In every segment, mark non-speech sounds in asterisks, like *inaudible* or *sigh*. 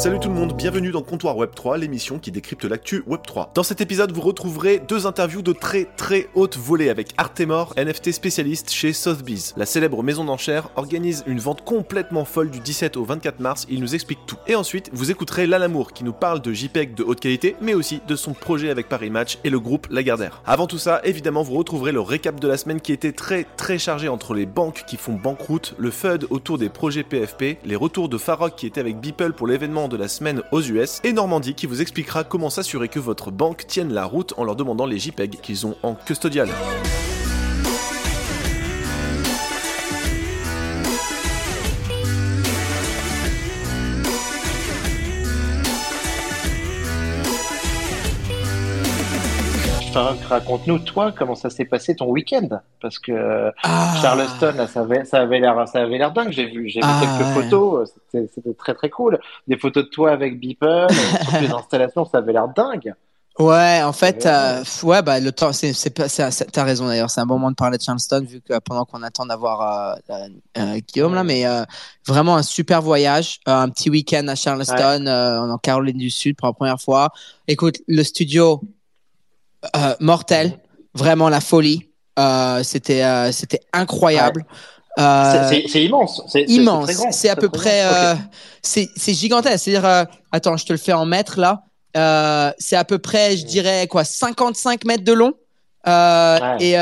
Salut tout le monde, bienvenue dans Comptoir Web 3, l'émission qui décrypte l'actu Web 3. Dans cet épisode, vous retrouverez deux interviews de très très haute volée avec Artemor, NFT spécialiste chez Sotheby's. La célèbre maison d'enchères organise une vente complètement folle du 17 au 24 mars, il nous explique tout. Et ensuite, vous écouterez Lalamour qui nous parle de JPEG de haute qualité, mais aussi de son projet avec Paris Match et le groupe Lagardère. Avant tout ça, évidemment, vous retrouverez le récap de la semaine qui était très très chargé entre les banques qui font banqueroute, le FUD autour des projets PFP, les retours de Farok qui était avec Beeple pour l'événement de la semaine aux US, et Normandie qui vous expliquera comment s'assurer que votre banque tienne la route en leur demandant les JPEG qu'ils ont en custodial. Raconte-nous, toi, comment ça s'est passé ton week-end? Parce que ah. Charleston, ça avait, ça avait l'air, ça avait l'air dingue. J'ai vu, j'ai vu ah, quelques photos. C'était, très très cool. Des photos de toi avec Beeple, *laughs* toutes les installations, ça avait l'air dingue. Ouais, en fait, euh, ouais, bah le temps, c'est, c'est, t'as raison d'ailleurs. C'est un bon moment de parler de Charleston vu que pendant qu'on attend d'avoir euh, euh, Guillaume là, mais vraiment un super voyage, un petit week-end à Charleston, en Caroline du Sud pour la première fois. Écoute, le studio euh, mortel, vraiment la folie. Euh, c'était euh, c'était incroyable. C'est immense. C'est immense. C'est à peu près. C'est gigantesque. C'est-à-dire, attends, je te le fais en mètres là. c'est à peu près, je dirais quoi, 55 mètres de long. et,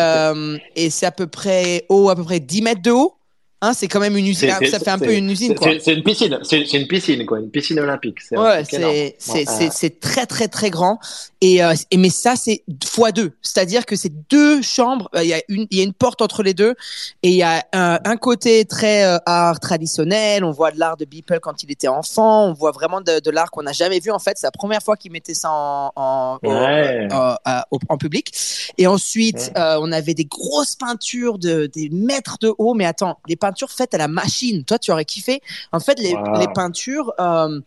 et c'est à peu près haut, à peu près 10 mètres de haut. Hein, c'est quand même une usine. Ça fait un peu une usine. C'est une piscine. C'est une piscine, quoi. Une piscine olympique. Ouais, c'est très, très, très grand. Et, euh, et mais ça, c'est fois deux. C'est-à-dire que c'est deux chambres. Euh, il y a une, il y a une porte entre les deux. Et il y a un, un côté très euh, art traditionnel. On voit de l'art de Beeple quand il était enfant. On voit vraiment de, de l'art qu'on n'a jamais vu. En fait, c'est la première fois qu'il mettait ça en, en, en, public. Et ensuite, on avait des grosses peintures de des mètres de haut. Mais attends, les peintures faites à la machine. Toi, tu aurais kiffé. En fait, les, les peintures, euh,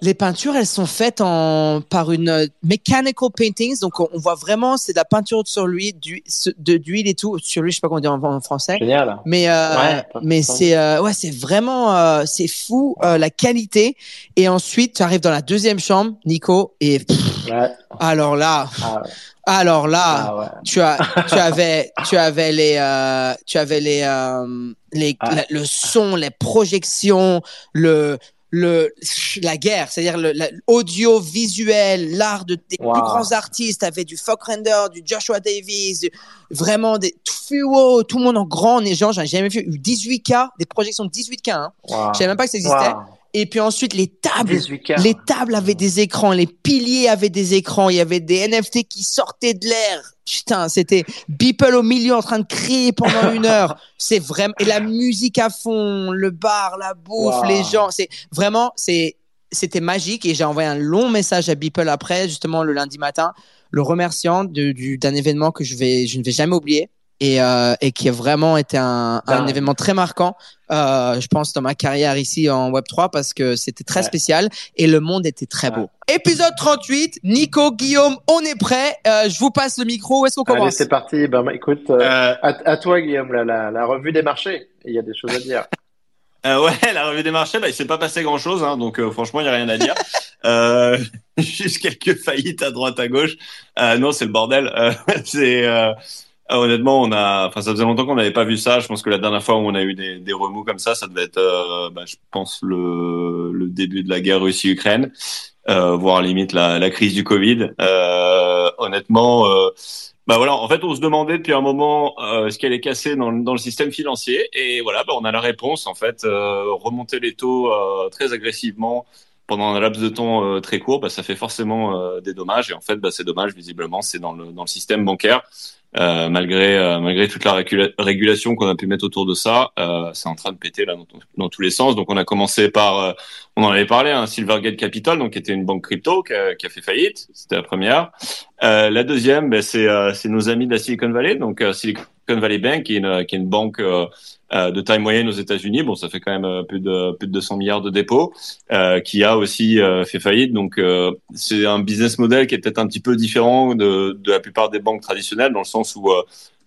les peintures, elles sont faites en par une mechanical paintings. Donc, on, voit vraiment, c'est de la peinture sur lui, du, de d'huile et tout sur lui. Je sais pas comment dire en, français. Génial. Mais euh, mais c'est euh, ouais, c'est vraiment euh, c'est fou euh, la qualité. Et ensuite, tu arrives dans la deuxième chambre, Nico, et alors là. Ah alors là, ah tu as, tu *laughs* avais, tu avais les, euh, tu avais les, euh, les, ah. le son, les projections, le, le, la guerre, c'est-à-dire l'audiovisuel, l'art de, des plus grands artistes, avait du Render, du Joshua Davis, vraiment des fluo, tout le monde en grand, les gens, j'en ai jamais vu, 18K, des projections de 18K, hein. Je savais même pas que ça existait. Et puis ensuite, les tables, les tables avaient des écrans, les piliers avaient des écrans, il y avait des NFT qui sortaient de l'air. Putain, c'était Beeple au milieu en train de crier pendant une heure. *laughs* C'est vraiment et la musique à fond, le bar, la bouffe, les gens. C'est vraiment, c'est c'était magique et j'ai envoyé un long message à Beeple après, justement le lundi matin, le remerciant d'un événement que je vais, je ne vais jamais oublier et, euh, et qui a vraiment été un, un événement très marquant, euh, je pense, dans ma carrière ici en Web3 parce que c'était très spécial et le monde était très beau. Épisode 38, Nico, Guillaume, on est prêt. Euh, je vous passe le micro. Où est-ce qu'on commence? Allez, c'est parti. Ben, écoute, à, à, toi, Guillaume, la, la, la, revue des marchés. Il y a des choses à dire. *laughs* Euh, ouais, la revue des marchés, bah, il s'est pas passé grand chose, hein, donc euh, franchement, il y a rien à dire. *laughs* euh, *laughs* juste quelques faillites à droite, à gauche. Euh, non, c'est le bordel. c'est honnêtement, on a, enfin, ça faisait longtemps qu'on n'avait pas vu ça. Je pense que la dernière fois où on a eu des, des remous comme ça, ça devait être, euh, bah, je pense, le, le début de la guerre Russie-Ukraine, euh, voire limite la, la crise du Covid. Euh, honnêtement, euh, bah voilà, en fait, on se demandait depuis un moment euh, ce qui allait casser dans, dans, le système financier, et voilà, bah, on a la réponse. En fait, remonter les taux très agressivement pendant un laps de temps très court, bah, ça fait forcément des dommages. Et en fait, bah, ces dommages, visiblement, c'est dans le, dans le système bancaire. Euh, malgré euh, malgré toute la régulation qu'on a pu mettre autour de ça, euh, c'est en train de péter là dans, dans, tous les sens. Donc on a commencé par, euh, on en avait parlé, hein, Silvergate Capital, donc qui était une banque crypto qui a, qui a fait faillite. C'était la première. la deuxième, ben, c'est c'est nos amis de la Silicon Valley, donc Silicon Valley Bank, qui est une, qui est une banque euh, de taille moyenne aux États-Unis. Bon, ça fait quand même euh, plus de plus de 200 milliards de dépôts, euh, qui a aussi fait faillite. Donc, c'est un business model qui est peut-être un petit peu différent de, de la plupart des banques traditionnelles, dans le sens où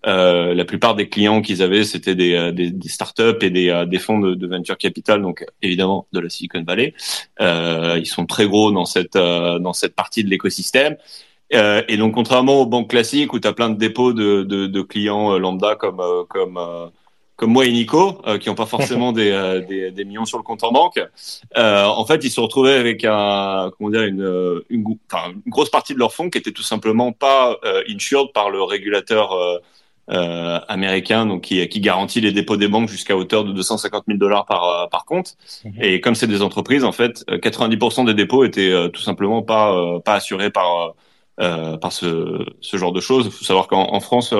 Euh, la plupart des clients qu'ils avaient, c'était des, euh, des, des, startups et des, euh, des fonds de, de, venture capital, donc évidemment de la Silicon Valley. Euh, ils sont très gros dans cette dans cette partie de l'écosystème. et donc, contrairement aux banques classiques où tu as plein de dépôts de, de, de clients lambda comme comme comme moi et Nico, qui n'ont pas forcément *laughs* des, des, des, millions sur le compte en banque, euh, en fait, ils se retrouvaient avec un, comment dire, une, une, enfin, une, grosse partie de leur fonds qui était tout simplement pas insured par le régulateur euh, américain donc qui, qui garantit les dépôts des banques jusqu'à hauteur de 250 000 dollars par euh, par compte. Mhm. Et comme c'est des entreprises, en fait, 90% euh, des dépôts étaient euh, tout simplement pas pas assurés par par ce ce genre de choses. Il faut savoir qu'en France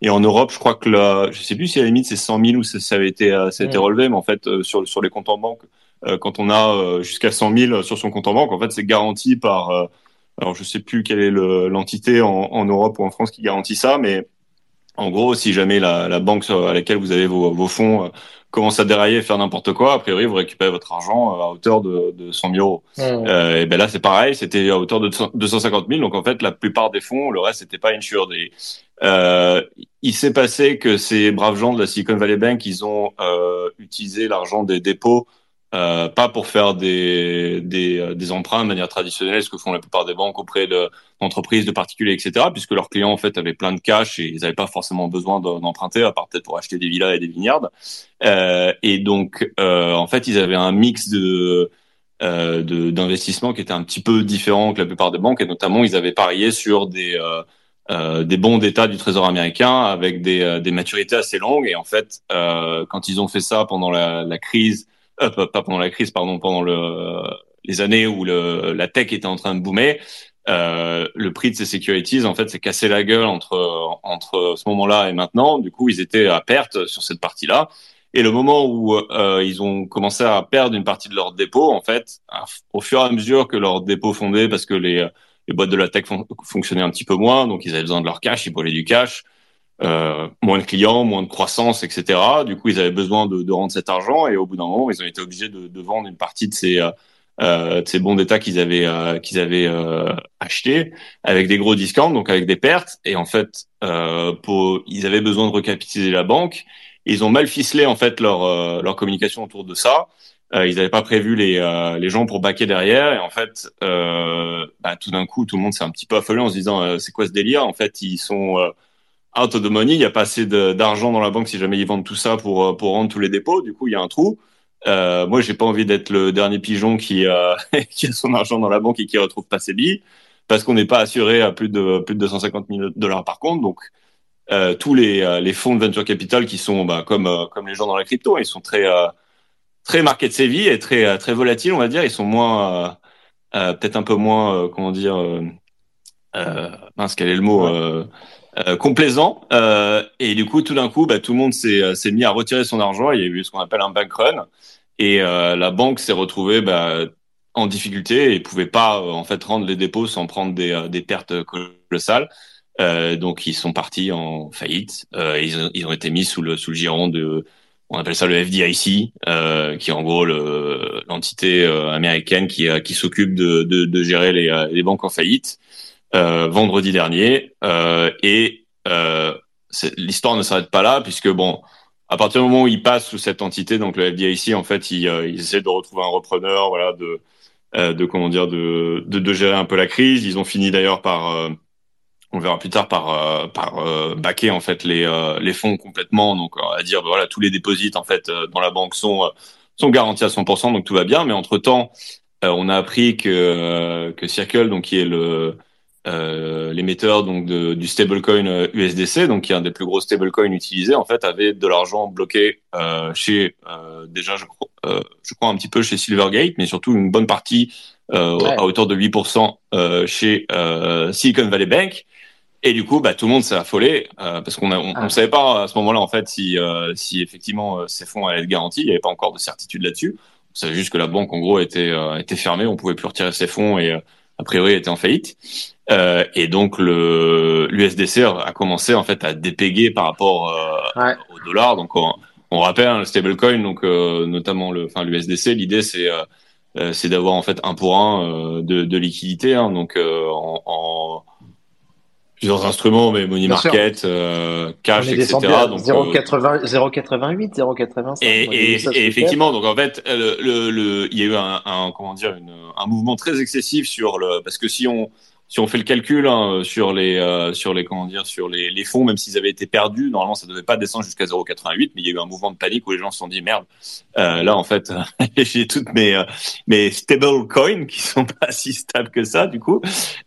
et en Europe, je crois que la, je sais plus si à la limite c'est 100 000 ou ça, ça avait été ça a été relevé, mais en fait sur sur les comptes en banque, quand on a jusqu'à 100 000 sur son compte en banque, en fait c'est garanti par alors je sais plus quelle est l'entité en, en Europe ou en France qui garantit ça, mais en gros, si jamais la, la, banque à laquelle vous avez vos, vos fonds euh, commence à dérailler et faire n'importe quoi, a priori, vous récupérez votre argent euh, à hauteur de, de 100 000 euros. Euh, et ben là, c'est pareil, c'était à hauteur de 250 000. Donc en fait, la plupart des fonds, le reste, n'était pas insured. Et, euh, il s'est passé que ces braves gens de la Silicon Valley Bank, ils ont euh, utilisé l'argent des dépôts euh, pas pour faire des, euh, des, emprunts de manière traditionnelle, ce que font la plupart des banques auprès d'entreprises, de, particuliers, etc., puisque leurs clients en fait avaient plein de cash et ils n'avaient pas forcément besoin d'emprunter, à part peut-être pour acheter des villas et des vignobles. Euh, et donc, en fait, ils avaient un mix de euh, d'investissement qui était un petit peu différent que la plupart des banques, et notamment, ils avaient parié sur des euh, des bons d'État du Trésor américain avec des, des maturités assez longues. Et en fait, quand ils ont fait ça pendant la, la crise euh, pas pendant la crise, pardon, pendant le, les années où le, la tech était en train de boomer, euh, le prix de ces securities en fait s'est cassé la gueule entre entre ce moment-là et maintenant. Du coup, ils étaient à perte sur cette partie-là. Et le moment où euh, ils ont commencé à perdre une partie de leur dépôt, en fait, au fur et à mesure que leur dépôt fondait, parce que les, les boîtes de la tech fonctionnaient un petit peu moins, donc ils avaient besoin de leur cash, ils brûlaient du cash euh, moins de clients, moins de croissance, etc. Du coup, ils avaient besoin de, rendre cet argent et au bout d'un moment, ils ont été obligés de, vendre une partie de ces, euh, euh de ces bons d'État qu'ils avaient achetés avec des gros discounts, donc avec des pertes. Et en fait, ils avaient besoin de recapitaliser la banque. Ils ont mal ficelé en fait leur communication autour de ça. Ils n'avaient pas prévu les les gens pour baquer derrière. Et en fait, bah, tout d'un coup, tout le monde s'est un petit peu affolé en se disant c'est quoi ce délire? En fait, ils sont out of the money, il n'y a pas assez d'argent dans la banque si jamais ils vendent tout ça pour, euh, pour rendre tous les dépôts. Du coup, il y a un trou. Euh, moi, j'ai pas envie d'être le dernier pigeon qui, euh, *laughs* qui a son argent dans la banque et qui retrouve pas ses billes parce qu'on n'est pas assuré à plus de plus de 250 000 dollars par contre. Donc, euh, tous les, euh, les fonds de venture capital qui sont bah, comme euh, comme les gens dans la crypto, ils sont très très market savvy et très très volatiles, on va dire. Ils sont moins peut-être un peu moins comment dire euh, mince quel est le mot euh, complaisant. Euh, et du coup, tout d'un coup, bah, tout le monde s'est euh, mis à retirer son argent. Il y a eu ce qu'on appelle un bank run. Et la banque s'est retrouvée bah, en difficulté et pouvait pas en fait rendre les dépôts sans prendre des, des pertes colossales. Euh, donc ils sont partis en faillite. Euh, ils, ont, ils, ont, été mis sous le sous le giron de, on appelle ça le FDIC, euh, qui est en gros l'entité américaine qui qui s'occupe de, de, de, gérer les, les banques en faillite. Euh, vendredi dernier. Euh, et euh, l'histoire ne s'arrête pas là, puisque bon, à partir du moment où ils passent sous cette entité, donc le FDIC, en fait, ils, ils essaient de retrouver un repreneur, voilà, de, de comment dire, de, de, de, gérer un peu la crise. Ils ont fini d'ailleurs par, on verra plus tard, par, par baquer en fait les, les fonds complètement. Donc, à dire, voilà, tous les dépôts en fait dans la banque sont sont garantis à 100%, donc tout va bien. Mais entre temps, on a appris que que Circle, donc qui est le euh, l'émetteur donc de, du stablecoin USDC, euh, donc qui est un des plus gros stablecoins utilisés, en fait, avait de l'argent bloqué euh, chez euh, déjà, je crois, euh, je crois un petit peu chez Silvergate, mais surtout une bonne partie à hauteur de 8% chez Silicon Valley Bank. Et du coup, bah, tout le monde s'est affolé parce qu'on on, ah. savait pas à ce moment-là en fait si, si effectivement ces fonds allaient être garantis. Il n'y avait pas encore de certitude là-dessus. On savait juste que la banque en gros était était fermée, on pouvait plus retirer ses fonds et a priori était en faillite. Euh, et donc le l'USDC a commencé en fait à dépéguer par rapport euh, au dollar. Donc on, on rappelle hein, le stablecoin, donc euh, notamment le, enfin l'USDC. L'idée c'est euh, c'est d'avoir en fait un pour un de, de liquidité. Hein, donc en, en Plusieurs instruments, mais money market, euh, cash, etc. Donc 0,80, 0,88, 0,85. Et, et, et effectivement, donc en fait, le, le, il y a eu un, un comment dire, une, un mouvement très excessif sur le, parce que si on si on fait le calcul hein, sur les euh, sur les comment dire sur les, les fonds, même s'ils avaient été perdus, normalement ça devait pas descendre jusqu'à 0,88, mais il y a eu un mouvement de panique où les gens se sont dit merde, euh, là en fait *laughs* j'ai toutes mes euh, mes stable coins qui sont *laughs* pas si stables que ça du coup.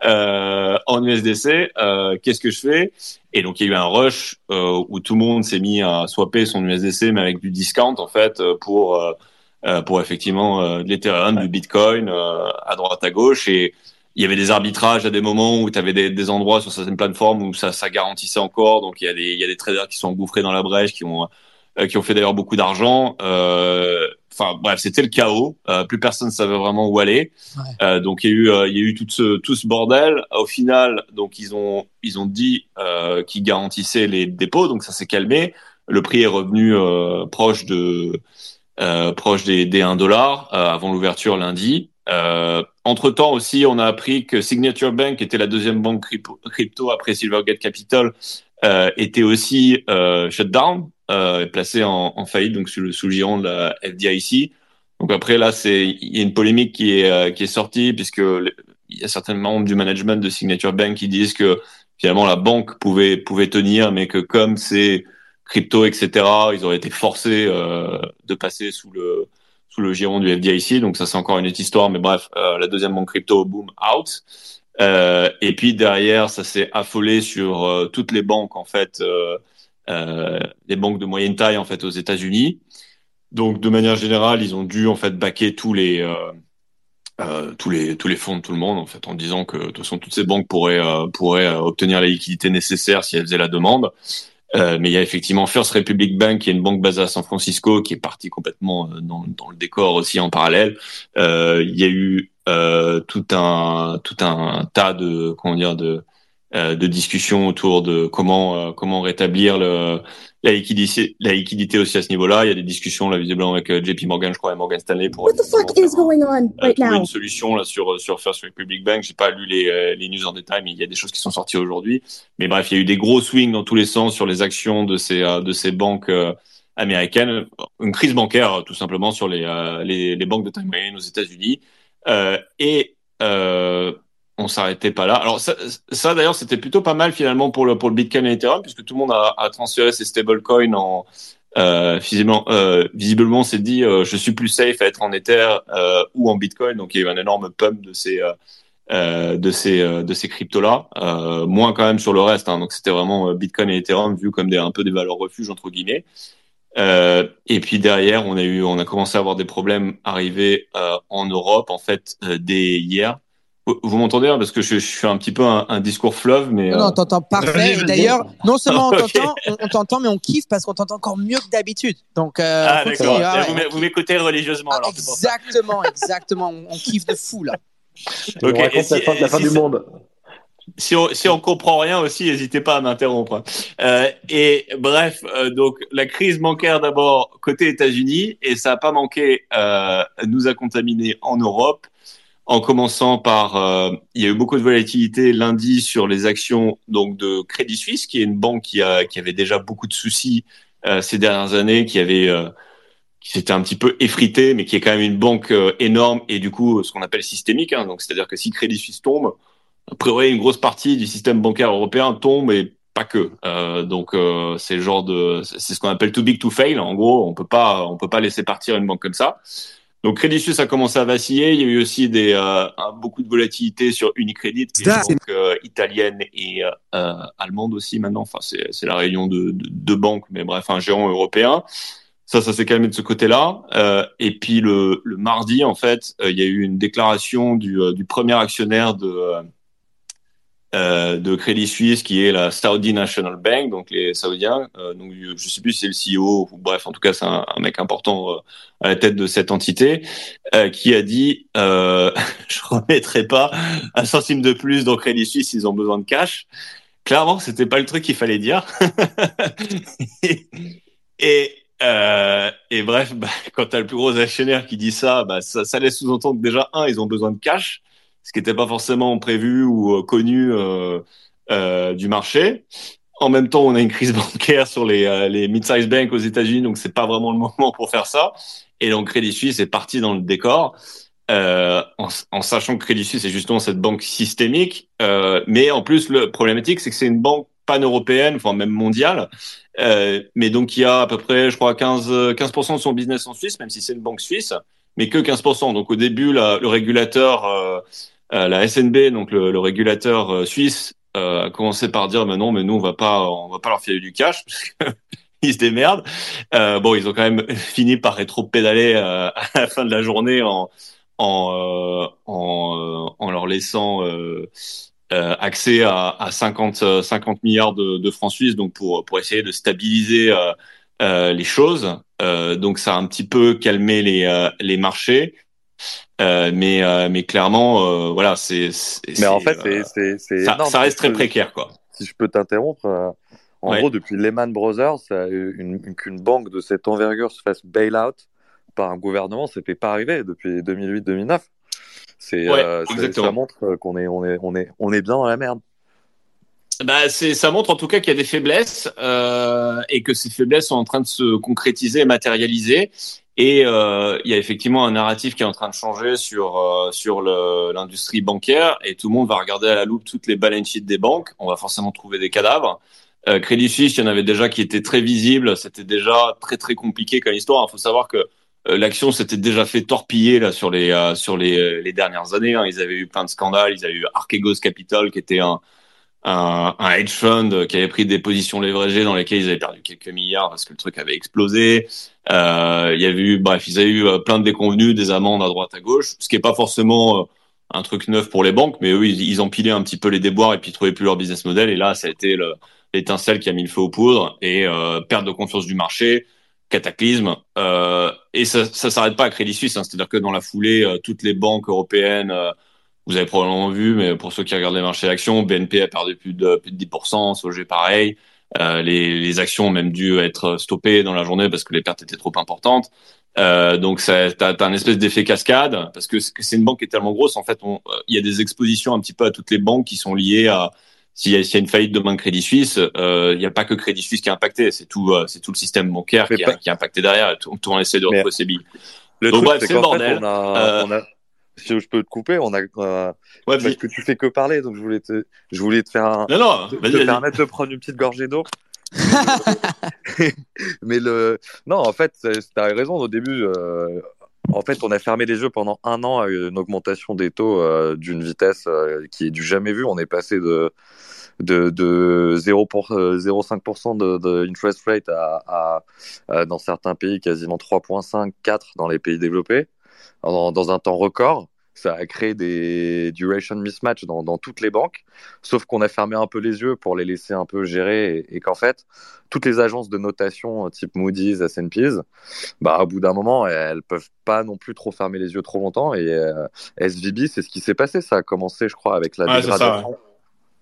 Euh, en USDC, euh, qu'est-ce que je fais? Et donc il y a eu un rush où tout le monde s'est mis à swapper son USDC mais avec du discount en fait pour pour effectivement de l'Ethereum, du Bitcoin à droite à gauche. Et il y avait des arbitrages à des moments où tu avais des, des, endroits sur certaines plateformes où ça, ça garantissait encore. Donc il y a des, il y a des traders qui sont engouffrés dans la brèche, qui ont, euh, qui ont fait d'ailleurs beaucoup d'argent. Euh, enfin bref, c'était le chaos. Euh, plus personne savait vraiment où aller. Euh, donc il y a eu, il y a eu tout ce, tout ce bordel. Au final, donc ils ont, ils ont dit qu'ils garantissaient les dépôts. Donc ça s'est calmé. Le prix est revenu proche de, proche des, des 1 dollar avant l'ouverture lundi. Euh, entre temps aussi, on a appris que Signature Bank, était la deuxième banque crypto après Silvergate Capital, euh, était aussi euh, shut down, euh, placé en, en, faillite, donc sous le, sous le giron de la FDIC. Donc après là, c'est il y a une polémique qui est euh, qui est sortie puisque il y a certains membres du management de Signature Bank qui disent que finalement la banque pouvait pouvait tenir, mais que comme c'est crypto, etc., ils auraient été forcés euh, de passer sous le sous le giron du FDIC. Donc ça, c'est encore une autre histoire. Mais bref, euh, la deuxième banque crypto, boom, out. Euh, et puis derrière, ça s'est affolé sur euh, toutes les banques, en fait, les banques de moyenne taille, en fait, aux États-Unis. Donc de manière générale, ils ont dû, en fait, baquer tous les... tous les tous les fonds de tout le monde en fait en disant que de toute façon toutes ces banques pourraient pourraient obtenir la liquidité nécessaire si elles faisaient la demande euh, mais il y a effectivement First Republic Bank, qui est une banque basée à San Francisco, qui est partie complètement euh, dans, le décor aussi en parallèle. Euh, il y a eu euh, tout un tout un tas de comment dire de de discussions autour de comment comment rétablir le la liquidité, la liquidité aussi à ce niveau-là. Il y a des discussions là visiblement avec euh, JP Morgan, je crois, et Morgan Stanley pour What the fuck is going on euh, right trouver now? une solution là sur sur First Republic Bank. J'ai pas lu les euh, les news en détail, mais il y a des choses qui sont sorties aujourd'hui. Mais bref, il y a eu des gros swings dans tous les sens sur les actions de ces de ces banques américaines. Une crise bancaire tout simplement sur les les, les banques de taille moyenne aux États-Unis et on s'arrêtait pas là. Alors ça, d'ailleurs, c'était plutôt pas mal finalement pour le pour le Bitcoin et Ethereum puisque tout le monde a, transféré ses stablecoins en euh, visiblement, euh, visiblement, c'est dit, euh, je suis plus safe à être en Ether euh, ou en Bitcoin. Donc, il y a eu un énorme pump de ces euh, de ces de ces cryptos là, moins quand même sur le reste. Hein. donc, c'était vraiment Bitcoin et Ethereum vu comme un peu des valeurs refuges entre guillemets. et puis derrière, on a eu, on a commencé à avoir des problèmes arrivés en Europe en fait dès hier. Vous m'entendez hein, parce que je, je, fais un petit peu un, un discours fleuve, mais non, euh... t'entends parfait. D'ailleurs, non seulement on *laughs* t'entend, on, t'entend, mais on kiffe parce qu'on t'entend encore mieux que d'habitude. Donc, euh, ah, d'accord. Ah, ouais. Vous m'écoutez religieusement. Ah, alors, exactement, exactement. On, on, kiffe de fou là. ok. Et si, la fin, si, du monde. Si on, si on comprend rien aussi, n'hésitez pas à m'interrompre. Euh, et bref, euh, donc la crise bancaire d'abord côté États-Unis et ça n'a pas manqué, euh, nous a contaminés en Europe en commençant par, euh, il y a eu beaucoup de volatilité lundi sur les actions donc de Crédit Suisse, qui est une banque qui, a, qui avait déjà beaucoup de soucis euh, ces dernières années, qui avait euh, qui s'était un petit peu effrité, mais qui est quand même une banque énorme et du coup ce qu'on appelle systémique. Hein, donc c'est-à-dire que si Crédit Suisse tombe, a priori une grosse partie du système bancaire européen tombe et pas que. Donc c'est genre de, c'est ce qu'on appelle too big to fail. En gros, on peut pas, on peut pas laisser partir une banque comme ça. Donc Crédit Suisse a commencé à vaciller. Il y a eu aussi des euh, beaucoup de volatilité sur Unicredit, qui est euh, italienne et euh, euh, allemande aussi maintenant. Enfin, c'est la réunion de, de, de, banques, mais bref, un géant européen. Ça, ça s'est calmé de ce côté-là. Euh, et puis le, le, mardi, en fait, il y a eu une déclaration du, du premier actionnaire de euh, de Crédit Suisse qui est la Saudi National Bank, donc les Saoudiens. Euh, donc je sais plus si c'est le CEO ou bref, en tout cas c'est un, mec important euh, à la tête de cette entité qui a dit euh, *laughs* je remettrai pas un centime de plus dans Crédit Suisse ils ont besoin de cash. Clairement, c'était pas le truc qu'il fallait dire. *laughs* et, bref, bah, quand tu as le plus gros actionnaire qui dit ça, bah, ça, ça laisse sous-entendre déjà, un, ils ont besoin de cash, ce qui n'était pas forcément prévu ou euh, connu euh, du marché. En même temps, on a une crise *laughs* bancaire sur les, les mid-size banks aux États-Unis, donc c'est pas vraiment le moment pour faire ça. Et donc Crédit Suisse est parti dans le décor. Euh, en, sachant que Crédit Suisse est justement cette banque systémique, euh, mais en plus le problématique c'est que c'est une banque pan-européenne, enfin même mondiale, euh, mais donc il y a à peu près, je crois, 15 15% de son business en Suisse, même si c'est une banque suisse, mais que 15%. Donc au début, le régulateur, euh, euh, la SNB, donc le, régulateur euh, suisse, a commencé par dire mais non, mais nous on va pas, on va pas leur filer du cash. *laughs* Parce que ils se démerdent. bon, ils ont quand même *laughs* fini par rétro-pédaler à la fin de la journée en, en, en, leur laissant accès à, à 50, 50 milliards de, de, francs suisses, donc pour, pour essayer de stabiliser les choses. donc ça a un petit peu calmé les, les marchés. Euh, mais euh, mais clairement euh, voilà c'est mais en fait c'est c'est ça, ça, reste très précaire quoi si je peux t'interrompre en gros depuis Lehman Brothers une qu'une banque de cette envergure se fasse bail out par un gouvernement, c'était pas arrivé depuis 2008-2009. C'est, euh, ça montre qu'on est, on est, on est, on est bien dans la merde. Bah, c'est, ça montre en tout cas qu'il y a des faiblesses euh, et que ces faiblesses sont en train de se concrétiser et matérialiser. Et euh, il y a effectivement un narratif qui est en train de changer sur euh, sur le, l'industrie bancaire et tout le monde va regarder à la loupe toutes les balance sheets des banques. On va forcément trouver des cadavres. Euh, Crédit Suisse, il y en avait déjà qui étaient très visibles. C'était déjà très très compliqué comme histoire. Il faut savoir que l'action s'était déjà fait torpiller là sur les sur les, les dernières années. Hein. Ils avaient eu plein de scandales. Ils avaient eu Archegos Capital qui était un, un, hedge fund qui avait pris des positions leveragées dans lesquelles ils avaient perdu quelques milliards parce que le truc avait explosé. Euh, il y avait eu, bref, ils avaient eu plein de déconvenus, des amendes à droite à gauche, ce qui est pas forcément un truc neuf pour les banques, mais eux, ils, ils empilaient un petit peu les déboires et puis trouvaient plus leur business model. Et là, ça a été l'étincelle qui a mis le feu aux poudres et euh, perte de confiance du marché cataclysme. Euh, et ça ne s'arrête pas à Crédit Suisse. Hein. C'est-à-dire que dans la foulée, euh, toutes les banques européennes, euh, vous avez probablement vu, mais pour ceux qui regardent les marchés d'actions, BNP a perdu plus de, plus de 10%, SOG pareil. Euh, les, les, actions ont même dû être stoppées dans la journée parce que les pertes étaient trop importantes. Euh, donc, tu as, as, un espèce d'effet cascade parce que c'est une banque qui est tellement grosse. En fait, il y a des expositions un petit peu à toutes les banques qui sont liées à s'il y, y, a une faillite demain de Crédit Suisse, euh, il n'y a pas que Crédit Suisse qui est impacté, c'est tout, euh, c'est tout le système bancaire qui, a, qui est impacté derrière. Tout, tout on essaie de retrouver ses billes. Le Donc, bref, c'est le bordel. Fait, on a, euh... on a, si je peux te couper, on a, euh, ouais, parce que tu fais que parler, donc je voulais te, je voulais te faire un, non, non, te, te permettre de prendre une petite gorgée d'eau. *laughs* mais le, non, en fait, tu as raison. Au début, euh, en fait, on a fermé les yeux pendant un an à une augmentation des taux euh, d'une vitesse qui est du jamais vu. On est passé de de, de 0 pour 0,5% de, de interest rate à, à, dans certains pays quasiment 3,5 4% dans les pays développés dans, dans un temps record. Ça a créé des duration mismatch dans, dans toutes les banques, sauf qu'on a fermé un peu les yeux pour les laisser un peu gérer. Et, et qu'en fait, toutes les agences de notation euh, type Moody's, S&P's, bah, au bout d'un moment, elles peuvent pas non plus trop fermer les yeux trop longtemps. Et euh, SVB, c'est ce qui s'est passé. Ça a commencé, je crois, avec la ouais, dégradation.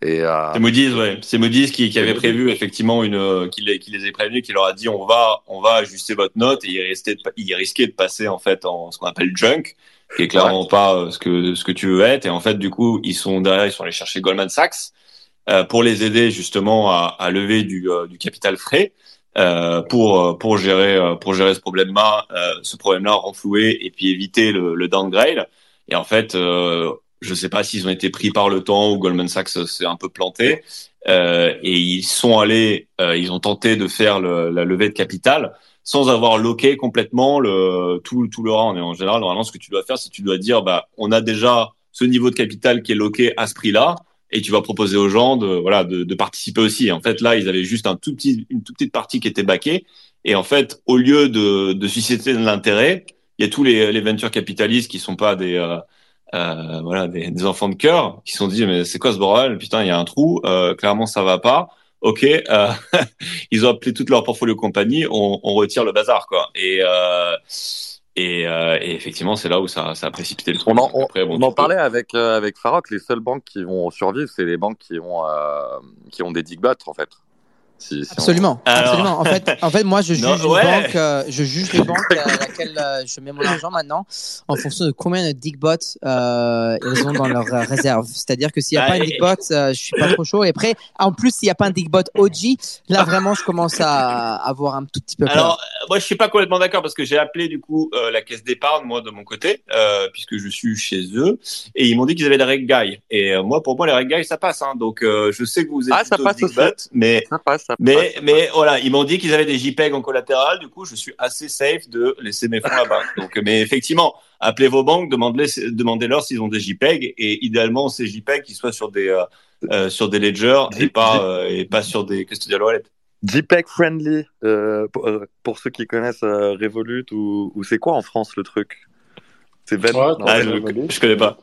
Et euh... C'est Moody's, ouais. C'est Moody's qui, qui avait prévu effectivement une, euh, qui les, qui les a prévenus, qui leur a dit on va, on va ajuster votre note et il risquait de, il risquait de passer en fait en ce qu'on appelle junk qui est clairement pas euh, ce que ce que tu veux être. Et en fait, du coup, ils sont derrière, ils sont allés chercher Goldman Sachs euh, pour les aider justement à, à lever du, euh, du capital frais euh, pour pour gérer pour gérer ce problème-là, ce problème-là renflouer et puis éviter le, le downgrade. Et en fait, je sais pas s'ils ont été pris par le temps ou Goldman Sachs s'est un peu planté. et ils sont allés, ils ont tenté de faire le, la levée de capital sans avoir loqué complètement le, tout, tout le rang. Et en général, normalement, ce que tu dois faire, c'est tu dois dire, bah, on a déjà ce niveau de capital qui est loqué à ce prix-là, et tu vas proposer aux gens de, voilà, de, de, participer aussi. En fait, là, ils avaient juste un tout petit, une toute petite partie qui était baquée. Et en fait, au lieu de, de susciter de l'intérêt, il y a tous les, les venture capitalistes qui sont pas des, euh, euh, voilà, des, des, enfants de cœur, qui se sont dit, mais c'est quoi ce bordel? Putain, il y a un trou, euh, clairement, ça va pas ok, euh, *laughs* ils ont appelé toute leur portfolio compagnie, on, on retire le bazar, quoi. Et, euh, et, euh, et, effectivement, c'est là où ça, ça a précipité le truc. On en, on, Après, bon, on en parlait avec, euh, avec Farok, les seules banques qui vont survivre, c'est les banques qui ont, euh, qui ont des digbots, en fait. Absolument, absolument. En fait, en fait, moi, je *laughs* juge une banque, euh, je juge les banques à *laughs* laquelle euh, je mets mon argent maintenant en fonction de combien de dickbots euh, ils ont dans leur réserve. C'est-à-dire que s'il n'y a pas un dickbot, je suis pas trop chaud. Et après, en plus, s'il n'y a pas un dickbot OG, là vraiment, je commence à avoir un tout petit peu peur. Alors, moi, je suis pas complètement d'accord parce que j'ai appelé du coup la caisse d'épargne moi de mon côté, puisque je suis chez eux, et ils m'ont dit qu'ils avaient des reg guy. Et moi, pour moi, les reg guy, ça passe. Hein. Donc, je sais que vous êtes ah, ça passe mais ça passe mais, mais voilà, ils m'ont dit qu'ils avaient des JPEG en collatéral. Du coup, je suis assez safe de laisser mes fonds là-bas. *laughs* Donc, mais effectivement, appelez vos banques, demandez-leur s'ils ont des JPEG et idéalement ces JPEG qui soient sur des euh, euh, sur des ledgers et pas euh, et pas sur des custodial wallets. JPEG friendly pour, ceux qui connaissent Revolut ou, ou c'est quoi en France le truc? C'est Venmo. Ah, je, je connais pas.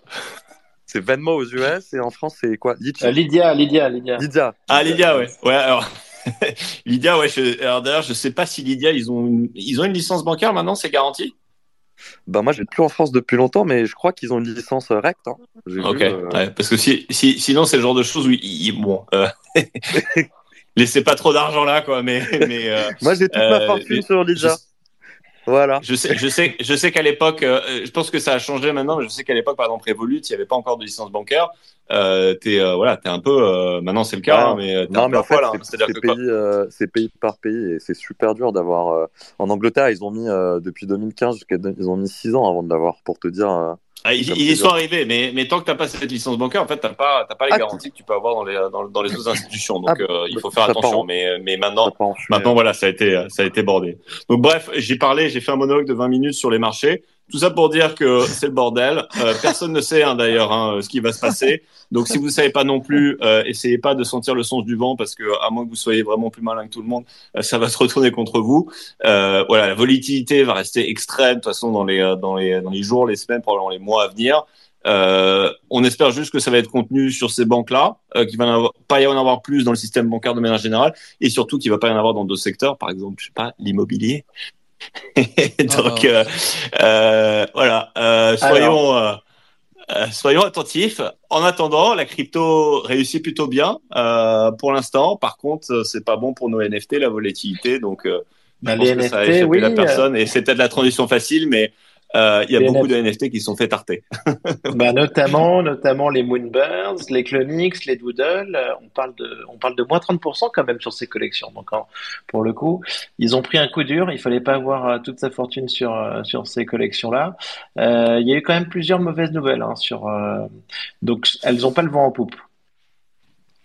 C'est Venmo aux US et en France c'est quoi? Lydia, Lydia, Lydia. Lydia. Ah Lydia, ouais. Ouais, alors *laughs* Lydia, ouais. alors d'ailleurs, je sais pas si Lydia, ils ont une, ils ont une licence bancaire maintenant, c'est garanti? Ben moi, je vais plus en France depuis longtemps, mais je crois qu'ils ont une licence euh, recte. Hein. Ok, euh, parce que si, si, sinon, c'est le genre de choses où ils, bon, euh... *laughs* laissez pas trop d'argent là, quoi. Mais, mais *laughs* moi, j'ai toute ma euh, fortune sur Lydia. Voilà. Je sais, je sais, je sais qu'à l'époque, euh, je pense que ça a changé maintenant, mais je sais qu'à l'époque, par exemple, Revolut, il n'y avait pas encore de licence bancaire. Euh, t'es, euh, voilà, t'es un peu, euh, maintenant c'est le cas, hein, mais non, mais en fait, c'est, pays, c'est pays par pays et c'est super dur d'avoir. en Angleterre, ils ont mis depuis 2015 jusqu'à, ils ont mis 6 ans avant de l'avoir, pour te dire. Ah, ils, y sont arrivés, mais, mais tant que tu n'as pas cette licence bancaire, en fait, tu n'as pas, pas les ah, garanties que tu peux avoir dans les, dans, dans les autres institutions. Donc, ah, euh, il faut faire attention. Mais, mais maintenant, maintenant voilà, ça a, été, ça a été bordé. Donc, bref, j'ai parlé, j'ai fait un monologue de 20 minutes sur les marchés. Tout ça pour dire que c'est le bordel. Euh, personne ne sait hein, d'ailleurs hein, ce qui va se passer. Donc si vous ne savez pas non plus, euh, essayez pas de sentir le sens du vent parce que à moins que vous soyez vraiment plus malin que tout le monde, euh, ça va se retourner contre vous. Euh, voilà, la volatilité va rester extrême de toute façon dans les dans les dans les jours, les semaines, probablement les mois à venir. on espère juste que ça va être contenu sur ces banques-là, qu'il va pas y en avoir plus dans le système bancaire de manière générale, et surtout qu'il va pas y en avoir dans d'autres secteurs, par exemple, je sais pas, l'immobilier, *laughs* Donc euh, euh, voilà, euh, soyons soyons attentifs. En attendant, la crypto réussit plutôt bien pour l'instant. Par contre, c'est pas bon pour nos NFT, la volatilité. Donc, je bah, pense que ça a échappé la personne. Et c'était de la transition facile, mais euh, il y a beaucoup de NFT qui sont faits tarter. *laughs* *laughs* bah, notamment, notamment les Moonbirds, les Clonix, les Doodle. Euh, on parle de, on parle de moins 30% quand même sur ces collections. Donc, pour le coup, ils ont pris un coup dur. Il fallait pas avoir euh, toute sa fortune sur, sur ces collections-là. Euh, il y a eu quand même plusieurs mauvaises nouvelles hein, sur. donc, elles n'ont pas le vent en poupe.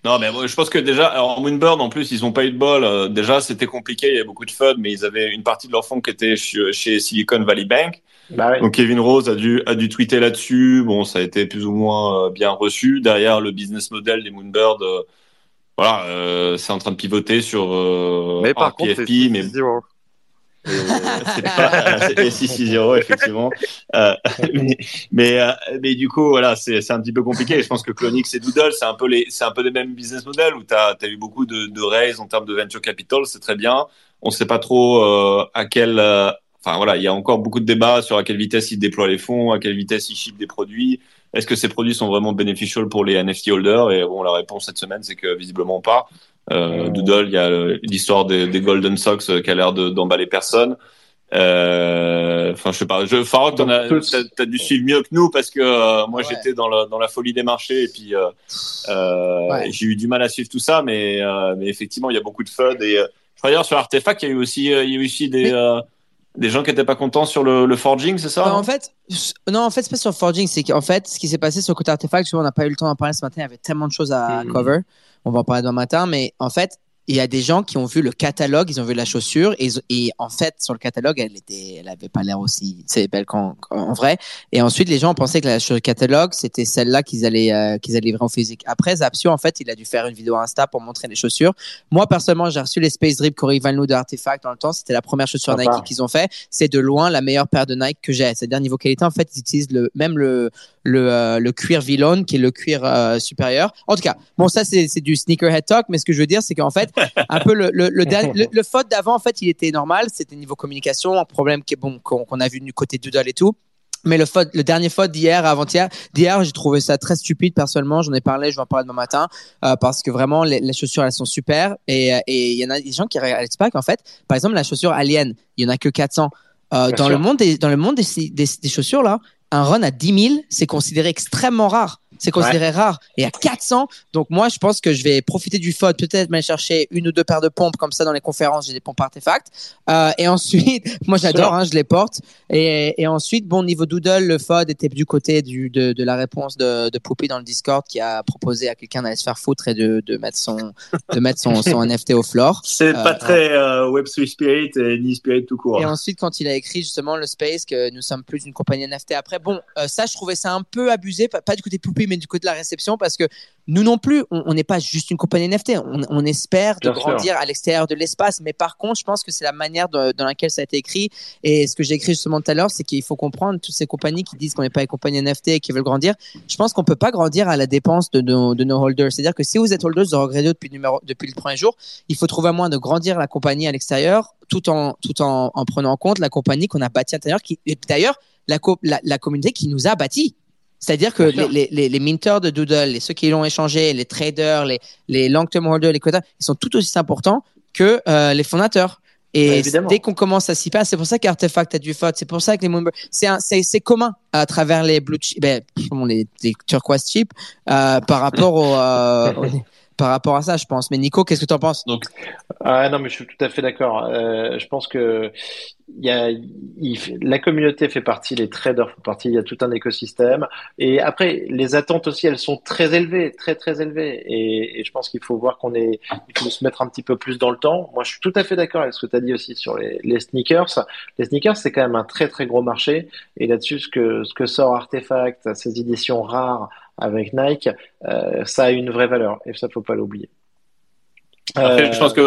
Non, mais je pense que déjà, alors Moonbird, en plus, ils ont pas eu de bol. déjà, c'était compliqué, il y avait beaucoup de FUD, mais ils avaient une partie de leur fonds qui était chez Silicon Valley Bank. Bah Donc Kevin Rose a dû a dû tweeter là-dessus. Bon, ça a été plus ou moins euh, bien reçu. Derrière le business model des Moonbird, euh, voilà, euh, c'est en train de pivoter sur mais par contre, PFP, mais *laughs* c'est pas c'est 660 effectivement. *laughs* Mais mais, mais, du coup voilà c'est c'est un petit peu compliqué. Je pense que Clonix et Doodle c'est un peu les c'est un peu les mêmes business models où tu as, as eu beaucoup de de raise en termes de venture capital c'est très bien. On sait pas trop à quel Enfin voilà, il y a encore beaucoup de débats sur à quelle vitesse ils déploient les fonds, à quelle vitesse ils shippent des produits. Est-ce que ces produits sont vraiment bénéficiaux pour les NFT holders? Et bon, la réponse cette semaine, c'est que visiblement pas. Euh, Doodle, il y a l'histoire des, des, Golden Sox euh, qui a l'air d'emballer personne. Euh, enfin, je sais pas. Je, Farok, t'as as, dû suivre mieux que nous parce que euh, moi j'étais dans la, dans la folie des marchés et puis euh, euh j'ai eu du mal à suivre tout ça, mais, mais effectivement il y a beaucoup de fun et je crois d'ailleurs sur Artefact il y a eu aussi il y a eu aussi des des gens qui n'étaient pas contents sur le, le forging, c'est ça En fait, non, en fait, c'est pas sur le forging, c'est qu'en fait, ce qui s'est passé sur le côté artefact, on n'a pas eu le temps d'en parler ce matin, il y avait tellement de choses à hmm. cover. On va en parler demain matin, mais en fait, il y a des gens qui ont vu le catalogue, ils ont vu la chaussure et, et en fait sur le catalogue elle était, elle avait pas l'air aussi c'est belle qu'en en vrai. Et ensuite les gens pensaient que la, sur le catalogue c'était celle-là qu'ils allaient euh, qu'ils allaient livrer en physique. Après Zapsio en fait il a dû faire une vidéo Insta pour montrer les chaussures. Moi personnellement j'ai reçu les Space Drip Corey Van Loo de Artefact dans le temps. C'était la première chaussure Nike qu'ils ont fait. C'est de loin la meilleure paire de Nike que j'ai. C'est-à-dire niveau qualité en fait ils utilisent le même le le, euh, le cuir Villon qui est le cuir euh, supérieur. En tout cas bon ça c'est du sneakerhead talk mais ce que je veux dire c'est qu'en fait un peu le, le, le, le, faute d'avant, en fait, il était normal. C'était niveau communication, un problème qui est bon, qu'on a vu du côté Doodle et tout. mais le, le dernier faute d'hier, avant-hier, d'hier, j'ai trouvé ça très stupide personnellement. J'en ai parlé, je vais en parler demain matin euh, parce que vraiment les, chaussures elles sont super et il y en a des gens qui réalisent pas qu'en fait, par exemple la chaussure Alien, il y en a que 400. Euh, dans, le monde des, dans le monde des, des, des chaussures là, un run à 10 000, c'est considéré extrêmement rare c'est considéré rare. Et à 400, donc moi, je pense que je vais profiter du FOD, peut-être m'aller chercher une ou deux paires de pompes comme ça dans les conférences. J'ai des pompes artefacts. Euh, et ensuite, *laughs* moi, j'adore, hein, je les porte. Et, et, ensuite, bon, niveau doodle, le FOD était du côté du, de, de la réponse de, de Poupée dans le Discord qui a proposé à quelqu'un d'aller se faire foutre et de, de mettre son, de mettre son, son *laughs* NFT au floor. C'est pas euh, très euh, Web3 Spirit et ni Spirit tout court. Et ensuite, quand il a écrit justement le Space, que nous sommes plus une compagnie NFT après, bon, euh, ça, je trouvais ça un peu abusé, pas, pas du côté Poupée, mais du côté de la réception parce que nous non plus, on n'est pas juste une compagnie NFT. On, espère de grandir à l'extérieur de l'espace, mais par contre, je pense que c'est la manière dans laquelle ça a été écrit. Et ce que j'ai écrit justement tout à l'heure, c'est qu'il faut comprendre toutes ces compagnies qui disent qu'on n'est pas une compagnie NFT et qui veulent grandir. Je pense qu'on peut pas grandir à la dépense de nos, de nos holders. C'est-à-dire que si vous êtes holders de regretter depuis, numéro, depuis le premier jour, il faut trouver un moyen de grandir la compagnie à l'extérieur tout en, tout en, en prenant en compte la compagnie qu'on a bâtie à l'intérieur, qui, et d'ailleurs, la, la, la communauté qui nous a bâti. C'est-à-dire que les, les, les, minters de Doodle, les, ceux qui l'ont échangé, les traders, les, les long-term holders, les quotas, ils sont tout aussi importants que euh, les fondateurs. Et dès qu'on commence à s'y passer, c'est pour ça qu'Artefact a du faute, c'est pour ça que les members, c'est commun à travers les blue chip, ben, les, turquoise chip euh, par rapport au, euh, *laughs* par rapport à ça, je pense. Mais Nico, qu'est-ce que tu en penses? Donc, ah, non, mais je suis tout à fait d'accord. Euh, je pense que il y a, la communauté fait partie, les traders font partie, il y a tout un écosystème. Et après, les attentes aussi, elles sont très élevées, très très élevées. Et, je pense qu'il faut voir qu'on est, il faut se mettre un petit peu plus dans le temps. Moi, je suis tout à fait d'accord avec ce que tu as dit aussi sur les, les sneakers. Les sneakers, c'est quand même un très très gros marché. Et là-dessus, ce que ce que sort Artefact, ces éditions rares avec Nike, euh, ça a une vraie valeur et ça faut pas l'oublier. Après, je pense qu'il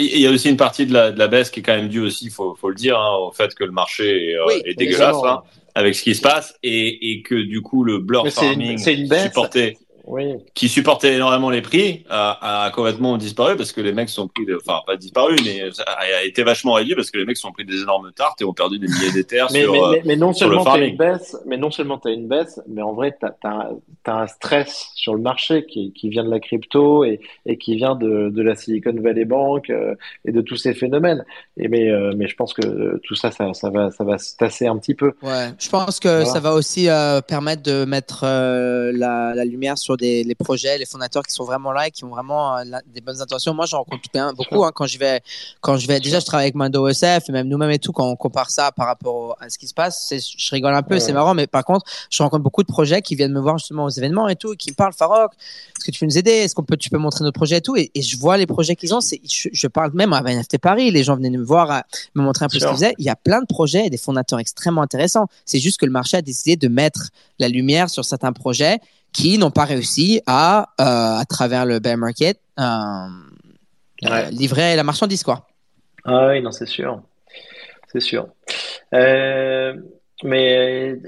il y a aussi une partie de la, de la, baisse qui est quand même due aussi, faut, faut le dire, hein, au fait que le marché est, euh, dégueulasse hein, avec ce qui se passe et, et que du coup le blur farming supporté oui. qui supportait énormément les prix, a, a, complètement disparu parce que les mecs sont pris, de, enfin pas disparu, mais a, été vachement réduit parce que les mecs sont pris des énormes tartes et ont perdu des milliers d'éthers mais, sur, mais, mais, mais, non seulement as une baisse, mais non seulement tu as une baisse, mais en vrai tu as, un stress sur le marché qui, qui vient de la crypto et, et qui vient de, de, la Silicon Valley Bank euh, et de tous ces phénomènes. Et mais, euh, mais je pense que tout ça, ça, ça, va, ça va se tasser un petit peu. Ouais, je pense que ça va aussi euh, permettre de mettre la, la lumière sur des les projets, les fondateurs qui sont vraiment là et qui ont vraiment euh, des bonnes intentions. Moi, j'en rencontre beaucoup hein, quand je vais, quand je vais. Déjà, je travaille avec Mando OSF et même nous-mêmes et tout. Quand on compare ça par rapport à ce qui se passe, je rigole un peu, c'est marrant. Mais par contre, je rencontre beaucoup de projets qui viennent me voir justement aux événements et tout, et qui me parlent, Farok, est-ce que tu peux nous aider? Est-ce qu'on peut, tu peux montrer notre projet et tout? Et, je vois les projets qu'ils ont. C'est, je, parle même à NFT Paris. Les gens venaient me voir, me montrer un peu ce qu'ils faisaient. Il y a plein de projets et des fondateurs extrêmement intéressants. C'est juste que le marché a décidé de mettre la lumière sur certains projets qui n'ont pas réussi à, euh, à travers le bear market, euh, euh, livrer la marchandise, quoi. Ah oui, non, c'est sûr. C'est sûr. mais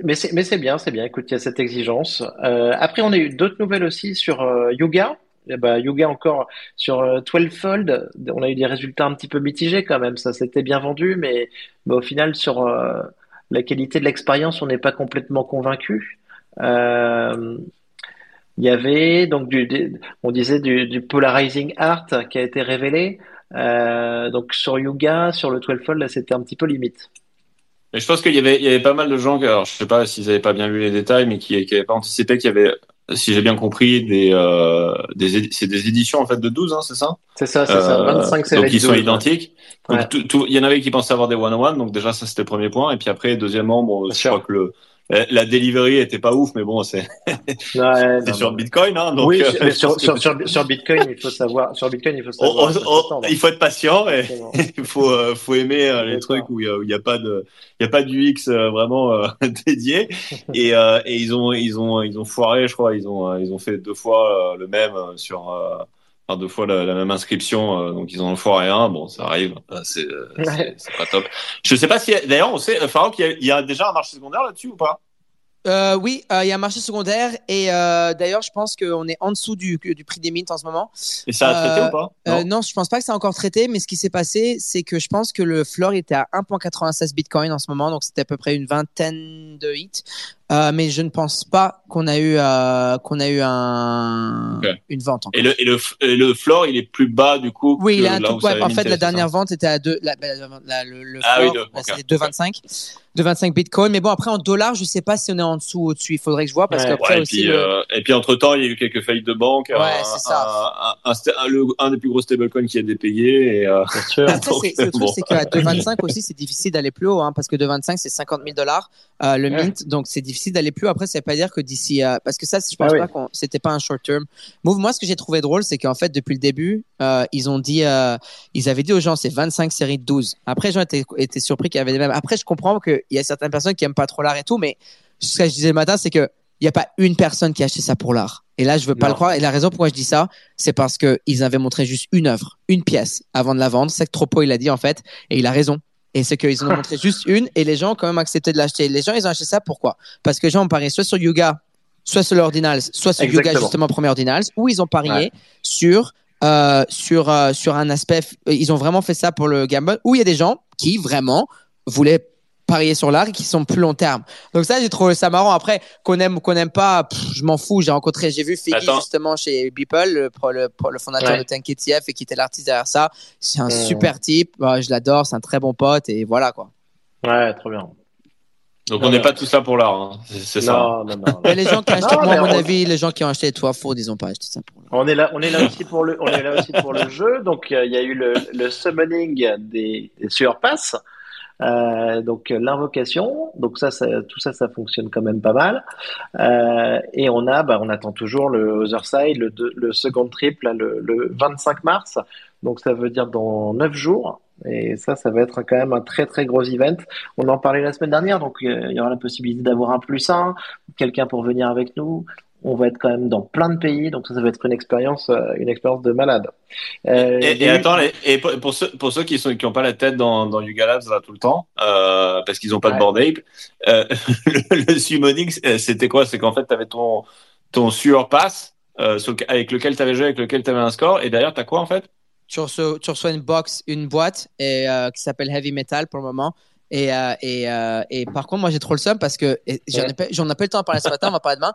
mais c'est bien, c'est bien. Écoute, il y a cette exigence. après, on a eu d'autres nouvelles aussi sur Yuga. Eh ben, Yuga encore sur 12 Fold, on a eu des résultats un petit peu mitigés quand même. Ça s'était bien vendu, mais, au final, sur la qualité de l'expérience, on n'est pas complètement convaincu. Euh, il y avait donc du, on disait du, du, polarizing art qui a été révélé. Euh, donc sur Yuga, sur le 12 Fold, là c'était un petit peu limite. Et je pense qu'il y avait, il y avait pas mal de gens, alors je sais pas s'ils avaient pas bien lu les détails, mais qui n'avaient pas anticipé qu'il y avait, si j'ai bien compris, des, euh, des c'est des éditions en fait de 12, hein, c'est ça? C'est ça, c'est ça. 25 euh, Donc ils sont identiques. Donc, il y en avait qui pensaient avoir des one-on-one, donc déjà ça c'était le premier point. Et puis après, deuxièmement, bon, je crois que le euh, la delivery était pas ouf, mais bon, c'est ouais, *laughs* sur Bitcoin, hein, donc, oui, euh, sur, *laughs* sur, sur, sur, Bitcoin, il faut savoir, sur Bitcoin, il faut savoir. il faut être patient et *laughs* il faut, euh, faut aimer les trucs où il y, a, pas de, il y a pas d'UX vraiment dédié. Et, et ils ont, ils ont, ils ont foiré, je crois, ils ont, ils ont fait deux fois le même sur Enfin, deux fois la, même inscription, donc ils en ont foiré un. Bon, ça arrive, c'est pas top. Je sais pas si, d'ailleurs, on sait, Farouk, il y, a, y a déjà un marché secondaire là-dessus ou pas? Euh, oui, euh, il y a un marché secondaire et euh, d'ailleurs, je pense qu'on est en dessous du, du prix des mints en ce moment. Et ça a traité ou pas? non, non, je pense pas que c'est encore traité, mais ce qui s'est passé, c'est que je pense que le floor était à 1.96 bitcoin en ce moment, donc c'était à peu près une vingtaine de hits. Euh, mais je ne pense pas qu'on a eu euh, qu'on a eu un une vente. Encore. Et le et le le floor il est plus bas du coup. Oui, il a un tout, ouais, en fait la dernière vente était à deux la, la, le, le ah, floor oui, c'était 2,25 2,25 bitcoin. Mais bon après en dollars je sais pas si on est en dessous ou au-dessus. Il faudrait que je vois parce ouais. qu'après ouais, et aussi. Puis, le... euh, et puis entre temps il y a eu quelques faillites de banque. Ouais c'est ça. Un, un, un, un, des plus gros stablecoins qui a dépayé. Et, euh... sûr. *laughs* Après, Donc, le truc bon. c'est qu'à 2,25 aussi c'est difficile d'aller plus haut hein, parce que 2,25 c'est 50 000 dollars euh, le mint donc c'est difficile d'aller plus après ça veut pas dire que d'ici, euh, parce que ça, je pense ah, pas qu'on, c'était pas un short term move. Moi, ce que j'ai trouvé drôle, c'est qu'en fait, depuis le début, euh, ils ont dit, euh, ils avaient dit aux gens, c'est 25 séries de 12. Après, gens étaient, étaient surpris qu'il y avait des mêmes. Après, je comprends qu'il y a certaines personnes qui aiment pas trop l'art et tout, mais ce que je disais le matin, c'est que il n'y a pas une personne qui a acheté ça pour l'art. Et là, je veux pas non. le croire. Et la raison pourquoi je dis ça, c'est parce que ils avaient montré juste une œuvre, une pièce avant de la vendre. C'est que Tropo, il a dit, en fait. Et il a raison. Et c'est qu'ils en ont montré juste une et les gens ont quand même accepté de l'acheter. Les gens, ils ont acheté ça pourquoi? Parce que les gens ont parié soit sur Yuga, soit sur l'Ordinals, soit sur Exactement. Yuga, justement, premier Ordinals, ou ils ont parié ouais. sur, euh, sur, euh, sur un aspect. Ils ont vraiment fait ça pour le gamble, où il y a des gens qui vraiment voulaient parier sur l'art et qui sont plus long terme. Donc ça, j'ai trouvé ça marrant. Après, qu'on aime ou qu'on aime pas, pff, je m'en fous. J'ai rencontré, j'ai vu Figgy justement chez Beeple, le, le, le fondateur ouais. de Tank ETF et qui était l'artiste derrière ça. C'est un mmh. super type. Bah, je l'adore. C'est un très bon pote et voilà quoi. Ouais, trop bien. Donc on n'est pas tous là pour l'art, hein. c'est ça. Non, non, non. Mais les gens qui ont acheté, non, moi, à mon on... avis, les gens qui ont acheté toi faux, ils n'ont pas acheté ça pour l'art. On est là, on est là aussi pour le, on est là aussi pour le jeu. Donc il euh, y a eu le, le summoning des, des surpasses. Euh, donc l'invocation, donc ça, ça, tout ça, ça fonctionne quand même pas mal. Euh, et on a, bah, on attend toujours le Other Side, le, second trip, là, le, le 25 mars. Donc ça veut dire dans 9 jours. Et ça, ça va être quand même un très très gros event. On en parlait la semaine dernière, donc euh, il y aura la possibilité d'avoir un plus un, quelqu'un pour venir avec nous on va être quand même dans plein de pays, donc ça, ça va être une expérience, euh, une expérience de malade. Euh, et, et, attends, et pour, pour, ceux, pour ceux qui sont qui n'ont pas la tête dans, dans Yuga Labs là tout le temps, euh, parce qu'ils n'ont pas ouais. de board ape, euh, *laughs* le, le summoning, c'était quoi? C'est qu'en fait, tu avais ton ton sur pass euh, avec lequel tu avais joué, avec lequel tu avais un score, et derrière, tu as quoi en fait? Tu reçois, tu reçois, une box, une boîte et, euh, qui s'appelle Heavy Metal pour le moment. Et, euh, et, euh, et, par contre, moi, j'ai trop le seum parce que j'en ai, pas, ai pas eu le temps à parler ce matin, on va parler demain.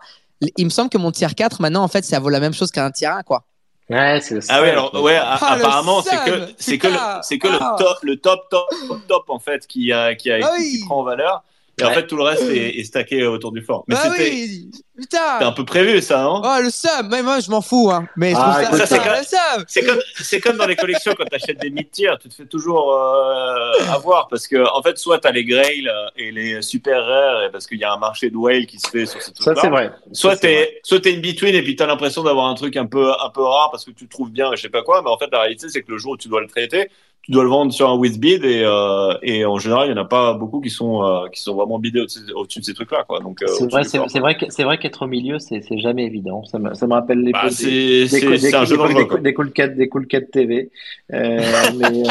Il me semble que mon tier 4, maintenant, en fait, ça vaut la même chose qu'un tier 1, quoi. Ouais, c'est Ah oui, alors, ouais, ah, apparemment, c'est que, c'est que, le, c'est que ah. le top, le top, top, top, en fait, qui a, qui a, ah oui. qui prend en valeur. Et ouais. en fait, tout le reste est, est stacké autour du fort. Mais bah c'était oui, c'était un peu prévu, ça, hein Oh, le sub Mais moi, je m'en fous, hein. Mais ah, ça, ça c'est comme, c'est comme, comme, dans les collections quand tu achètes des mid-tiers, tu te fais toujours euh, avoir parce que, en fait, soit tu as les Grail et les super rares parce qu'il y a un marché de whale qui se fait sur ces trucs-là. Ça, c'est vrai. Soit tu es, soit es une between et puis tu as l'impression d'avoir un truc un peu, un peu rare parce que tu trouves bien, je sais pas quoi, mais en fait, la réalité, c'est que le jour où tu dois le traiter, tu dois le vendre sur un Wizbid et, euh, et en général, il n'y en a pas beaucoup qui sont, euh, qui sont vraiment bidés au-dessus, au de ces trucs-là. Quoi. Donc, euh, c'est vrai, c'est, c'est vrai, que, c'est vrai qu'être au milieu, c'est, c'est jamais évident. Ça me, ça me rappelle les bah, des, c'est, des, c'est un jeu des, cool 4, des cool 4 TV. Euh, *laughs* mais,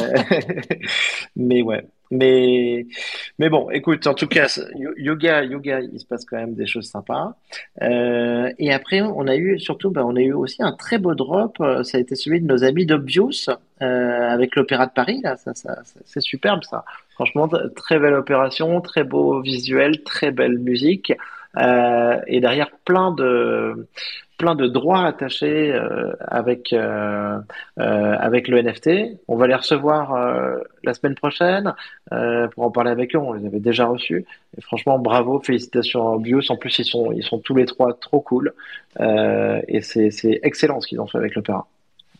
*laughs* mais ouais. Mais, mais bon, écoute, en tout cas, yoga, yoga, il se passe quand même des choses sympas. Euh, et après, on a eu surtout, bah, on a eu aussi un très beau drop. Ça a été celui de nos amis d'Obvious euh, avec l'Opéra de Paris. Là, ça, ça, c'est superbe, ça. Franchement, très belle opération, très beau visuel, très belle musique. Euh, et derrière plein de plein de droits attachés euh, avec euh, euh avec le NFT. On va les recevoir euh, la semaine prochaine pour en parler avec eux. On les avait déjà reçus. Et franchement, bravo, félicitations à Bios. En plus, ils sont ils sont tous les trois trop cool. et c'est excellent ce qu'ils ont fait avec l'opéra.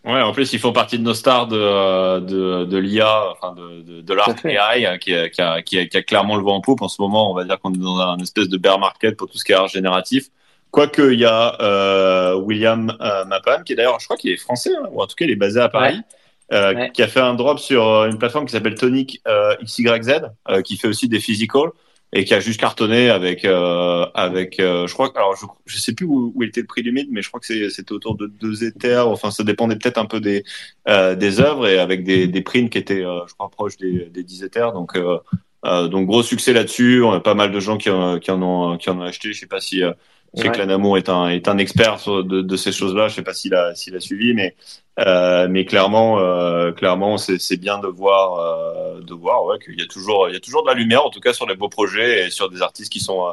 Ouais, en plus, ils font partie de nos stars de, de, de l'IA, enfin de, de, de l'art AI, qui, a, qui, a, qui, a, qui, a, clairement le vent en poupe. En ce moment, on va dire qu'on est dans un espèce de bear market pour tout ce qui est art génératif. Quoique, il y a euh, William euh, Mapan, qui est d'ailleurs, je crois qu'il est français, hein, ou en tout cas, il est basé à Paris, ouais. Euh, ouais. qui a fait un drop sur euh, une plateforme qui s'appelle Tonic euh, XYZ, euh, qui fait aussi des physical et qui a juste cartonné avec euh, avec euh, je crois alors je je sais plus où, où était le prix limite mais je crois que c'était autour de 2 éthers enfin ça dépendait peut-être un peu des euh, des œuvres et avec des des prints qui étaient je crois proches des des 10 éthers donc donc gros succès là-dessus. On a pas mal de gens qui, qui en ont qui en ont acheté. Je sais pas si je sais que Lanamo est un est un expert de, de ces choses-là. Je sais pas s'il a s'il a suivi, mais euh, mais clairement euh, clairement c'est bien de voir euh, de voir ouais, qu'il y a toujours il y a toujours de la lumière en tout cas sur les beaux projets et sur des artistes qui sont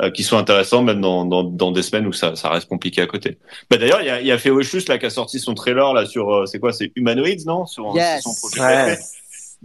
euh, qui sont intéressants même dans, dans, dans des semaines où ça, ça reste compliqué à côté. Bah d'ailleurs il y a il y a Feochus là qui a sorti son trailer là sur euh, c'est quoi c'est Humanoids non? Sur yes. son projet. Ouais.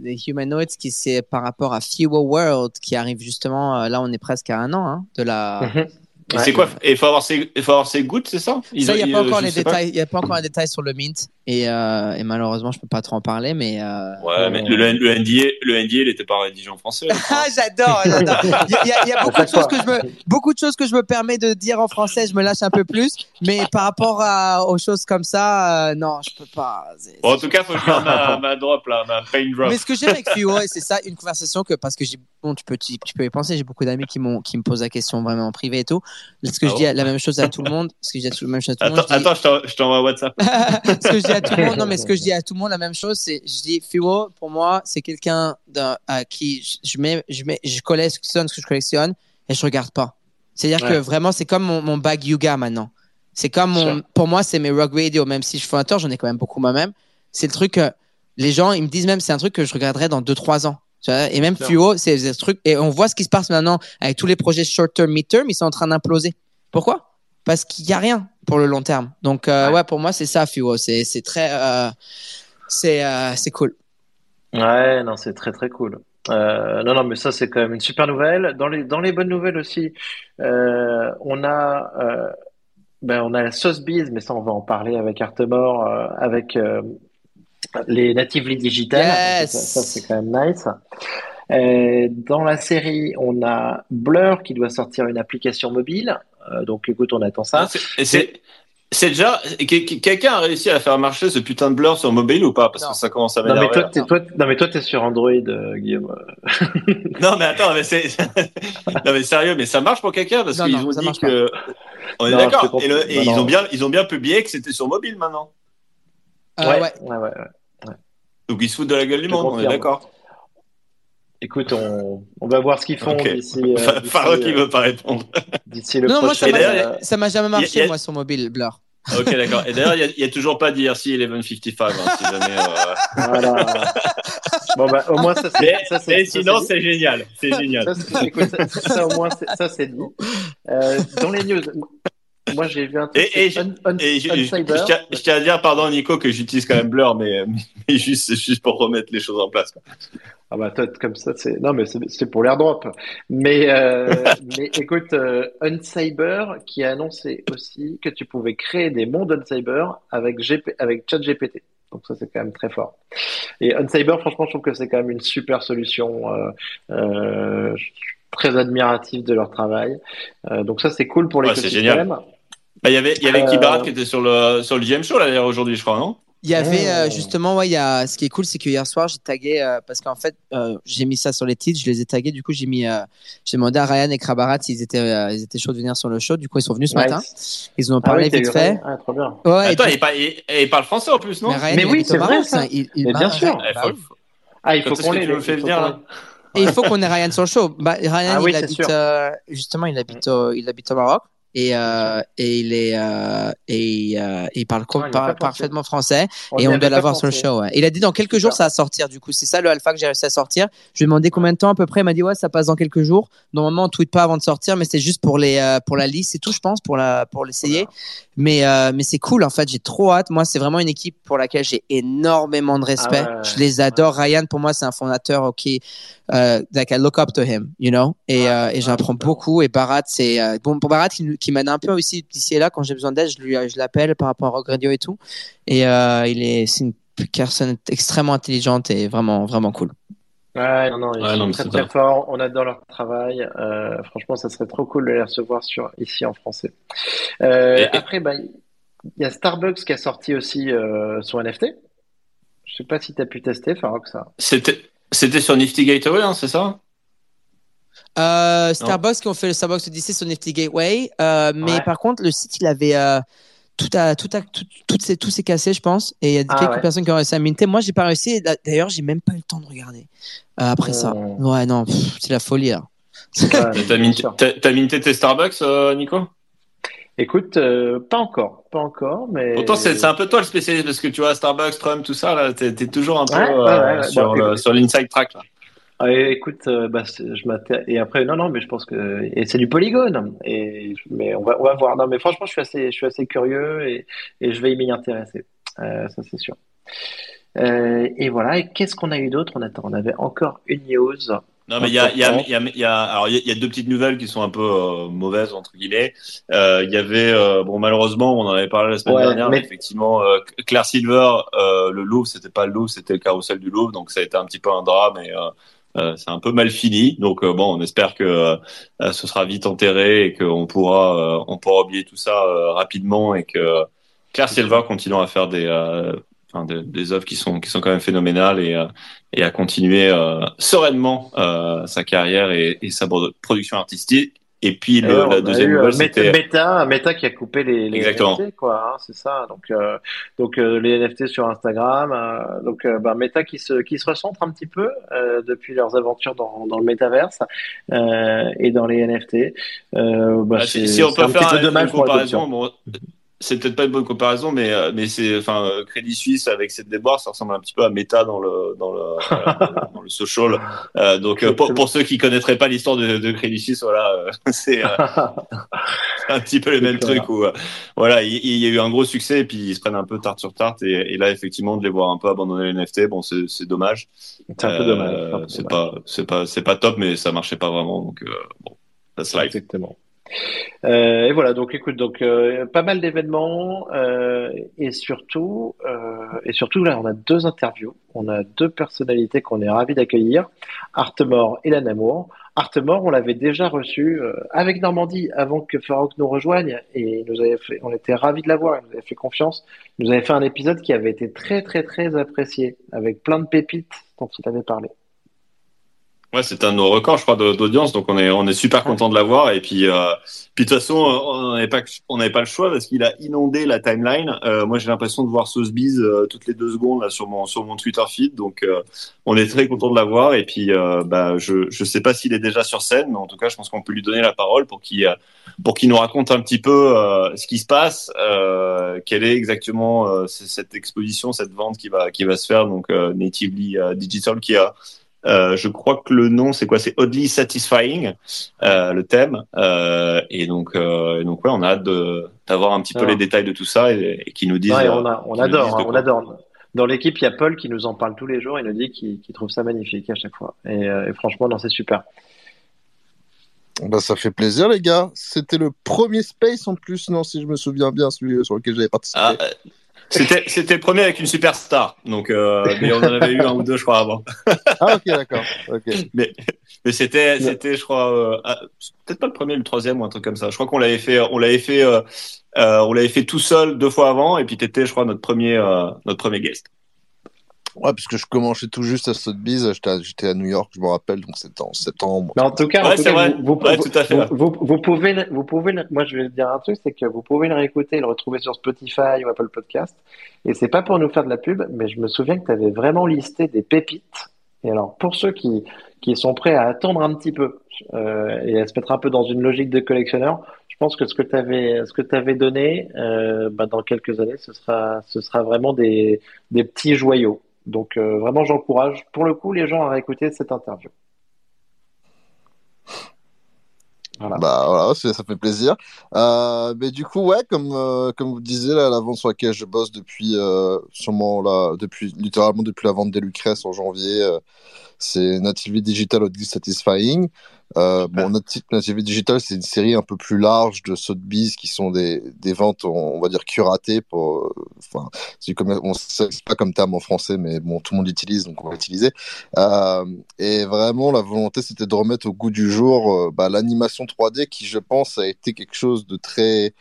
Les Humanoids qui c'est par rapport à Fuel World qui arrive justement là on est presque à un an hein, de la mm-hmm. Et c'est quoi? Il faut avoir ses, il faut avoir ses gouttes, c'est ça? Il n'y a, pas encore les détails. Il y a pas encore les détails sur le mint et, euh, et malheureusement je peux pas trop en parler, mais. Euh, ouais, mais le, le, NDA, le NDA, il était pas rédigé en français. Ah, *laughs* j'adore, j'adore. Il y a, il y a beaucoup de choses que je me, beaucoup de choses que je me permets de dire en français. Je me lâche un peu plus, mais par rapport à, aux choses comme ça, euh, non, je peux pas. Bon, en tout cas, faut que je *laughs* fasse ma, ma drop là, ma pain drop. Mais ce que j'aime avec Fuo, c'est ça, une conversation que parce que j'ai, bon, tu peux, tu, peux y penser. J'ai beaucoup d'amis qui m'ont, qui me posent la question vraiment en privé et tout. Ce que ah je dis la même chose à tout le monde. Ce que je dis la même chose à tout le monde. Attends, attends, je t'envoie WhatsApp. *laughs* ce que je dis à tout le monde, non, mais ce que je dis à tout le monde, la même chose, c'est, je dis, Fuo, pour moi, c'est quelqu'un à qui je mets, je mets, je collectionne ce que je collectionne et je regarde pas. C'est-à-dire que vraiment, c'est comme mon, mon, bag Yuga maintenant. C'est comme mon, pour moi, c'est mes rock radio, même si je fais un tort, j'en ai quand même beaucoup moi-même. C'est le truc que les gens, ils me disent même, c'est un truc que je regarderai dans 2-3 ans. Et même Fuo, c'est des trucs, et on voit ce qui se passe maintenant avec tous les projets short term, mid term, ils sont en train d'imploser. Pourquoi? Parce qu'il n'y a rien pour le long terme. Donc, euh, ouais. pour moi, c'est ça, Fuo. C'est, c'est très, euh, c'est, euh, c'est cool. Ouais, non, c'est très, très cool. Euh, non, non, mais ça, c'est quand même une super nouvelle. Dans les, dans les bonnes nouvelles aussi, euh, on a, euh, ben, on a la sauce bise, mais ça, on va en parler avec Artemore, avec les natively digital. Yes. Ça, ça c'est quand même nice. dans la série, on a Blur qui doit sortir une application mobile. Donc, écoute, on attend ça. Et c'est c'est déjà quelqu'un a réussi à faire marcher ce putain de blur sur mobile ou pas? Parce que ça commence à m'énerver. Non mais toi, toi, non mais toi t'es sur Android, euh, Guillaume. *laughs* non mais attends, mais c'est *laughs* non mais sérieux, mais ça marche pour quelqu'un? Parce qu'ils ont dit que on est d'accord. Et, et ils ont bien ils ont bien publié que c'était sur mobile maintenant. Euh, ouais, ouais. Ouais, ouais, ouais, Donc ils se foutent de la gueule du monde, on est d'accord. Écoute, on, on, va voir ce qu'ils font okay. d'ici. *laughs* Euh, Pharo qui veut pas répondre. *laughs* D'ici le non, prochain. Moi, ça m'a jamais marché, a... moi, sur mobile, Blur. Ok, d'accord. Et d'ailleurs, il n'y a, a, toujours pas d'IRC 1155, hein, si jamais. Euh... Voilà. Bon, bah, au moins, ça, c'est. ça, c'est sinon, c'est génial. C'est génial. Ça, écoute, ça, ça, au moins, ça, c'est dit. Euh, dans les news, moi, j'ai vu un truc. Et, et, un, un, et je, je, tiens à dire, pardon, Nico, que j'utilise quand même Blur, mais, *laughs* mais juste, juste pour remettre les choses en place. Quoi. Ah bah toi comme ça c'est non mais c'est pour l'airdrop. Mais euh, *laughs* mais écoute euh, Uncyber qui a annoncé aussi que tu pouvais créer des mondes Uncyber avec GP, avec ChatGPT. Donc ça c'est quand même très fort. Et Uncyber franchement je trouve que c'est quand même une super solution. Euh, euh, très admiratif de leur travail. Euh, donc ça c'est cool pour les. Ouais, c'est génial. Bah, il y avait il y avait Kibarat qui était sur le sur le GM show là aujourd'hui je crois non? Il y avait euh, justement, ouais, il y a, ce qui est cool, c'est que hier soir, j'ai tagué, euh, parce qu'en fait, euh, j'ai mis ça sur les titres, je les ai tagués, du coup, j'ai mis, j'ai demandé à Ryan et Krabarat s'ils étaient, ils étaient chauds de venir sur le show, du coup, ils sont venus ce matin. Ils en ont parlé ah oui, vite fait. Ah, trop bien. Ouais, Attends, il, parle, il, il, parle français en plus, non? Mais, Ryan, mais oui, c'est vrai, ça. Il, il mais bien sûr. Ah, il faut, ah, il faut qu'on les, le fait venir, là. Et il faut qu'on ait Ryan sur le show. Bah, Ryan, ah, oui, il habite, justement, il habite, au, il habite au Maroc et, euh, et il est euh, et euh, il parle par, parfaitement français on et on doit l'avoir sur le show. Ouais. Il a dit dans quelques jours ça va sortir du coup c'est ça le alpha que j'ai réussi à sortir. Je lui ai demandé combien de temps à peu près il m'a dit ouais ça passe dans quelques jours. Normalement on tweet pas avant de sortir mais c'est juste pour les pour la liste et tout je pense pour la pour l'essayer. Mais mais c'est cool en fait j'ai trop hâte. Moi c'est vraiment une équipe pour laquelle j'ai énormément de respect. Ah ouais, je les adore. Ryan pour moi c'est un fondateur ok uh, like I look up to him you know? Et et j'apprends beaucoup et Barat c'est bon pour Barat qui, qui m'aide un peu aussi d'ici et là. Quand j'ai besoin d'aide je lui je l'appelle par rapport à Rock Radio et tout. Et euh, il est c'est une personne extrêmement intelligente et vraiment vraiment cool. Ouais non non ils Ouais, sont non, mais très c'est très top. forts. On adore leur travail. Euh, franchement ça serait trop cool de les recevoir sur ici en français. Euh, Et- et- après bah il y a Starbucks qui a sorti aussi euh, son NFT je sais pas si tu as pu tester Farok ça. C'était c'était sur Nifty Gateway, hein, c'est ça? Euh, Starbucks qui ont fait le Starbucks Odyssey sur Nifty Gateway euh, mais Ouais. par contre le site il avait euh, tout a, tout a, tout, tout c'est, tout s'est cassé, je pense. Et il y a ah quelques personnes qui ont réussi à minter. Moi, j'ai pas réussi. D'ailleurs, j'ai même pas eu le temps de regarder euh, après ça. Ouais, non, c'est la folie. Là. *laughs* t'as, minté, tes Starbucks, euh, Nico? Écoute, euh, pas encore, pas encore, mais. Pourtant, c'est, un peu toi le spécialiste parce que tu vois Starbucks, Trump, tout ça là, t'es, toujours un peu sur, bah, sur l'inside track là. Ah, écoute, euh, bah, je m'attends et après non non mais je pense que et c'est du polygone et mais on va on va voir. Non mais franchement je suis assez je suis assez curieux et, et je vais m'y intéresser. Euh, ça c'est sûr. Euh, et voilà. Et qu'est-ce qu'on a eu d'autre? On attend on avait encore une news. Non, mais il y a, y, a, y, a, y, a, alors y, a deux petites nouvelles qui sont un peu euh, mauvaises entre guillemets. Euh, il y avait, euh, bon malheureusement, on en avait parlé la semaine dernière, mais... effectivement, Claire Silver, le Louvre, c'était pas le Louvre, c'était le carrousel du Louvre, donc ça a été un petit peu un drame et c'est un peu mal fini. Donc euh, bon, on espère que euh, ce sera vite enterré et qu'on pourra on pourra oublier tout ça rapidement et que Claire Silva continue à faire des Enfin, des, œuvres qui sont qui sont quand même phénoménales et et à continuer sereinement sa carrière et, et, sa production artistique et puis le, la deuxième nouvelle, euh, c'était Meta, Meta qui a coupé les, les NFT, quoi. Hein, c'est ça. Donc, euh, donc euh, les NFT sur Instagram. Euh, donc, bah, Meta qui se qui se recentre un petit peu depuis leurs aventures dans, dans le métaverse et dans les NFT. Bah, bah, si, on peut faire un, une comparaison, bon, c'est peut-être pas une bonne comparaison, mais euh, mais c'est enfin euh, Crédit Suisse avec cette déboire, ça ressemble un petit peu à Meta dans le dans le *laughs* dans le social. Euh, donc pour, pour, ceux qui connaîtraient pas l'histoire de, de, Crédit Suisse, voilà, *laughs* c'est *laughs* un petit peu le même truc où voilà, il, il, y a eu un gros succès et puis ils se prennent un peu tarte sur tarte et, et là effectivement de les voir un peu abandonner les NFT, bon c'est dommage. C'est un peu dommage. C'est pas c'est pas c'est pas top, mais ça marchait pas vraiment donc bon, that's life. Exactement. Euh, et voilà, donc écoute, donc euh, pas mal d'événements euh, et surtout, et surtout là, on a deux interviews, on a deux personnalités qu'on est ravis d'accueillir, Artemore et Lanamour. Artemore, on l'avait déjà reçu avec Normandie avant que Farouk nous rejoigne et nous avait fait, on était ravis de l'avoir, il nous avait fait confiance, il nous avait fait un épisode qui avait été très très très apprécié avec plein de pépites dont il avait parlé. Ouais, c'est un de nos records, je crois, d'audience, donc on est on est super content de l'avoir. Et puis, euh, puis de toute façon, on n'avait pas pas le choix parce qu'il a inondé la timeline. Euh, moi, j'ai l'impression de voir Sotheby's euh, toutes les deux secondes là sur mon sur mon Twitter feed, donc euh, on est très content de l'avoir. Et puis, euh, bah, je je sais pas s'il est déjà sur scène, mais en tout cas, je pense qu'on peut lui donner la parole pour qu'il pour qu'il nous raconte un petit peu ce qui se passe, quelle est exactement cette exposition, cette vente qui va qui va se faire donc natively digital qui a euh, je crois que le nom, c'est quoi? C'est Oddly Satisfying, euh, le thème. Euh, et donc, euh, donc ouais, on a hâte d'avoir un petit peu les détails de tout ça et, et qui nous disent. Ouais, on, a, on adore, on adore. Dans l'équipe, il y a Paul qui nous en parle tous les jours. Il nous dit qu'il trouve ça magnifique à chaque fois. Et, et franchement, non, c'est super. Bah, ça fait plaisir, les gars. C'était le premier Space en plus, non, si je me souviens bien, celui sur lequel j'avais participé. Ah, c'était, c'était le premier avec une superstar. Donc, euh, mais on en avait eu un ou deux, je crois, avant. ah, ok, d'accord. Mais, mais c'était, c'était, je crois, euh, ah, peut-être pas le premier, le troisième ou un truc comme ça. Je crois qu'on l'avait fait, on l'avait fait, euh, euh on l'avait fait tout seul deux fois avant, et puis t'étais, je crois, notre premier, euh, notre premier guest. Ouais, puisque je commençais tout juste à Sotheby's, j'étais à New York, je me rappelle, donc c'était en septembre. Mais en tout cas, vous, pouvez, vous pouvez, moi je vais dire un truc, c'est que vous pouvez le réécouter, le retrouver sur Spotify ou Apple Podcast. Et c'est pas pour nous faire de la pub, mais je me souviens que tu avais vraiment listé des pépites. Et alors, pour ceux qui, qui sont prêts à attendre un petit peu euh, et à se mettre un peu dans une logique de collectionneur, je pense que ce que tu avais, ce que avais donné, euh, bah, dans quelques années, ce sera, ce sera vraiment des, des petits joyaux. Donc euh, vraiment, j'encourage pour le coup les gens à réécouter cette interview. Voilà. Bah voilà, ça fait plaisir. Euh, mais du coup, ouais, comme euh, comme vous disiez là, la vente sur laquelle je bosse depuis sûrement là, depuis littéralement depuis la vente des Lucrèce en janvier, c'est Natively Digital Oddly Satisfying. Euh, bon, Natively Digital, c'est une série un peu plus large de Sotheby's qui sont des, des ventes, on, va dire, curatées pour, enfin, c'est pas comme terme en français, mais bon, tout le monde l'utilise, donc on va l'utiliser. Euh, et vraiment, la volonté, c'était de remettre au goût du jour, euh, bah, l'animation 3D qui, je pense, a été quelque chose de très,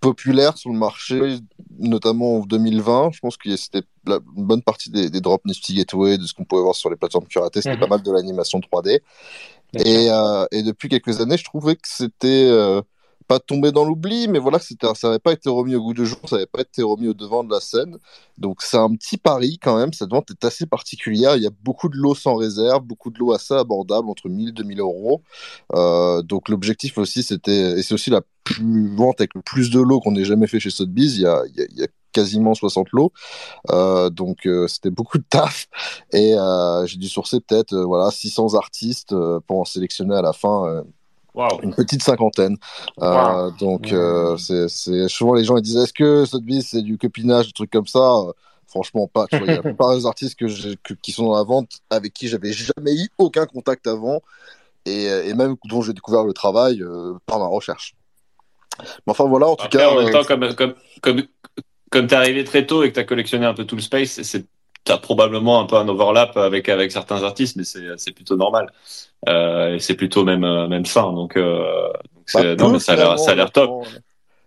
populaire sur le marché, notamment en 2020. Je pense que c'était une bonne partie des, des drops Nifty Gateway, de ce qu'on pouvait voir sur les plateformes curatées, c'était mhm. pas mal de l'animation 3D. Et, euh, et, depuis quelques années, je trouvais que c'était euh, pas tombé dans l'oubli, mais voilà, ça n'avait pas été remis au goût du jour, ça n'avait pas été remis au devant de la scène. Donc c'est un petit pari quand même, cette vente est assez particulière. Il y a beaucoup de lots sans réserve, beaucoup de lots assez abordables, entre 1000 et 2000 euros. Euh, donc l'objectif aussi, c'était, et c'est aussi la plus vente avec le plus de lots qu'on ait jamais fait chez Sotheby's. Il y a, il y a, quasiment 60 lots. Euh, donc euh, c'était beaucoup de taf et euh, j'ai dû sourcer peut-être euh, voilà 600 artistes euh, pour en sélectionner à la fin une petite cinquantaine. Euh, donc, euh, c'est souvent les gens ils disent est-ce que Sotheby's c'est du copinage, des trucs comme ça? Franchement, pas. il y a *laughs* pas des artistes que, qui sont dans la vente avec qui j'avais jamais eu aucun contact avant et, et même dont j'ai découvert le travail euh, par ma recherche. Mais enfin voilà, en tout cas. En même temps, comme, comme, comme, comme tu es arrivé très tôt et que tu as collectionné un peu tout le space, c'est tu as probablement un peu un overlap avec, avec certains artistes, mais c'est plutôt normal. Euh, et c'est plutôt même, euh, même sain. Donc, euh, bah, non, mais ça a l'air top.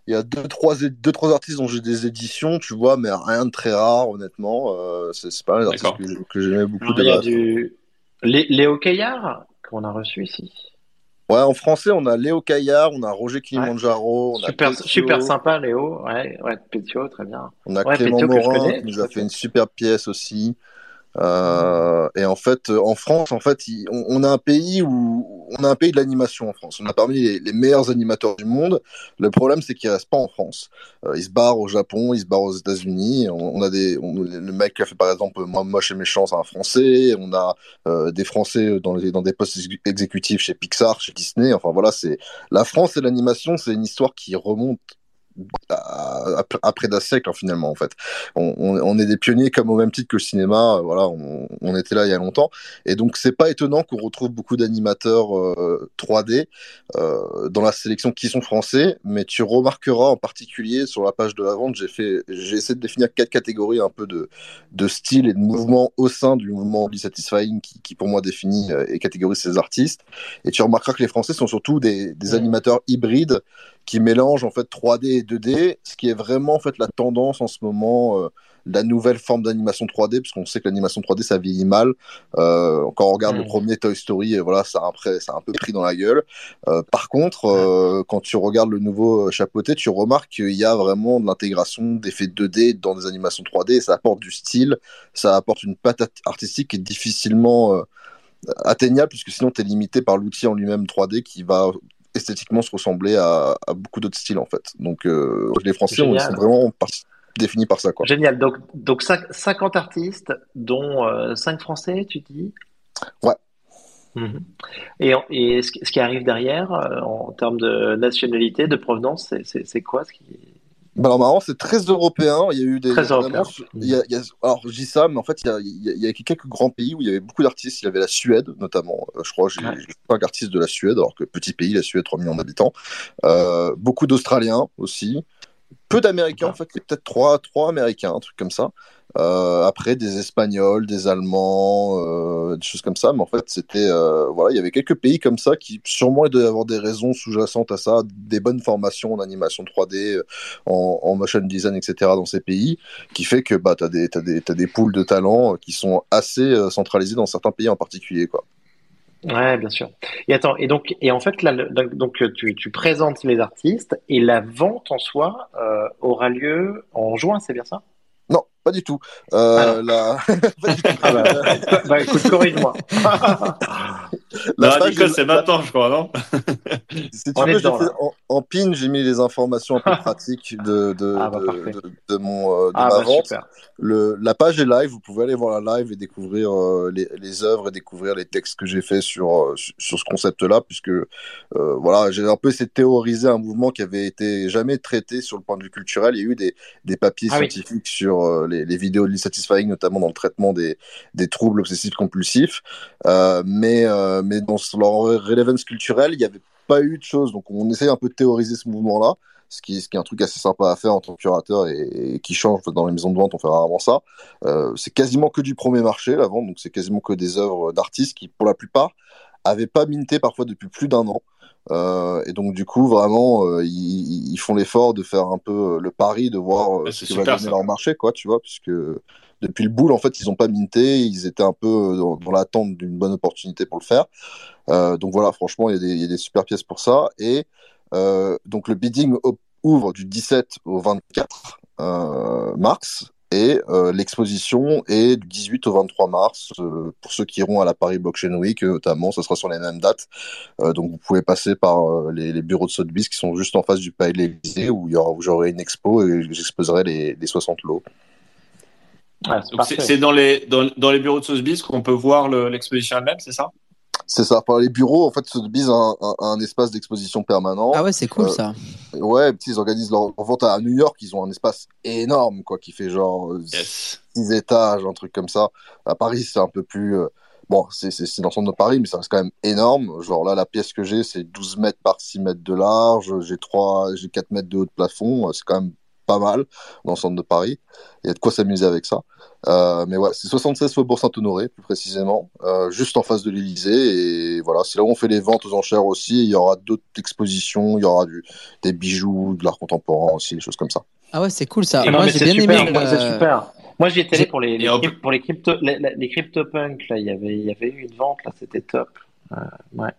Il y a deux trois, deux, trois artistes dont j'ai des éditions, tu vois, mais rien de très rare, honnêtement. Euh, c'est pas un artiste que, que j'aimais beaucoup. Il y a du... Léo Caillard, qu'on a reçu ici. Ouais, en français, on a Léo Caillard, on a Roger Kilimanjaro. super, super sympa, Léo. Ouais, ouais, Pétio, très bien. On a Clément Morin qui nous a fait une super pièce aussi. Euh, et en fait, euh, en France, en fait, on, a un pays où on a un pays de l'animation en France. On a parmi les, meilleurs animateurs du monde. Le problème, c'est qu'ils restent pas en France. Euh, ils se barrent au Japon, ils se barrent aux États-Unis. On, a des, le mec qui a fait par exemple Moi moche et méchant, c'est un Français. On a des Français dans, dans des postes exécutifs chez Pixar, chez Disney. Enfin voilà, c'est la France et l'animation, c'est une histoire qui remonte après d'un siècle hein, finalement en fait. On, on, est des pionniers comme au même titre que le cinéma, voilà, on, on était là il y a longtemps. Et donc c'est pas étonnant qu'on retrouve beaucoup d'animateurs euh, 3D euh, dans la sélection qui sont français, mais tu remarqueras en particulier sur la page de la vente, j'ai fait, j'ai essayé de définir quatre catégories un peu de, de style et de mouvement au sein du mouvement Satisfying qui, qui pour moi définit euh, et catégorise ces artistes. Et tu remarqueras que les Français sont surtout des, des animateurs hybrides qui mélange en fait 3D et 2D, ce qui est vraiment en fait la tendance en ce moment, euh, la nouvelle forme d'animation 3D, puisqu'on sait que l'animation 3D ça vieillit mal. Euh, quand on regarde le mm. premier Toy Story, et voilà, ça a, après, ça a un peu pris dans la gueule. Euh, par contre, euh, quand tu regardes le nouveau chapeauté, tu remarques qu'il y a vraiment de l'intégration d'effets 2D dans des animations 3D, et ça apporte du style, ça apporte une patate artistique qui est difficilement euh, atteignable puisque sinon tu es limité par l'outil en lui-même 3D qui va esthétiquement se ressembler à, beaucoup d'autres styles en fait. Donc euh, les Français on, sont vraiment définis par ça. Quoi. Génial. Donc, donc 50 artistes, dont 5 euh, Français, tu dis? Ouais. Mhm. Et, et ce, qui arrive derrière, euh, en termes de nationalité, de provenance, c'est quoi ce qui bah alors marrant, c'est très européen. Il y a eu des. Très européen. Il y a, il y a, alors je dis ça, mais en fait, il y, a, il y a quelques grands pays où il y avait beaucoup d'artistes. Il y avait la Suède, notamment. Euh, je crois, j'ai ouais. cinq artistes de la Suède, alors que petit pays, la Suède, 3 millions d'habitants. Euh, beaucoup d'Australiens aussi. Peu d'Américains, en fait, il y a peut-être trois, trois Américains, un truc comme ça. Euh, après, des Espagnols, des Allemands, euh, des choses comme ça. Mais en fait, c'était euh, voilà, il y avait quelques pays comme ça qui sûrement il y avoir des raisons sous-jacentes à ça, des bonnes formations en animation 3D, en, en motion design, etc. dans ces pays, qui fait que bah t'as des t'as des t'as des poules de talents qui sont assez centralisées dans certains pays en particulier, quoi. Ouais, bien sûr. Et attends, et donc, et en fait, là, donc tu, tu présentes les artistes et la vente en soi euh, aura lieu en juin, c'est bien ça? Pas du tout. Euh, la... *laughs* ah bah, bah, écoute, corrige-moi. *laughs* la Nico, c'est maintenant, je crois, non *laughs* Si tu veux, fait, en, en, pin, j'ai mis les informations un peu pratiques de, de, ah bah, de, mon, euh, de ah ma bah, vente. Le, la page est live, vous pouvez aller voir la live et découvrir euh, les, les œuvres et découvrir les textes que j'ai fait sur, euh, sur ce concept-là, puisque voilà, j'ai un peu essayé de théoriser un mouvement qui avait été jamais traité sur le point de vue culturel. Il y a eu des, des papiers ah scientifiques oui. sur les, vidéos de Satisfying, notamment dans le traitement des, troubles obsessifs compulsifs. Euh, mais, euh, mais dans leur relevance culturelle, il n'y avait pas eu de choses. Donc on essaye un peu de théoriser ce mouvement-là. Ce qui, est un truc assez sympa à faire en tant que curateur et, qui change dans les maisons de vente, on fait rarement ça. Euh, c'est quasiment que du premier marché la vente, donc c'est quasiment que des œuvres d'artistes qui, pour la plupart, avaient pas minté parfois depuis plus d'un an. Euh, et donc du coup vraiment euh, ils, ils, font l'effort de faire un peu euh, le pari de voir euh, ce que va donner leur marché quoi tu vois puisque depuis le boule en fait ils ont pas minté ils étaient un peu dans, dans l'attente d'une bonne opportunité pour le faire. Donc voilà franchement y, il y, a des super pièces pour ça. Et donc le bidding ouvre du 17 au 24 mars et euh, l'exposition est du 18 au 23 mars. Euh, pour ceux qui iront à la Paris Blockchain Week, euh, notamment, ce sera sur les mêmes dates. donc vous pouvez passer par les, bureaux de Sotheby's qui sont juste en face du Palais de l'Élysée où, où j'aurai une expo et j'exposerai les, les 60 lots. Ah, c'est dans les, dans, dans, les bureaux de Sotheby's qu'on peut voir l'exposition elle-même, c'est ça? C'est ça. Par les bureaux, en fait, Sotheby's a un, un, espace d'exposition permanent. Ah ouais, c'est cool euh, ça. Ouais, ils organisent leur, vente à New York. Ils ont un espace énorme, quoi, qui fait genre 6 euh, étages, un truc comme ça. À Paris, c'est un peu plus. Euh, bon, c'est dans le centre de Paris, mais ça reste quand même énorme. Genre là, la pièce que j'ai, c'est 12 mètres par 6 mètres de large. J'ai 3, j'ai 4 mètres de haut de plafond. C'est quand même pas mal dans le centre de Paris. Il y a de quoi s'amuser avec ça. Euh, mais ouais, c'est 76 Faubourg Saint-Honoré, plus précisément, euh, juste en face de l'Élysée. Et voilà, c'est là où on fait les ventes aux enchères aussi. Il y aura d'autres expositions, il y aura du, des bijoux, de l'art contemporain aussi, des choses comme ça. Ah ouais, c'est cool ça. moi, j'ai bien aimé. C'est super. Moi, j'y étais allé pour les, les, pour les crypto, les. Là, il y avait, il y avait eu une vente là, c'était top. Euh, ouais.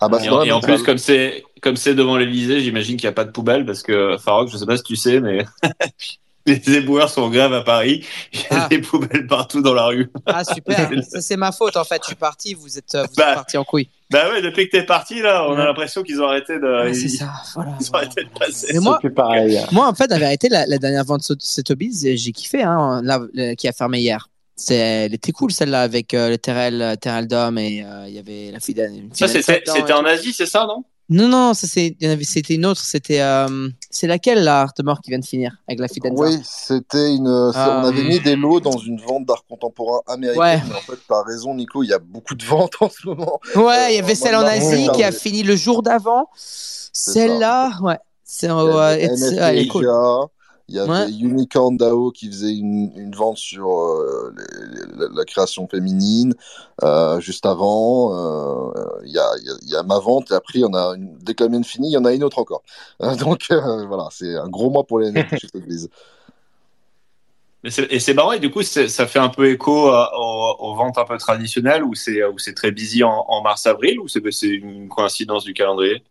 Ah bah, et, en, plus, comme c'est comme c'est devant l'Elysée, j'imagine qu'il n'y a pas de poubelle parce que Farok, je sais pas si tu sais, mais *laughs* les éboueurs sont graves à Paris. Il y a ah. des poubelles partout dans la rue. Ah super, *laughs* ça c'est ma faute en fait. Je suis parti, vous êtes, vous bah, parti en couille. Bah ouais, depuis que t'es parti là, on a l'impression qu'ils ont arrêté de. c'est ça, voilà. Ils ont arrêté de passer. Mais moi, pareil. moi en fait, la vérité, la, la dernière vente de Sotheby's, j'ai kiffé, hein, là, qui a fermé hier. Elle était cool celle-là avec euh, le Terrell, Terrell Dom et euh, il y avait la fille Ça c'était, en Asie, c'est ça, non? Non, non, ça c'était une autre. C'était, euh, c'est laquelle là, de mort qui vient de finir avec la fille Oui, c'était une. On avait mis des lots dans une vente d'art contemporain américain. Ouais. Mais en fait, t'as raison, Nico, il y a beaucoup de ventes *laughs* en ce moment. Ouais, il y avait celle en Asie qui a fini le jour d'avant. Celle-là, ouais. C'est, ouais, cool. Il y avait Unicorn DAO qui faisait une, une vente sur euh, la, création féminine euh, juste avant. Euh, il, y a, il, y a, ma vente et après, il y en a une, dès que la mienne finit, il y en a une autre encore. *laughs* donc voilà, c'est un gros mois pour les NFT chez Sotheby's. Et c'est marrant, et du coup, ça fait un peu écho aux, ventes un peu traditionnelles où c'est très busy en, en mars-avril ou c'est une coïncidence du calendrier?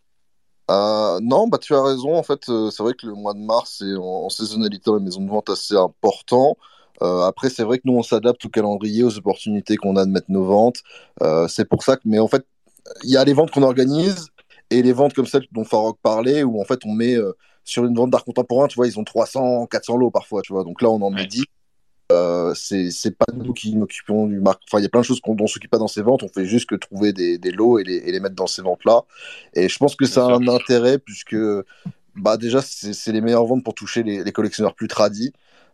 Euh, non, bah tu as raison. En fait, euh, c'est vrai que le mois de mars est en, saisonnalité dans les maisons de vente assez important. Euh, après, c'est vrai que nous, on s'adapte au calendrier, aux opportunités qu'on a de mettre nos ventes. Euh, c'est pour ça que, mais en fait, il y a les ventes qu'on organise et les ventes comme celles dont Farok parlait, où en fait, on met euh, sur une vente d'art contemporain, tu vois, ils ont 300, 400 lots parfois, tu vois. Donc là, on en met 10. Euh, c'est pas nous qui m'occupons du marque. Enfin, il y a plein de choses qu'on s'occupe pas dans ces ventes. On fait juste que trouver des, des lots et les, et les, mettre dans ces ventes-là. Et je pense que ça a un intérêt puisque, bah, déjà, c'est les meilleures ventes pour toucher les, les collectionneurs plus tradis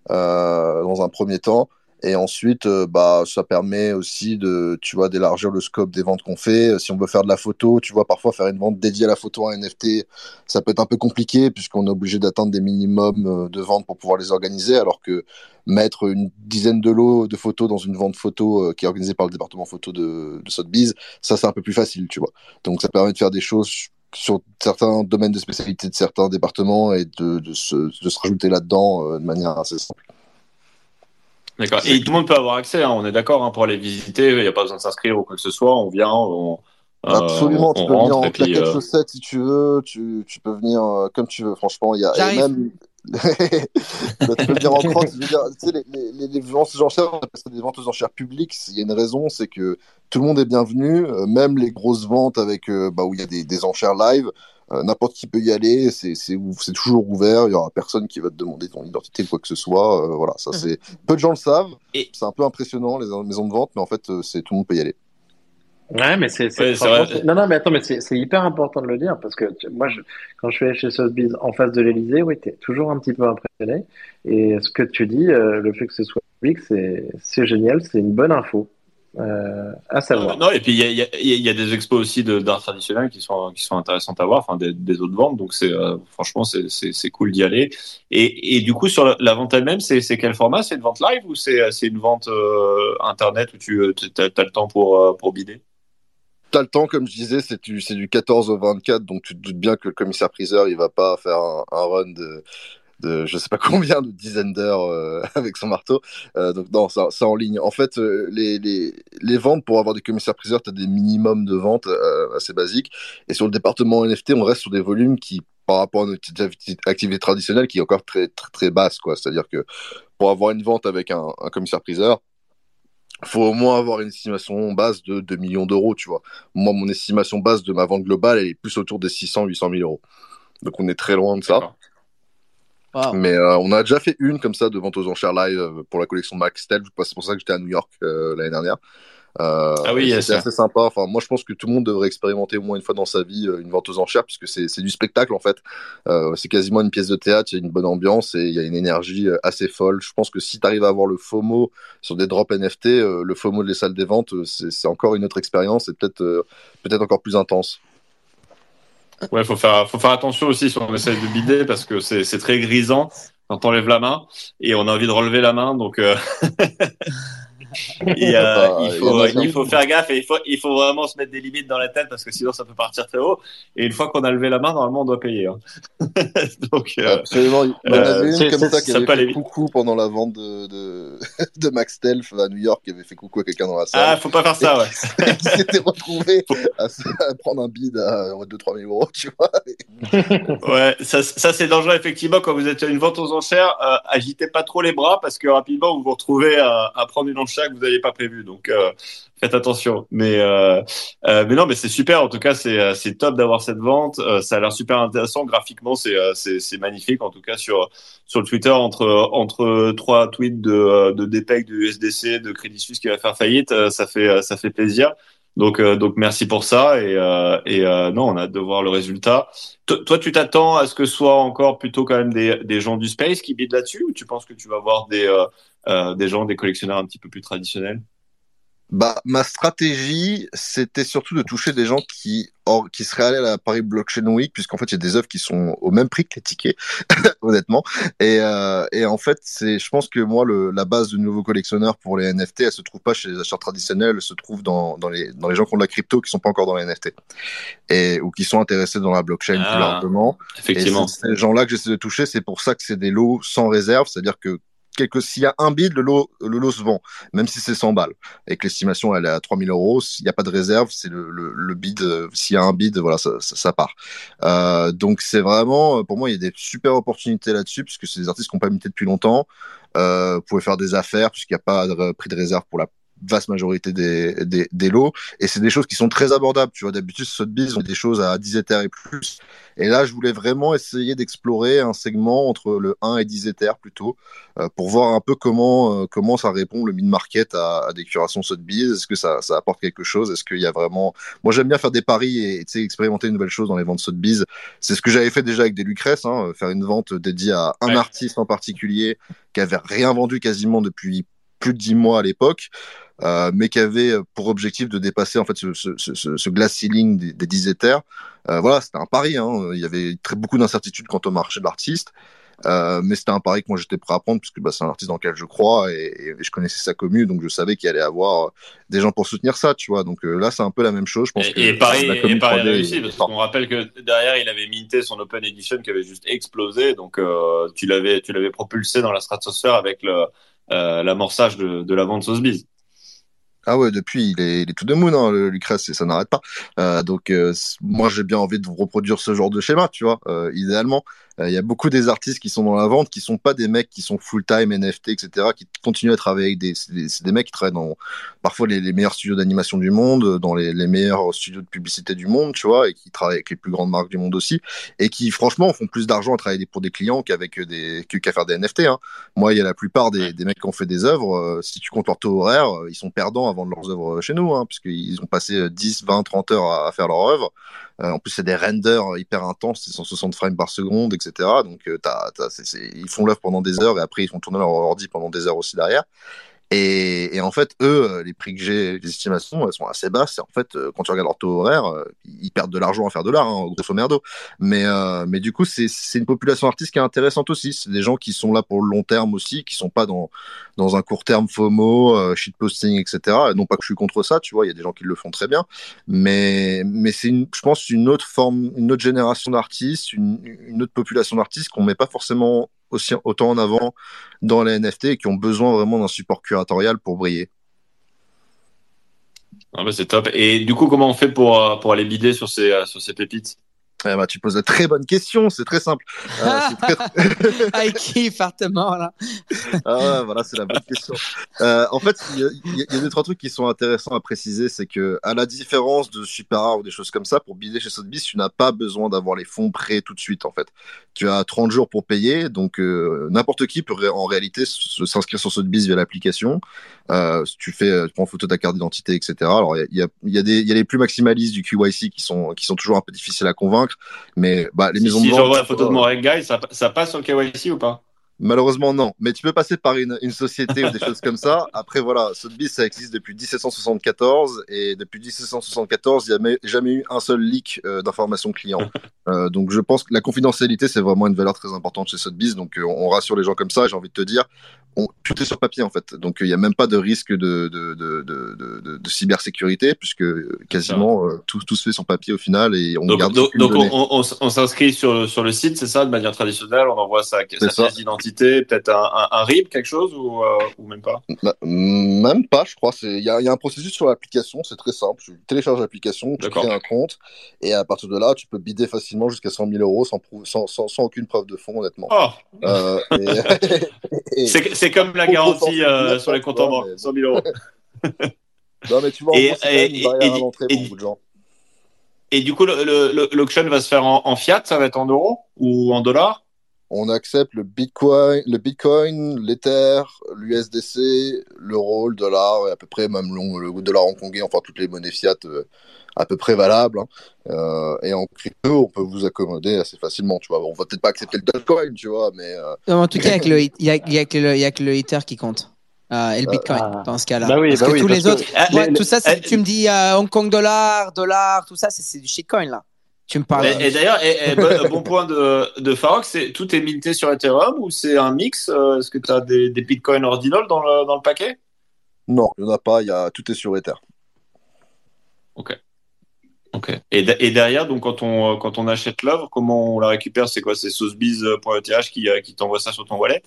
euh, dans un premier temps. Et ensuite, euh, bah, ça permet aussi de, tu vois, d'élargir le scope des ventes qu'on fait. Si on veut faire de la photo, tu vois, parfois faire une vente dédiée à la photo en NFT, ça peut être un peu compliqué puisqu'on est obligé d'atteindre des minimums euh, de ventes pour pouvoir les organiser, alors que mettre une dizaine de lots de photos dans une vente photo euh, qui est organisée par le département photo de, de Sotheby's, ça c'est un peu plus facile, tu vois. Donc ça permet de faire des choses sur certains domaines de spécialité de certains départements et de se rajouter là-dedans de manière assez simple. D'accord. Et tout le monde peut avoir accès, hein, on est d'accord, hein, pour aller visiter, il n'y a pas besoin de s'inscrire ou quoi que ce soit, on vient, on, euh, Absolument, tu peux venir en claquette euh... chaussette si tu veux, tu, tu peux venir euh, comme tu veux, franchement, il y a et même... *laughs* tu peux venir en crocs, tu sais, les, les, les, ventes aux enchères, on appelle ça des ventes aux enchères publiques, il y a une raison, c'est que tout le monde est bienvenu, euh, même les grosses ventes avec, bah, où il y a des, des enchères live, euh, n'importe qui peut y aller, c'est toujours ouvert, il y aura personne qui va te demander ton identité ou quoi que ce soit. Euh, voilà, ça mhm. c'est peu de gens le savent. C'est un peu impressionnant les maisons de vente, mais en fait, euh, c'est tout le monde peut y aller. Ouais, mais c'est non non mais attends mais c'est hyper important de le dire parce que moi je, quand je suis allé chez Sotheby's en face de l'Elysée, oui, t'es toujours un petit peu impressionné et ce que tu dis, le fait que ce soit public, c'est génial, c'est une bonne info. Euh, à savoir. Non, et puis il y a, y a, des expos aussi d'art traditionnel qui sont, qui sont intéressantes à voir, enfin des, des autres ventes, donc c'est euh, franchement c'est cool d'y aller. Et, et, du coup sur la, vente elle-même, c'est quel format? C'est une vente live ou c'est une vente euh, internet où tu as, as, le temps pour, pour bider? T'as le temps, comme je disais, c'est du, du 14 au 24, donc tu te doutes bien que le commissaire priseur, il va pas faire un, un run de, de je sais pas *laughs* combien de dizaines d'heures euh, avec son marteau. Euh, donc non, ça, en ligne. En fait, euh, les, les, les ventes pour avoir des commissaires priseurs, tu as des minimums de ventes assez basiques. Et sur le département NFT, on reste sur des volumes qui, par rapport à notre activité traditionnelle, qui est encore très très, basse, quoi. C'est-à-dire que pour avoir une vente avec un, commissaire priseur, faut au moins avoir une estimation base de 2 millions d'euros, tu vois. Moi, mon estimation base de ma vente globale, elle est plus autour des 600, 800 000 euros. Donc on est très loin de ça. Mais euh, on a déjà fait une comme ça de vente aux enchères live euh, pour la collection Max Stell. C'est pour ça que j'étais à New York euh, l'année dernière. Euh, ah oui, c'est assez sympa. Enfin, moi, je pense que tout le monde devrait expérimenter au moins une fois dans sa vie une vente aux enchères, puisque c'est du spectacle en fait. Euh, c'est quasiment une pièce de théâtre. Il y a une bonne ambiance et il y a une énergie assez folle. Je pense que si tu arrives à avoir le FOMO sur des drops NFT, le FOMO des salles des ventes, c'est encore une autre expérience et peut-être peut-être encore plus intense. Ouais, faut faire, faut faire attention aussi si on essaie de bider parce que c'est très grisant quand on lève la main et on a envie de relever la main. Donc, euh... *laughs* Et, euh, il, faut, il faut faire gaffe et il faut, il faut vraiment se mettre des limites dans la tête parce que sinon ça peut partir très haut. Et une fois qu'on a levé la main, normalement on doit payer. Hein. *laughs* Donc, euh, Absolument. Il y en avait une comme ça qui avait fait coucou pendant la vente de, de, *laughs* de, Max Telf à New York qui avait fait coucou à quelqu'un dans la salle. Ah, faut pas faire ça, ouais. *laughs* qui s'était retrouvé à, prendre un bid à 2-3 000 euros, tu vois. ouais, ça, ça c'est dangereux effectivement quand vous êtes à une vente aux enchères. Euh, agitez pas trop les bras parce que rapidement vous vous retrouvez à, à prendre une enchère que vous n'aviez pas prévu. Donc euh, faites attention. Mais euh, euh, mais non, mais c'est super. En tout cas, c'est c'est top d'avoir cette vente. ça a l'air super intéressant graphiquement. C'est c'est magnifique. En tout cas sur sur le Twitter entre entre trois tweets de de DPEC, de USDC, de Crédit Suisse qui va faire faillite, ça fait ça fait plaisir. Donc, donc merci pour ça et, et non, on a hâte de voir le résultat. toi, tu t'attends à ce que ce soit encore plutôt quand même des, des gens du space qui bident là-dessus ou tu penses que tu vas voir des euh, des gens, des collectionneurs un petit peu plus traditionnels? Bah, ma stratégie, c'était surtout de toucher des gens qui, or, qui seraient allés à la Paris Blockchain Week, puisqu'en fait, il y a des œuvres qui sont au même prix que les tickets, *laughs* honnêtement. Et, euh, et en fait, c'est, je pense que moi, le, la base de nouveaux collectionneurs pour les NFT, elle se trouve pas chez les acheteurs traditionnels, elle se trouve dans, dans les, dans les gens qui ont de la crypto, qui sont pas encore dans les NFT. Et, ou qui sont intéressés dans la blockchain plus ah, largement. Effectivement. Et ces gens-là que j'essaie de toucher, c'est pour ça que c'est des lots sans réserve, c'est-à-dire que quelque, s'il y a un bid, le lot, le lot se vend, même si c'est 100 balles. Et que l'estimation, elle est à 3000 euros. S'il n'y a pas de réserve, c'est le, le, le, bid, euh, s'il y a un bid, voilà, ça, ça, part. Euh, donc c'est vraiment, pour moi, il y a des super opportunités là-dessus, puisque c'est des artistes qui n'ont pas imité depuis longtemps. Euh, vous pouvez faire des affaires, puisqu'il n'y a pas de prix de réserve pour la vaste majorité des, des, des lots. Et c'est des choses qui sont très abordables. Tu vois, d'habitude, Sotheby's ont des choses à 10 Ethers et plus. Et là, je voulais vraiment essayer d'explorer un segment entre le 1 et 10 Ethers plutôt, euh, pour voir un peu comment, euh, comment ça répond le mid-market à, à, des curations Sotheby's. Est-ce que ça, ça apporte quelque chose? Est-ce qu'il y a vraiment... Moi, j'aime bien faire des paris et, et expérimenter une nouvelle chose dans les ventes Sotheby's. C'est ce que j'avais fait déjà avec des Lucrèce, hein, faire une vente dédiée à un artiste en particulier qui avait rien vendu quasiment depuis plus de 10 mois à l'époque. Euh, mais qui avait pour objectif de dépasser en fait ce, ce, ce, ce glass ceiling des, des 10 Ethers. Euh, voilà, c'était un pari. Hein. Il y avait très beaucoup d'incertitudes quant au marché de l'artiste. Euh, mais c'était un pari que moi j'étais prêt à prendre puisque bah, c'est un artiste dans lequel je crois et, et, je connaissais sa commune donc je savais qu'il allait avoir des gens pour soutenir ça tu vois donc euh, là c'est un peu la même chose je pense et, que et Paris, et Paris réussi parce qu'on rappelle que derrière il avait minté son Open Edition qui avait juste explosé donc euh, tu l'avais tu l'avais propulsé dans la stratosphère avec le l'amorçage de, la vente Sotheby's ah ouais, depuis, il est, il est tout de moon, hein, le Lucrèce, et ça n'arrête pas. Euh, donc, euh, moi, j'ai bien envie de reproduire ce genre de schéma, tu vois, euh, idéalement. Euh, il y a beaucoup des artistes qui sont dans la vente, qui sont pas des mecs qui sont full-time NFT, etc., qui continuent à travailler avec des, c'est des, des, mecs qui travaillent dans parfois les, les meilleurs studios d'animation du monde, dans les, les, meilleurs studios de publicité du monde, tu vois, et qui travaillent avec les plus grandes marques du monde aussi, et qui, franchement, font plus d'argent à travailler pour des clients qu'avec des, qu'à faire des NFT, hein. Moi, il y a la plupart des, des mecs qui ont fait des œuvres, euh, si tu comptes leur taux horaire, euh, ils sont perdants avant de leurs œuvres chez nous, hein, puisqu'ils ont passé 10, 20, 30 heures à, à faire leur œuvre. Euh, en plus, c'est des renders hyper intenses, c'est 160 frames par seconde, etc. Donc, euh, c'est, ils font l'œuvre pendant des heures et après, ils font tourner leur ordi pendant des heures aussi derrière. Et, et, en fait, eux, euh, les prix que j'ai, les estimations, elles sont assez basses. Et en fait, euh, quand tu regardes leur taux horaire, euh, ils perdent de l'argent à faire de l'art, hein, grosso merdo. Mais, euh, mais du coup, c'est, une population artiste qui est intéressante aussi. C'est des gens qui sont là pour le long terme aussi, qui sont pas dans, dans un court terme FOMO, euh, shitposting, etc. Et non pas que je suis contre ça, tu vois, il y a des gens qui le font très bien. Mais, mais c'est, je pense, une autre forme, une autre génération d'artistes, une, une autre population d'artistes qu'on met pas forcément aussi autant en avant dans les NFT et qui ont besoin vraiment d'un support curatorial pour briller. Ah bah c'est top. Et du coup, comment on fait pour, euh, pour aller bider sur ces, euh, sur ces pépites? Eh ben, tu poses de très bonnes questions, c'est très simple. Euh, *laughs* très... *laughs* ah, qui fartement là? Ah voilà, c'est la bonne question. Euh, en fait, il y, a deux trois trucs qui sont intéressants à préciser, c'est que à la différence de Super ou des choses comme ça, pour bider chez Sotheby's, tu n'as pas besoin d'avoir les fonds prêts tout de suite en fait. Tu as 30 jours pour payer, donc euh, n'importe qui peut en réalité s'inscrire sur Sotheby's via l'application. Euh, tu fais, tu prends photo de ta carte d'identité, etc. Alors il y a, y, a, des, y a les plus maximalistes du QYC qui sont qui sont toujours un peu difficiles à convaincre. Mais bah, les maisons si de vente. Si j'envoie la photo de mon guy, ça, ça passe sur le KYC ou pas? Malheureusement, non. Mais tu peux passer par une, une société ou des *laughs* choses comme ça. Après, voilà, Sotheby's, ça existe depuis 1774. Et depuis 1774, il n'y a jamais eu un seul leak euh, d'informations clients. *laughs* Euh, donc, je pense que la confidentialité, c'est vraiment une valeur très importante chez Sotheby's. Donc, euh, on rassure les gens comme ça. J'ai envie de te dire, on, tout est sur papier, en fait. Donc, il n'y a même pas de risque de, de, de, de, de cybersécurité, puisque quasiment tout, tout, se fait sur papier au final. Et on donc, garde donc, donc on, on, on s'inscrit sur, sur le site, c'est ça, de manière traditionnelle. On envoie sa, sa pièce d'identité peut-être un, un, RIB, quelque chose, ou, euh, ou même pas? Bah, Même pas, je crois. Il y, y, a un processus sur l'application, c'est très simple. Tu télécharges l'application, tu crées un compte, et à partir de là, tu peux bider facilement jusqu'à 100 000 euros sans, sans, sans, sans, aucune preuve de fond, honnêtement. Oh euh, *laughs* *laughs* c'est comme la garantie euh, sur les comptes en banque, 100 000 euros. non, mais tu vois, et, et, à l'entrée pour beaucoup de gens. Et du coup, l'auction va se faire en, en, fiat, ça va être en euros ou en dollars? On accepte le Bitcoin, le Bitcoin, l'Ether, l'USDC, l'euro, le dollar, et à peu près même le, dollar hongkongais, enfin toutes les monnaies fiat euh, à peu près valables. Hein. Euh, et en crypto, on peut vous accommoder assez facilement, tu vois. On va peut-être pas accepter le Dogecoin, tu vois, mais. Euh, en tout cas, il n'y a, y a, que le Ether qui compte. et le Bitcoin ah. dans ce cas-là. Bah parce bah que tous les autres, tout ça, tu me dis Hong Kong dollar, dollar, tout ça, c'est du shitcoin là. Et, d'ailleurs, bon, bon, point de, de Farok, c'est tout est minté sur Ethereum ou c'est un mix euh, Est-ce que tu as des, des bitcoins ordinals dans le, dans le paquet? Non, il n'y en a pas, y a, tout est sur Ether. Ok. Ok. Et, et, derrière, donc quand on, quand on achète l'œuvre, comment on la récupère? C'est quoi? C'est saucebiz.eth qui, euh, qui t'envoie ça sur ton wallet?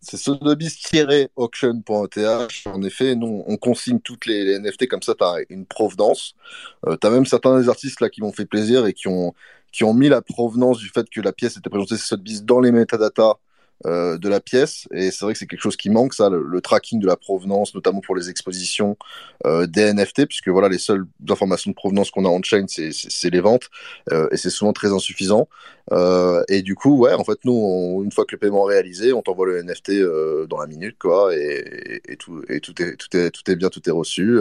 C'est sotheby's-auction.eth. En effet, nous, on consigne toutes les, NFT comme ça, tu as une provenance. Euh, tu as même certains des artistes là qui m'ont fait plaisir et qui ont, qui ont mis la provenance du fait que la pièce était présentée sur Sotheby's dans les metadata euh, de la pièce. Et c'est vrai que c'est quelque chose qui manque, ça, le, tracking de la provenance, notamment pour les expositions euh, des NFT, puisque voilà, les seules informations de provenance qu'on a en chain, c'est les ventes, euh, et c'est souvent très insuffisant. Euh, et du coup, ouais, en fait, nous, une fois que le paiement est réalisé, on t'envoie le NFT euh, dans la minute, quoi, et, et, tout, et tout est, tout est, tout est bien, tout est reçu.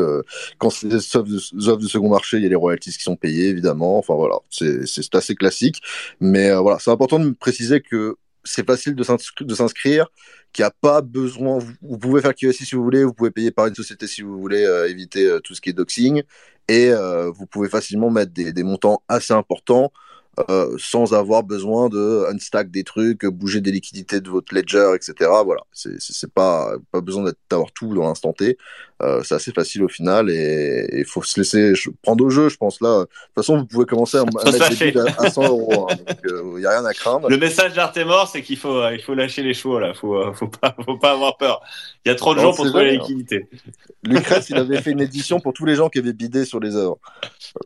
Quand c'est des offres de, de second marché, il y a les royalties qui sont payées, évidemment. Enfin voilà, c'est assez classique. Mais voilà, c'est important de préciser que c'est facile de s'inscrire, qu'il n'y a pas besoin, vous, pouvez faire QSI si vous voulez, vous pouvez payer par une société si vous voulez euh, éviter euh, tout ce qui est doxing, et euh, vous pouvez facilement mettre des, montants assez importants sans avoir besoin de unstack des trucs, bouger des liquidités de votre ledger, etc. Voilà, c'est pas pas besoin d'avoir tout dans l'instant T. Euh, c'est assez facile au final et il faut se laisser prendre au jeu, je pense là. De toute façon, vous pouvez commencer à, mettre des à, à 100 euros, hein, donc il euh, n'y a rien à craindre. Le message d'Artemor, c'est qu'il faut il faut lâcher les chevaux là, faut faut pas *laughs* faut pas avoir peur. Il y a trop de gens pour trouver la hein. liquidité. Lucrèce, il avait fait une *laughs* édition pour tous les gens qui avaient bidé sur les œuvres.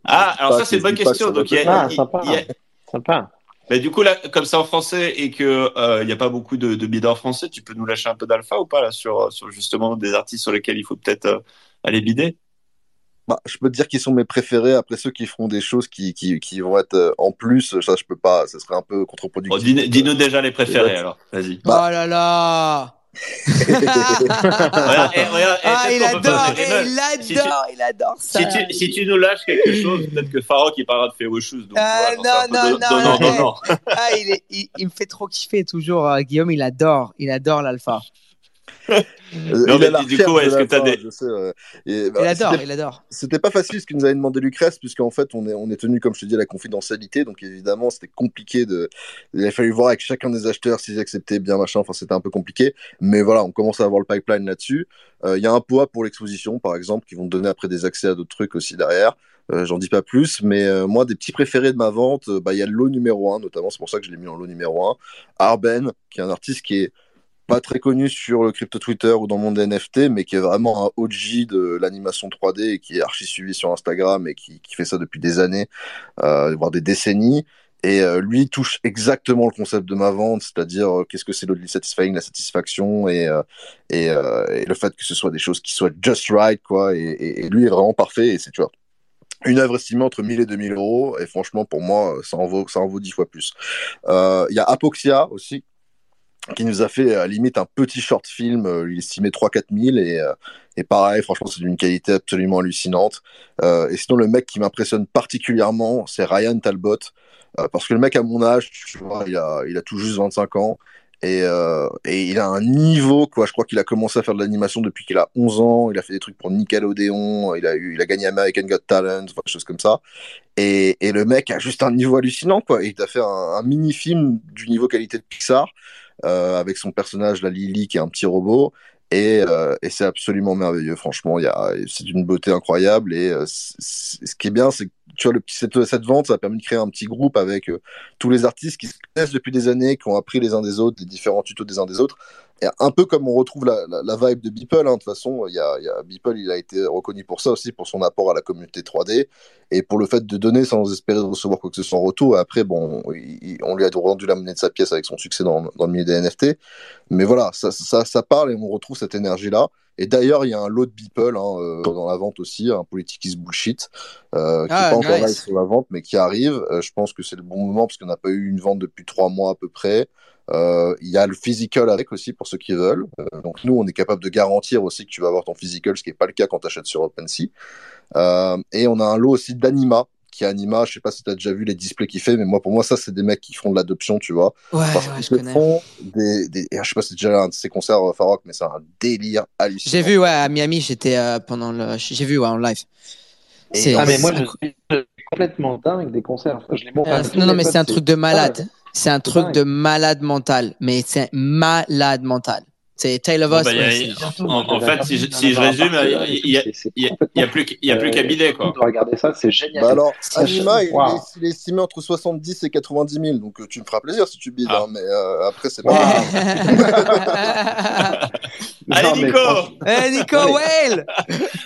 Ah, alors ça c'est une bonne question. Donc il y a, Sympa. Mais du coup, là, comme c'est en français et qu'il n'y euh, a pas beaucoup de, de bideurs français, tu peux nous lâcher un peu d'alpha ou pas là, sur, sur justement des artistes sur lesquels il faut peut-être euh, aller bider? Bah, je peux te dire qu'ils sont mes préférés. Après ceux qui feront des choses qui, qui, qui vont être euh, en plus, ça je peux pas. Ça serait un peu contre-productif. Dis-nous déjà les préférés alors. Vas-y. Bah, oh là là ah, il adore, il adore, il adore ça. Si tu, si tu nous lâches quelque chose, peut-être que Pharaoh qui parlera de Féo Shoes. Ah, non, non, non, non, non, ah, il, il, il, me fait trop kiffer toujours. Euh, Guillaume, il adore, il adore l'alpha. Non, mais du coup, est-ce que tu as des. il bah, adore, il adore. C'était pas facile ce que nous avait demandé Lucrèce, puisqu'en fait, on est, on est tenu, comme je te dis, à la confidentialité. Donc, évidemment, c'était compliqué de. Il a fallu voir avec chacun des acheteurs s'ils acceptaient bien, machin. Enfin, c'était un peu compliqué. Mais voilà, on commence à avoir le pipeline là-dessus. Euh, il y a un poids pour l'exposition, par exemple, qui vont donner après des accès à d'autres trucs aussi derrière. J'en dis pas plus, mais moi, des petits préférés de ma vente, bah, il y a le lot numéro 1, notamment, c'est pour ça que je l'ai mis en lot numéro 1. Arben, qui est un artiste qui est pas très connu sur le crypto Twitter ou dans le monde des NFT, mais qui est vraiment un OG de l'animation 3D et qui est archi suivi sur Instagram et qui, fait ça depuis des années, euh, voire des décennies. Et euh, lui touche exactement le concept de ma vente, c'est-à-dire euh, qu'est-ce que c'est le satisfying, la satisfaction et, euh, et, le fait que ce soit des choses qui soient just right, quoi. Et, et lui est vraiment parfait. Et c'est tu vois une œuvre estimée entre 1000 et 2000 euros. Et franchement, pour moi, ça en vaut, ça en vaut 10 fois plus. Il y a Apoxia aussi, qui nous a fait à limite un petit short film, euh, il estimait 3-4 000 et, euh, pareil, franchement c'est d'une qualité absolument hallucinante. Euh, et sinon le mec qui m'impressionne particulièrement, c'est Ryan Talbot, parce que le mec à mon âge, tu vois, il a, il a tout juste 25 ans et, et il a un niveau quoi. Je crois qu'il a commencé à faire de l'animation depuis qu'il a 11 ans. Il a fait des trucs pour Nickelodeon, il a il a gagné American Got Talent, enfin, des choses comme ça. Et, et le mec a juste un niveau hallucinant quoi. il a fait un mini film du niveau qualité de Pixar. Euh, avec son personnage, la Lily, qui est un petit robot. Et, euh, et c'est absolument merveilleux, franchement. C'est une beauté incroyable. Et euh, ce qui est bien, c'est que tu vois, le, cette, cette, vente, ça a permis de créer un petit groupe avec tous les artistes qui se connaissent depuis des années, qui ont appris les uns des autres, les différents tutos des uns des autres un peu comme on retrouve la, vibe de Beeple, hein. de toute façon, y a, y Beeple, il a été reconnu pour ça aussi, pour son apport à la communauté 3D et pour le fait de donner sans espérer de recevoir quoi que ce soit en retour. Et après, bon, on lui a rendu la monnaie de sa pièce avec son succès dans, le milieu des NFT. Mais voilà, ça, parle et on retrouve cette énergie-là. Et d'ailleurs, il y a un lot de Beeple hein, euh, dans la vente aussi, un politique is bullshit, euh, qui n'est ah, pas encore là sur la vente, mais qui arrive. Euh, je pense que c'est le bon moment parce qu'on n'a pas eu une vente depuis trois mois à peu près. Euh, il y a le physical avec aussi pour ceux qui veulent. Euh, donc nous, on est capable de garantir aussi que tu vas avoir ton physical, ce qui n'est pas le cas quand tu achètes sur OpenSea. Euh, et on a un lot aussi d'anima qui anima, je sais pas si tu as déjà vu les displays qu'il fait, mais moi pour moi ça c'est des mecs qui font de l'adoption, tu vois. Ouais, Parce ouais, je connais. Font des, des, je sais pas si c'est déjà un de ces concerts euh, Farok, mais c'est un délire hallucinant. J'ai vu ouais à Miami, j'étais euh, pendant le j'ai vu ouais, en live. ah mais moi je suis complètement dingue des concerts. Je les non non mais c'est un truc de malade. C'est un truc de malade mental, mais c'est malade mental. C'est Taylor Voss. Bah, en, fait, si je, si je résume, il n'y a, plus, y a plus qu'à bider. Quoi. Regarder ça, c'est génial. Bah alors, Anima, il, est, estimé entre 70 et 90 000, donc euh, tu me feras plaisir si tu bides, ah. hein, mais euh, après, c'est pas. *laughs* Allez, Nico Allez, Nico, Whale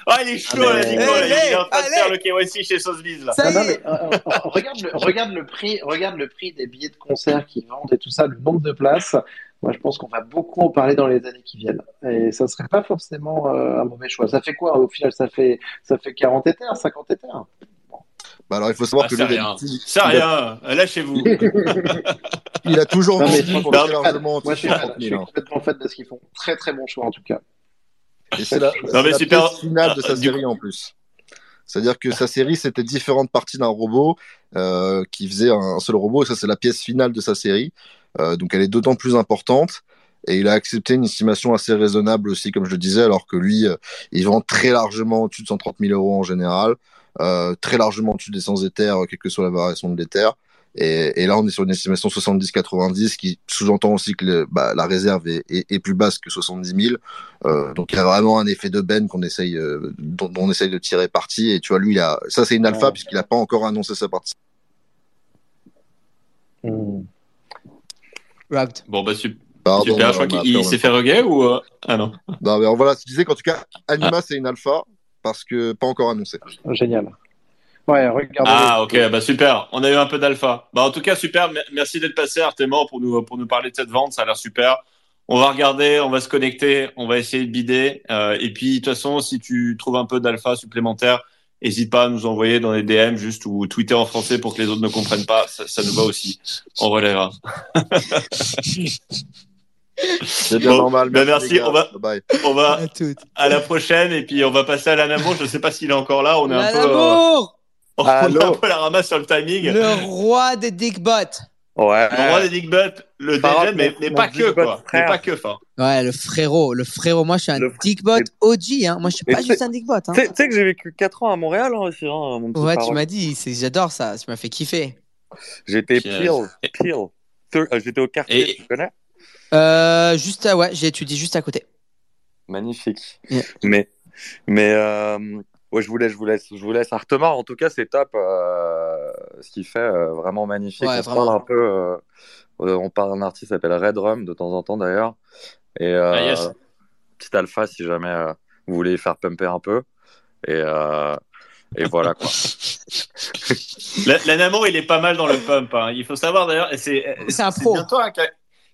Oh, il est chaud, là, Nico, il est en train de faire le KYC chez Sotheby's, là. Ça non, mais, euh, regarde, le, regarde, le prix, regarde le prix des billets de concert qu'ils vendent et tout ça, le nombre de places. Moi, je pense qu'on va beaucoup en parler dans les années qui viennent. Et ça ne serait pas forcément euh, un mauvais choix. Ça fait quoi Au final, ça fait, ça fait 40 éthers, 50 éthers? Bah alors, il faut savoir ah, que c'est rien. C'est rien. Lâchez-vous. *laughs* il a toujours non, mais, largement Moi, je suis, je suis complètement fan de ce qu'ils font. Très, très bon choix, en tout cas. Et c'est la, non, mais la super... finale de sa série, en plus. C'est-à-dire que sa série, c'était différentes parties d'un robot euh, qui faisait un seul robot, et ça, c'est la pièce finale de sa série. Euh, donc elle est d'autant plus importante. Et il a accepté une estimation assez raisonnable aussi, comme je le disais, alors que lui, euh, il vend très largement au-dessus de 130 000 euros en général, euh, très largement au-dessus des 100 éthers, quelle que soit la variation de l'éther. Et, et, là, on est sur une estimation 70-90, qui sous-entend aussi que bah, la réserve est, est, est, plus basse que 70 000. Euh, donc, il y a vraiment un effet de ben qu'on essaye, dont, dont, on essaye de tirer parti. Et tu vois, lui, il a, ça, c'est une alpha, puisqu'il n'a pas encore annoncé sa partie. Mmh. Bon, bah, super. super. Je crois qu'il s'est fait reguer ou. Euh, ah non. Non, mais voilà, je disais qu'en tout cas, Anima, ah. c'est une alpha parce que pas encore annoncé. Génial. Ouais, regardez. Ah, ok, bah super. On a eu un peu d'alpha. Bah, en tout cas, super. Merci d'être passé, Artemor, pour nous, pour nous parler de cette vente. Ça a l'air super. On va regarder, on va se connecter, on va essayer de bider. Euh, et puis, de toute façon, si tu trouves un peu d'alpha supplémentaire, N'hésite pas à nous envoyer dans les DM juste ou tweeter en français pour que les autres ne comprennent pas. Ça, nous va aussi. On relèvera. *laughs* C'est bien normal. Ben merci. On va, on va à, la prochaine et puis on va passer à l'anamour. Je ne sais pas s'il est encore là. On est un peu. Euh, on, est un peu la ramasse sur le timing. Le roi des dickbots. Ouais. Le roi des dickbots, le DJ, mais, mais pas que, quoi. Mais pas que, enfin. Ouais, le frérot, le frérot. Moi, je suis un dickbot OG, hein. Moi, je suis pas juste un dickbot, hein. Tu sais que j'ai vécu 4 ans à Montréal, hein, aussi, hein, mon petit Ouais, tu m'as dit, j'adore ça. Tu m'as fait kiffer. J'étais Peel, Peel. Euh, j'étais au quartier, tu connais? Euh, juste ouais, j'ai étudié juste à côté. Magnifique. Mais, mais, euh, Ouais, je vous laisse, je vous laisse, je vous laisse. Artemar, en tout cas, c'est top. ce qu'il fait, vraiment magnifique. on parle un peu. On parle d'un artiste qui s'appelle Red Rum de temps en temps d'ailleurs. Et ah, petit alpha si jamais vous voulez faire pumper un peu. Et et *laughs* voilà quoi. L'Anamo, il est pas mal dans le pump. Hein. Il faut savoir d'ailleurs, c'est un pro. toi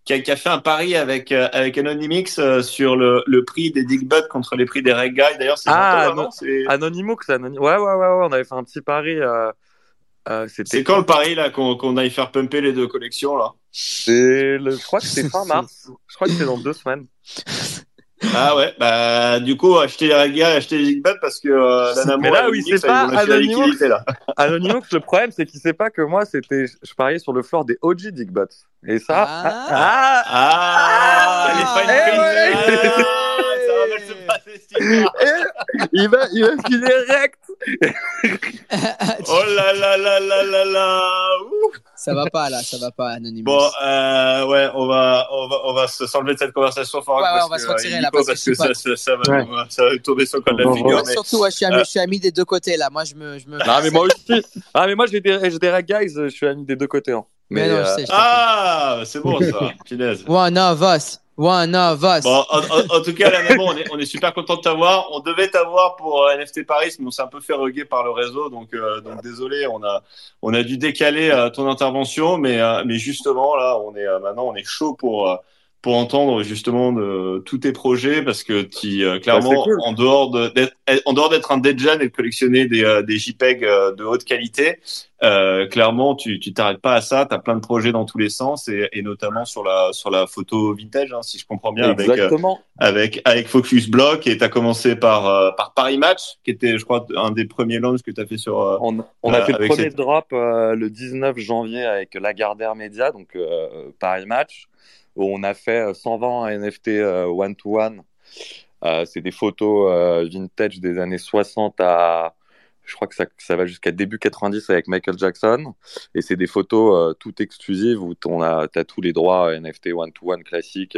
qui, a, qui, a, fait un pari avec, euh, avec Anonymix euh, sur le, le, prix des Dig contre les prix des Reg Guys. D'ailleurs, c'est ah, Anonymous, Anonym... ouais, ouais, ouais, ouais, on avait fait un petit pari. Euh, euh c'est quand le pari là qu'on aille faire pumper les deux collections là? Le... Je crois que c'est fin *laughs* mars. Je crois que c'est dans deux semaines. *laughs* Ah ouais, bah du coup acheter les Rega, acheter les Zigbot parce que euh, Mais là, oui, c'est pas Anonymous. *laughs* Anonymous, le problème, c'est qu'il sait pas que moi, c'était, je pariais sur le floor des OG Digbots. Et ça, ah, ah, ah, ah, les Fine ah, ça va mal se passer, il va, il va filer rect. *laughs* oh là là là là là là. Ça va pas là, ça va pas, Anonymous. Bon, euh, ouais, on va, on va, on va s'enlever de cette conversation fort. Ouais, ouais, on va se retirer là parce, que, ça, ça, ça, va, ça va tomber sur le de la figure. Mais... Surtout, ouais, je, suis ami, euh... je suis ami des deux côtés là. Moi, je me, je me. Ah, mais moi aussi. Ah, mais moi, j'ai des, j'ai des guys, je suis ami des deux côtés. Hein. Mais, mais non, je sais, je ah, c'est bon ça, punaise. One of us. One of us. En, tout cas, là, on, est, super content de t'avoir. On devait t'avoir pour euh, NFT Paris, mais on s'est un peu fait reguer par le réseau. Donc, euh, donc désolé, on a, on a dû décaler euh, ton intervention. Mais, mais justement, là, on est, maintenant, on est chaud pour pour entendre justement de tous tes projets parce que tu euh, clairement en dehors d'être en dehors d'être un dead et de collectionner des, euh, des JPEG euh, de haute qualité euh, clairement tu tu t'arrêtes pas à ça. Tu as plein de projets dans tous les sens et, et notamment sur la sur la photo vintage hein, si je comprends bien avec avec avec Focus Block. Et tu as commencé par par Paris Match qui était je crois un des premiers launches que tu as fait sur on, on a fait le premier drop le 19 janvier avec Lagardère Media donc Paris Match où on a fait 120 euh, NFT one-to-one. Euh, c'est des photos euh, vintage des années 60 à, je crois que ça, ça va jusqu'à début 90 avec Michael Jackson. Et c'est des photos toutes exclusives où on a, as tous les droits NFT one-to-one classiques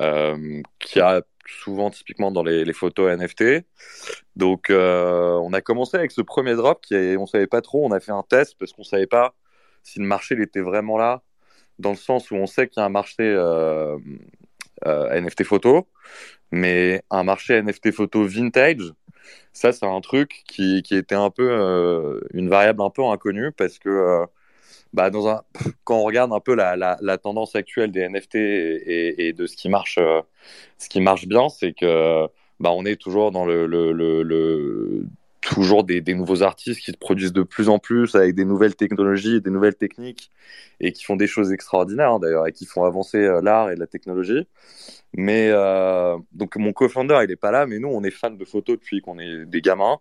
euh, qu'il y a souvent typiquement dans les, photos NFT. Donc on a commencé avec ce premier drop qui est, on savait pas trop, on a fait un test parce qu'on savait pas si le marché était vraiment là dans le sens où on sait qu'il y a un marché euh, euh, NFT photo, mais un marché NFT photo vintage, ça c'est un truc qui, qui, était un peu euh, une variable un peu inconnue parce que bah, dans un, quand on regarde un peu la, la, tendance actuelle des NFT et, de ce qui marche, ce qui marche bien, c'est que bah, on est toujours dans le toujours des, nouveaux artistes qui se produisent de plus en plus avec des nouvelles technologies, des nouvelles techniques et qui font des choses extraordinaires hein, d'ailleurs et qui font avancer euh, l'art et la technologie. Mais euh, donc mon co-founder il est pas là, mais nous on est fans de photos depuis qu'on est des gamins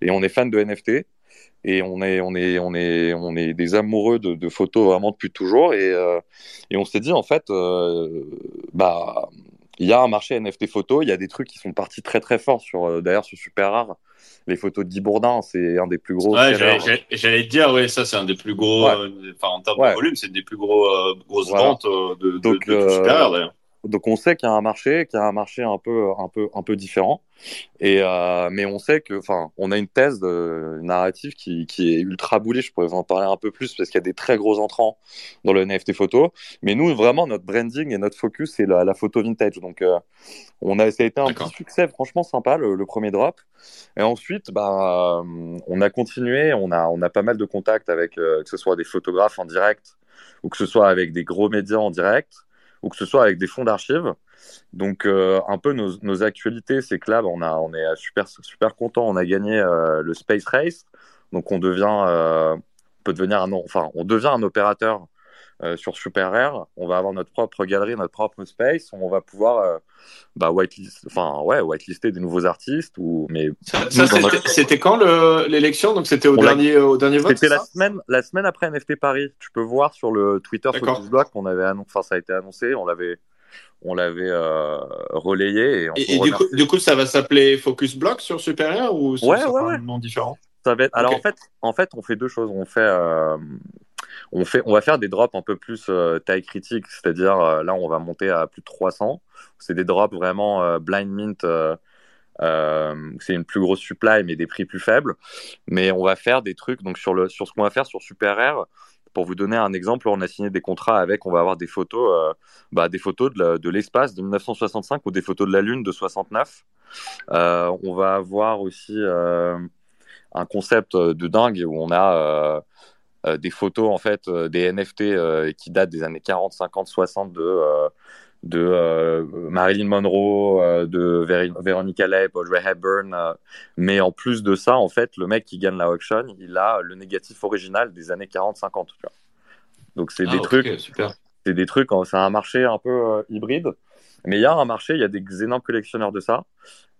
et on est fans de NFT et on est on est on est on est des amoureux de, photos vraiment depuis toujours et euh, et on s'est dit en fait bah il y a un marché NFT photo, il y a des trucs qui sont partis très très fort sur d'ailleurs sur super rare les photos de Guy Bourdin, c'est un des plus gros. Ouais, j'allais te dire, oui, ça c'est un des plus gros. Euh, enfin, en termes de volume, c'est une des plus gros, euh, grosses ventes euh, de, de, de, supérieur d'ailleurs. Donc on sait qu'il y a un marché, qu'il y a un marché un peu, un peu, un peu différent. Et euh, mais on sait que, enfin, on a une thèse de, narrative qui, qui est ultra boulée. Je pourrais vous en parler un peu plus parce qu'il y a des très gros entrants dans le NFT photo. Mais nous, vraiment, notre branding et notre focus, c'est la, la, photo vintage. Donc, euh, on a, ça a été un petit succès, franchement sympa, le, le, premier drop. Et ensuite, bah, on a continué. On a, on a pas mal de contacts avec, euh, que ce soit des photographes en direct ou que ce soit avec des gros médias en direct ou que ce soit avec des fonds d'archives. Donc euh, un peu nos, nos actualités, c'est que là, on, a, on est super super content. On a gagné euh, le Space Race, donc on devient, euh, peut devenir un, enfin, on devient un opérateur euh, sur Super Rare. On va avoir notre propre galerie, notre propre space. On va pouvoir euh, bah, whitelist, enfin ouais, whitelister des nouveaux artistes. Ou mais c'était quand l'élection? Donc c'était au dernier au dernier vote. C'était la semaine la semaine après NFT Paris. Tu peux voir sur le Twitter Focus Block qu'on avait annoncé. Enfin ça a été annoncé. On l'avait on l'avait euh, relayé. Et, du, coup, du, coup, ça va s'appeler Focus Block sur Superior ou ouais, ouais, un nom différent? Ça va être... Alors en fait, en fait, on fait deux choses. On fait, euh, on fait, on va faire des drops un peu plus euh, taille critique, c'est-à-dire là, on va monter à plus de 300. C'est des drops vraiment blind mint c'est une plus grosse supply mais des prix plus faibles. Mais on va faire des trucs donc sur le sur ce qu'on va faire sur Super Air. Pour vous donner un exemple, on a signé des contrats avec, on va avoir des photos, bah, des photos de l'espace de, 1965 ou des photos de la Lune de 69. on va avoir aussi un concept de dingue où on a euh, des photos en fait, euh, des NFT euh, qui datent des années 40, 50, 60 de de Marilyn Monroe, de Veronica Leigh, Audrey Hepburn. mais en plus de ça, en fait, le mec qui gagne la auction, il a le négatif original des années 40-50. Donc c'est des ah, trucs, c'est des trucs, c'est un marché un peu hybride. Mais il y a un marché, il y a des énormes collectionneurs de ça.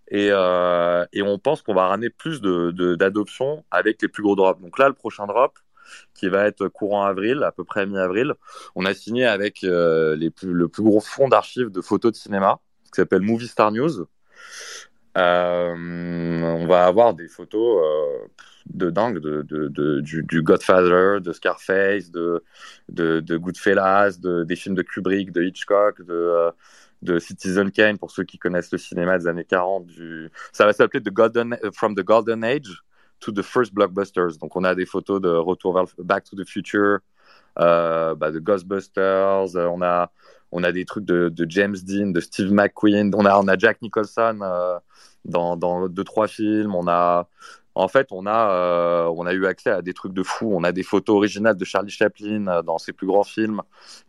Et, et on pense qu'on va ramener plus d'adoption de, avec les plus gros drops. Donc là, le prochain drop, qui va être courant avril, à peu près mi-avril. On a signé avec euh, les plus, le plus gros fonds d'archives de photos de cinéma, qui s'appelle Movie Star News. Euh, on va avoir des photos euh, de dingue de, du, Godfather, de Scarface, de, de, Goodfellas, des films de Kubrick, de Hitchcock, de, de Citizen Kane pour ceux qui connaissent le cinéma des années 40. Du... Ça va s'appeler Golden, From the Golden Age to the first blockbusters. Donc on a des photos de retour vers Back to the Future, euh, bah, de Ghostbusters, euh, on a on a des trucs de, de, James Dean, de Steve McQueen, on a on a Jack Nicholson euh, dans dans deux trois films, on a en fait, on a, euh, on a eu accès à des trucs de fou. On a des photos originales de Charlie Chaplin dans ses plus grands films,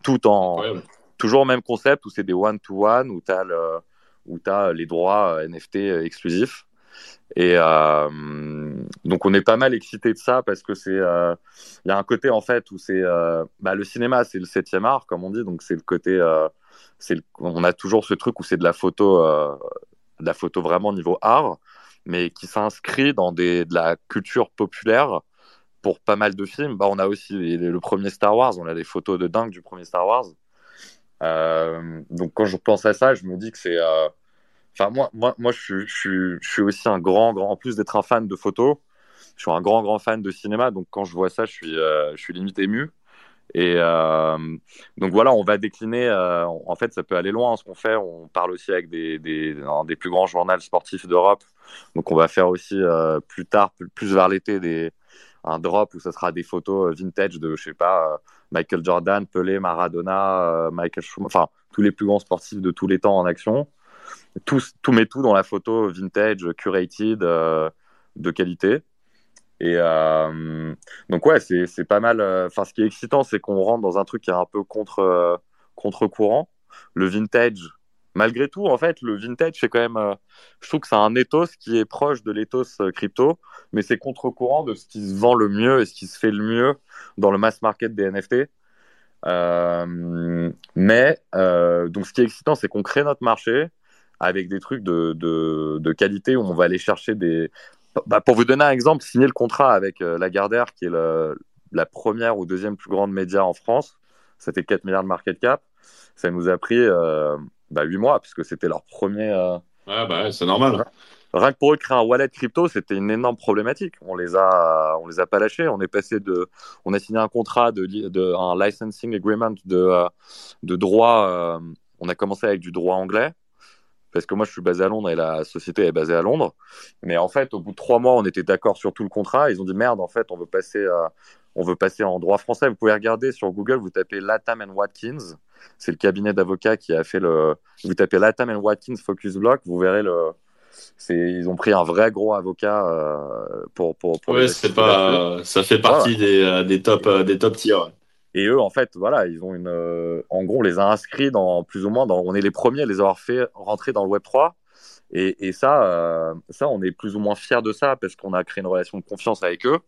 tout en toujours le même concept où c'est des one-to-one, où tu as, les droits NFT exclusifs. Et euh, donc on est pas mal excité de ça parce que c'est, euh, il y a un côté en fait où c'est, euh, bah, le cinéma c'est le septième art comme on dit, donc c'est le côté, c'est, on a toujours ce truc où c'est de la photo, de la photo vraiment niveau art, mais qui s'inscrit dans des, de la culture populaire pour pas mal de films. Bah, on a aussi le premier Star Wars, on a des photos de dingue du premier Star Wars. donc quand je pense à ça, je me dis que c'est Enfin, moi, moi, moi je, je, je, suis aussi un grand, grand, en plus d'être un fan de photo, je suis un grand, grand fan de cinéma. Donc, quand je vois ça, je suis, euh, je suis limite ému. Et euh, donc voilà, on va décliner. Euh, en fait, ça peut aller loin ce qu'on fait. On parle aussi avec des, des, des plus grands journaux sportifs d'Europe. Donc on va faire aussi plus tard, plus, vers l'été, un drop où ça sera des photos vintage de, je sais pas, Michael Jordan, Pelé, Maradona, Michael Schumacher, enfin tous les plus grands sportifs de tous les temps en action tout, tout met tout dans la photo vintage, curated, de qualité. Et euh, donc ouais, c'est pas mal. Euh, enfin, ce qui est excitant, c'est qu'on rentre dans un truc qui est un peu contre contre courant. Le vintage, malgré tout, en fait, le vintage, c'est quand même. je trouve que c'est un ethos qui est proche de l'ethos crypto, mais c'est contre courant de ce qui se vend le mieux et ce qui se fait le mieux dans le mass market des NFT. mais donc, ce qui est excitant, c'est qu'on crée notre marché avec des trucs de, de, qualité où on va aller chercher des. Bah, pour vous donner un exemple, signer le contrat avec euh, Lagardère, qui est la première ou deuxième plus grande média en France, ça fait 4 milliards de market cap. Ça nous a pris euh, bah, 8 mois, puisque c'était leur premier. Euh, ouais, bah, c'est normal. Rien que pour eux créer un wallet crypto, c'était une énorme problématique. On les a, on les a pas lâchés. On est passé de, on a signé un contrat de, de un licensing agreement de, de droit. on a commencé avec du droit anglais parce que moi je suis basé à Londres et la société est basée à Londres. Mais en fait, au bout de trois mois, on était d'accord sur tout le contrat. Ils ont dit merde, en fait, on veut passer, on veut passer en droit français. Vous pouvez regarder sur Google, vous tapez Latam and Watkins. C'est le cabinet d'avocats qui a fait le. Vous tapez Latam and Watkins Focus Block, vous verrez le. Ils ont pris un vrai gros avocat euh, pour pour. pour ouais, c'est pas. Ça fait partie des, euh, des top euh, des top tiers. Et eux, en fait, voilà, ils ont une. Euh, en gros, on les a inscrits dans plus ou moins. Dans, on est les premiers à les avoir fait rentrer dans le Web 3. Et, ça, euh, ça, on est plus ou moins fiers de ça parce qu'on a créé une relation de confiance avec eux.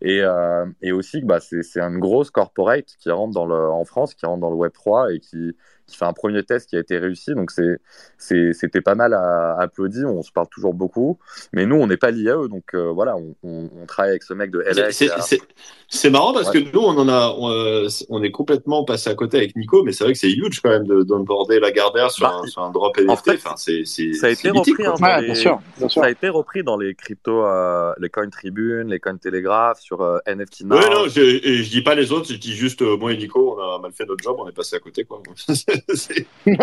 Et, euh, et aussi, bah, c'est une grosse corporate qui rentre dans le, en France, qui rentre dans le Web 3 et qui, qui fait un premier test qui a été réussi. Donc c'était pas mal à, applaudir. On se parle toujours beaucoup, mais nous on n'est pas liés à eux. Donc euh, voilà, on, on, travaille avec ce mec de LA. C'est marrant parce que nous on en a, on, est complètement passé à côté avec Nico, mais c'est vrai que c'est huge quand même d'onboarder la Gardère sur, bah, un, sur un drop NFT. En fait, enfin, ça a été repris. Hein, bien sûr, Ça a été repris dans les cryptos, euh, les coins Tribune, les coins Telegraph, sur sur NFT Now. Oui, non, je, je dis pas les autres, je dis juste moi et Nico, on a mal fait notre job, on est passé à côté. Quoi. mais,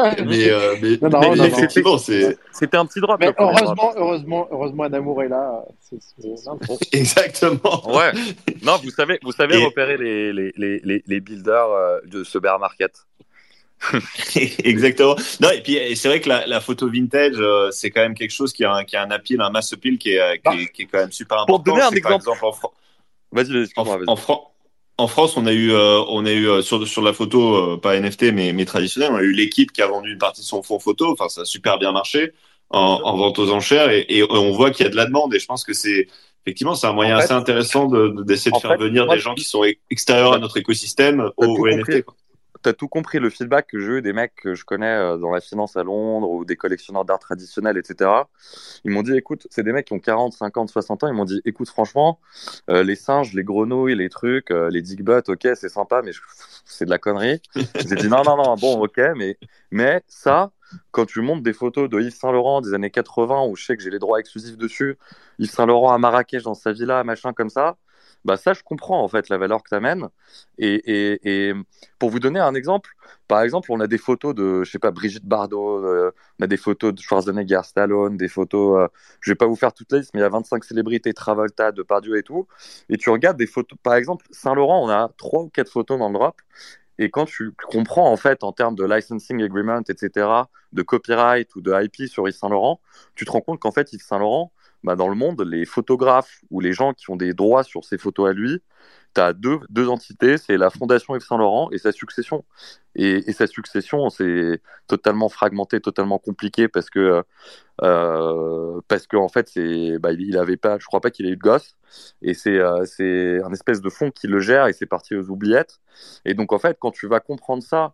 mais, mais, effectivement, c'était un petit drop. Mais heureusement, heureusement, heureusement, un amour est là. *laughs* Exactement. Ouais. Non, vous savez, vous savez repérer les, les, les, les builders de ce bear market. *laughs* Exactement. Non, et puis c'est vrai que la, la photo vintage, euh, c'est quand même quelque chose qui a, un, qui a un appeal, un mass appeal qui est, euh, qui, bah, est, qui est, quand même super important. Pour donner un exemple, en, vas-y, en, France, on a eu, euh, on a eu sur, sur la photo, pas NFT, mais, mais traditionnelle, on a eu l'équipe qui a vendu une partie de son fonds photo. Enfin, ça a super bien marché en, en vente aux enchères et, et on voit qu'il y a de la demande. Et je pense que c'est effectivement, c'est un moyen assez intéressant d'essayer de, de, faire venir des gens qui sont extérieurs à notre écosystème au, NFT. Quoi tu tout compris le feedback que j'ai eu des mecs que je connais euh, dans la finance à Londres ou des collectionneurs d'art traditionnel, etc. Ils m'ont dit, écoute, c'est des mecs qui ont 40, 50, 60 ans. Ils m'ont dit, écoute, franchement, euh, les singes, les grenouilles, les trucs, euh, les digbots, ok, c'est sympa, mais c'est de la connerie. *laughs* J'ai dit, non, non, non, bon, ok, mais, mais ça, quand tu montes des photos de Yves Saint Laurent des années 80 où je sais que j'ai les droits exclusifs dessus, Yves Saint Laurent à Marrakech dans sa villa, machin comme ça, bah ça, je comprends en fait la valeur que tu amènes. Et, et, pour vous donner un exemple, par exemple, on a des photos de, je sais pas, Brigitte Bardot, euh, on a des photos de Schwarzenegger, Stallone, des photos, euh, je vais pas vous faire toute la liste, mais il y a 25 célébrités, Travolta, Depardieu et tout. Et tu regardes des photos, par exemple, Saint-Laurent, on a trois ou quatre photos dans le drop. Et quand tu comprends en fait en termes de licensing agreement, etc., de copyright ou de IP sur Yves Saint Laurent, tu te rends compte qu'en fait Yves Saint Laurent, bah, dans le monde, les photographes ou les gens qui ont des droits sur ces photos à lui, tu as deux, deux entités, c'est la Fondation Yves Saint Laurent et sa succession. Et, et sa succession, c'est totalement fragmenté, totalement compliqué parce que euh, parce qu'en en fait, c'est, bah, il, avait pas, je crois pas qu'il ait eu de gosse, et c'est euh, un espèce de fonds qui le gère et c'est parti aux oubliettes. Et donc en fait, quand tu vas comprendre ça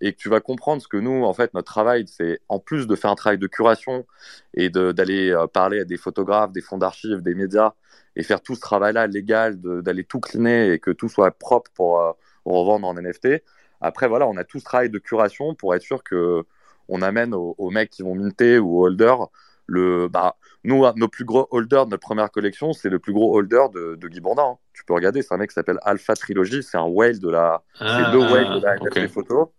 et que tu vas comprendre ce que nous, en fait, notre travail, c'est en plus de faire un travail de curation et d'aller euh, parler à des photographes, des fonds d'archives, des médias et faire tout ce travail-là légal, d'aller tout cleaner et que tout soit propre pour euh, revendre en NFT. Après, voilà, on a tout ce travail de curation pour être sûr que on amène aux, mecs qui vont minter ou aux holders le, bah, nous, nos plus gros holders de notre première collection, c'est le plus gros holder de, de Guy Bourdin. Hein. Tu peux regarder, c'est un mec qui s'appelle Alpha Trilogy, c'est un whale de la, ah, deux whales de la NFT photo.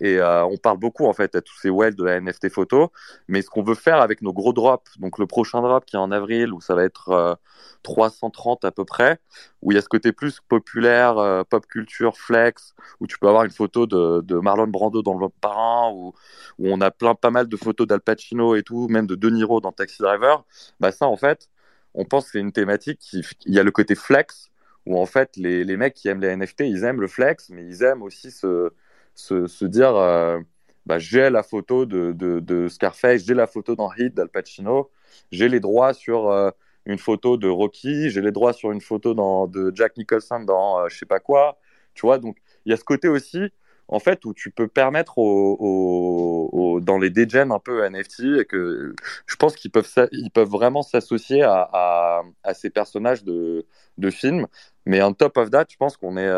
Et euh, on parle beaucoup en fait à tous ces whales de la NFT photo. Mais ce qu'on veut faire avec nos gros drops, donc le prochain drop qui est en avril, où ça va être 330 euh, à peu près, où il y a ce côté plus populaire, euh, pop culture, flex, où tu peux avoir une photo de, de Marlon Brando dans le parrain, où, où on a plein, pas mal de photos d'Al Pacino et tout, même de De Niro dans Taxi Driver. Bah ça en fait, on pense que c'est une thématique qui, il y a le côté flex, où en fait les, les mecs qui aiment les NFT, ils aiment le flex, mais ils aiment aussi ce se, dire euh, bah, j'ai la photo de, de, Scarface, j'ai la photo dans Hit d'Al Pacino, j'ai les droits sur euh, une photo de Rocky, j'ai les droits sur une photo dans, de Jack Nicholson dans euh, je sais pas quoi. Tu vois, donc il y a ce côté aussi, en fait, où tu peux permettre dans les dégens un peu NFT et que je pense qu'ils peuvent, ils peuvent vraiment s'associer à, à, ces personnages de, de films. Mais en top of that, je pense qu'on est.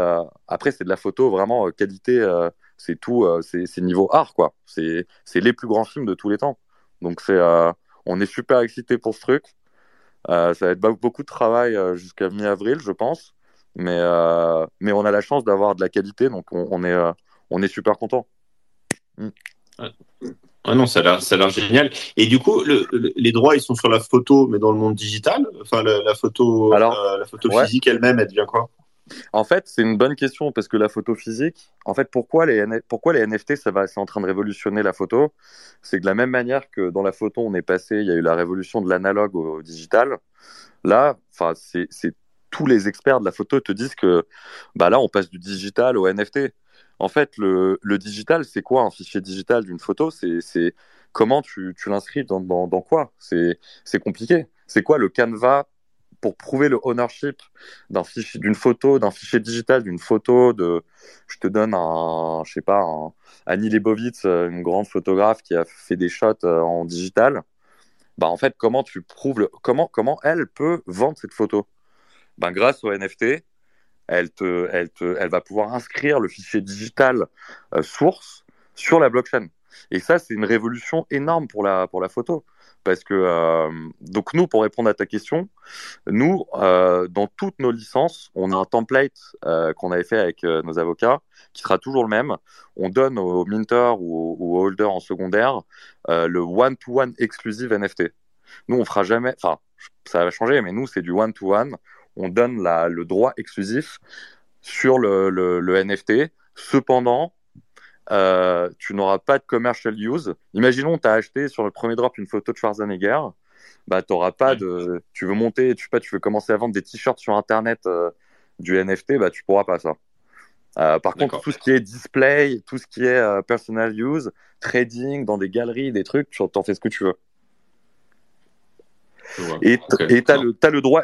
après, c'est de la photo vraiment qualité c'est tout, euh, c'est niveau art, quoi. C'est les plus grands films de tous les temps. Donc, c'est, euh, on est super excités pour ce truc. Euh, ça va être beaucoup de travail jusqu'à mi-avril, je pense. Mais, mais on a la chance d'avoir de la qualité, donc on, est, on est super content. Mm. Ah non, ça a l'air génial. Et du coup, les droits, ils sont sur la photo, mais dans le monde digital? Enfin, la, photo, la photo physique elle-même, elle devient quoi? En fait, c'est une bonne question parce que la photo physique, en fait, pourquoi les, NFT, ça va, c'est en train de révolutionner la photo? C'est de la même manière que dans la photo, on est passé, il y a eu la révolution de l'analogue au, digital. Là, enfin, c'est, tous les experts de la photo te disent que, bah là, on passe du digital au NFT. En fait, le, digital, c'est quoi un fichier digital d'une photo? C'est, comment tu, l'inscris dans, dans, quoi? C'est compliqué. C'est quoi le canevas pour prouver le ownership d'un fichier, d'une photo, d'un fichier digital, d'une photo de, je te donne un, je sais pas, Annie Leibovitz, euh, une grande photographe qui a fait des shots euh, en digital. Bah en fait, comment tu prouves, comment, comment elle peut vendre cette photo? Ben grâce au NFT, elle te, elle te, elle va pouvoir inscrire le fichier digital euh, source sur la blockchain. Et ça, c'est une révolution énorme pour la, pour la photo. Parce que euh, donc nous pour répondre à ta question, nous euh, dans toutes nos licences, on a un template euh, qu'on avait fait avec nos avocats qui sera toujours le même. On donne aux minters ou aux holders en secondaire le one-to-one exclusive NFT. Nous on fera jamais, enfin ça va changer, mais nous c'est du one-to-one. On donne le droit exclusif sur le NFT. Cependant, euh, tu n'auras pas de commercial use. Imaginons, tu as acheté sur le premier drop une photo de Schwarzenegger, bah, tu pas de. Tu veux monter, tu, pas, tu veux commencer à vendre des t-shirts sur Internet euh, du NFT, bah, tu pourras pas ça. Euh, par contre, tout ce qui est display, tout ce qui est personal use, trading, dans des galeries, des trucs, tu en fais ce que tu veux. Et tu as, le droit.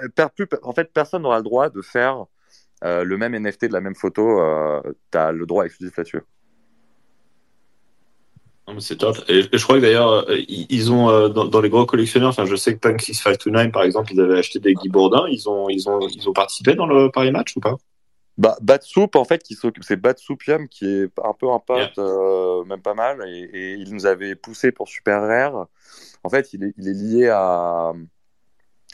en fait, personne n'aura le droit de faire le même NFT de la même photo. tu as le droit exclusif là-dessus. C'est top. Et, je crois que d'ailleurs, euh, ils ont euh, dans, les gros collectionneurs, enfin, je sais que Punk 6529, par exemple, ils avaient acheté des Guy Bourdin. Ils ont, ils ont, ils ont participé dans le Paris Match ou pas? Bah, Batsoup, en fait, qui c'est Batsoupium qui est un peu un pote, euh, même pas mal, et, il nous avait poussé pour Super Rare. En fait, il est, il est lié à.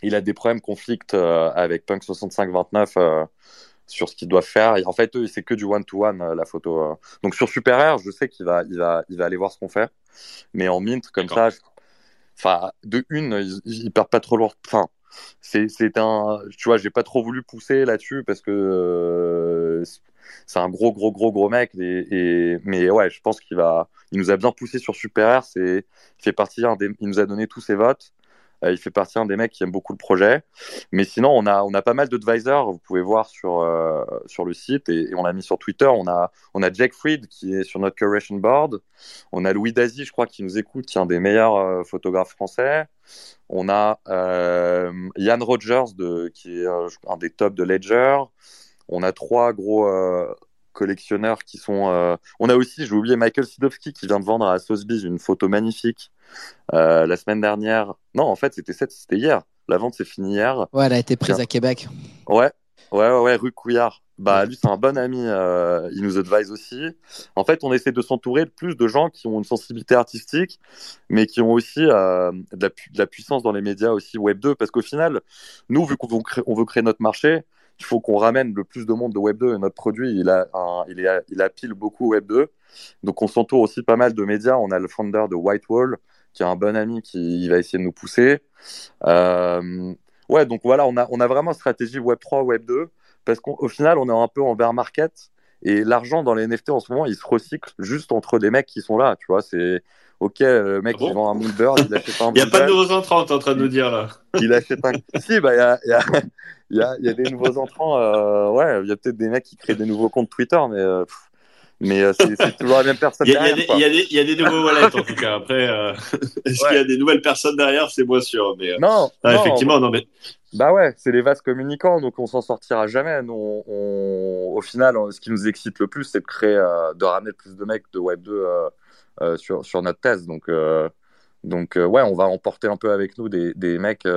Il a des problèmes conflicts avec Punk 6529 sur ce qu'ils doivent faire. en fait, eux, c'est que du one-to-one, euh, la photo. Euh. Donc sur Super Air, je sais qu'il va, il va, il va aller voir ce qu'on fait. Mais en Mint, comme ça, enfin, de une, ils, perdent pas trop lourd. Enfin, c'est un. Tu vois, j'ai pas trop voulu pousser là-dessus parce que euh, c'est un gros, gros, gros, gros mec. Et, mais ouais, je pense qu'il va. Il nous a bien poussé sur Super Air. Il fait partie. des, il nous a donné tous ses votes. Euh, il fait partie un des mecs qui aime beaucoup le projet. Mais sinon, on a, on a pas mal d'advisors, vous pouvez voir sur, euh, sur le site, et, on l'a mis sur Twitter. On a, on a Jack Fried qui est sur notre curation board. On a Louis Dazy, je crois, qui nous écoute, qui est un des meilleurs euh, photographes français. On a Yann Rogers, de, qui est un des tops de Ledger. On a trois gros collectionneurs qui sont. On a aussi, j'ai oublié Michael Sidowski qui vient de vendre à Sotheby's une photo magnifique euh, la semaine dernière, non, en fait, c'était c'était hier. La vente s'est finie hier. Ouais, elle a été prise à Québec. Ouais, ouais, ouais, rue Couillard. Bah, lui, c'est un bon ami. Euh, il nous advise aussi. En fait, on essaie de s'entourer de plus de gens qui ont une sensibilité artistique, mais qui ont aussi euh, de, la puissance dans les médias aussi Web 2. Parce qu'au final, nous, vu qu'on veut, veut créer notre marché, il faut qu'on ramène le plus de monde de Web 2. Et notre produit, il a, il, est, il a pile beaucoup Web 2. Donc, on s'entoure aussi pas mal de médias. On a le founder de Whitewall, qui est un bon ami qui va essayer de nous pousser. Euh, ouais, donc voilà, on a, on a vraiment stratégie Web 3, Web 2, parce qu'au final, on est un peu en bear market. Et l'argent dans les NFT en ce moment, il se recycle juste entre des mecs qui sont là, tu vois. C'est ok, le mec ah qui vend un Moonbird, il achète un *laughs* Il n'y a pas de nouveaux entrants, tu es en train de nous dire là. *laughs* Il achète un. si, bah, il y a, y, a, *laughs* y, a, y a, des nouveaux entrants. Euh, ouais, il y a peut-être des mecs qui créent des nouveaux comptes Twitter, mais euh, mais euh, c'est toujours la même personne. Il y, y, y, a des nouveaux wallets en tout cas. Après, euh, *laughs* est-ce qu'il y a des nouvelles personnes derrière? C'est moins sûr. Mais, euh, non, effectivement, non, mais. Bah ouais, c'est les vases communicants, donc on s'en sortira jamais. Nous, on, au final, ce qui nous excite le plus, c'est de créer, de ramener plus de mecs de Web 2 sur, sur notre thèse. Donc, donc ouais, on va emporter un peu avec nous des, des mecs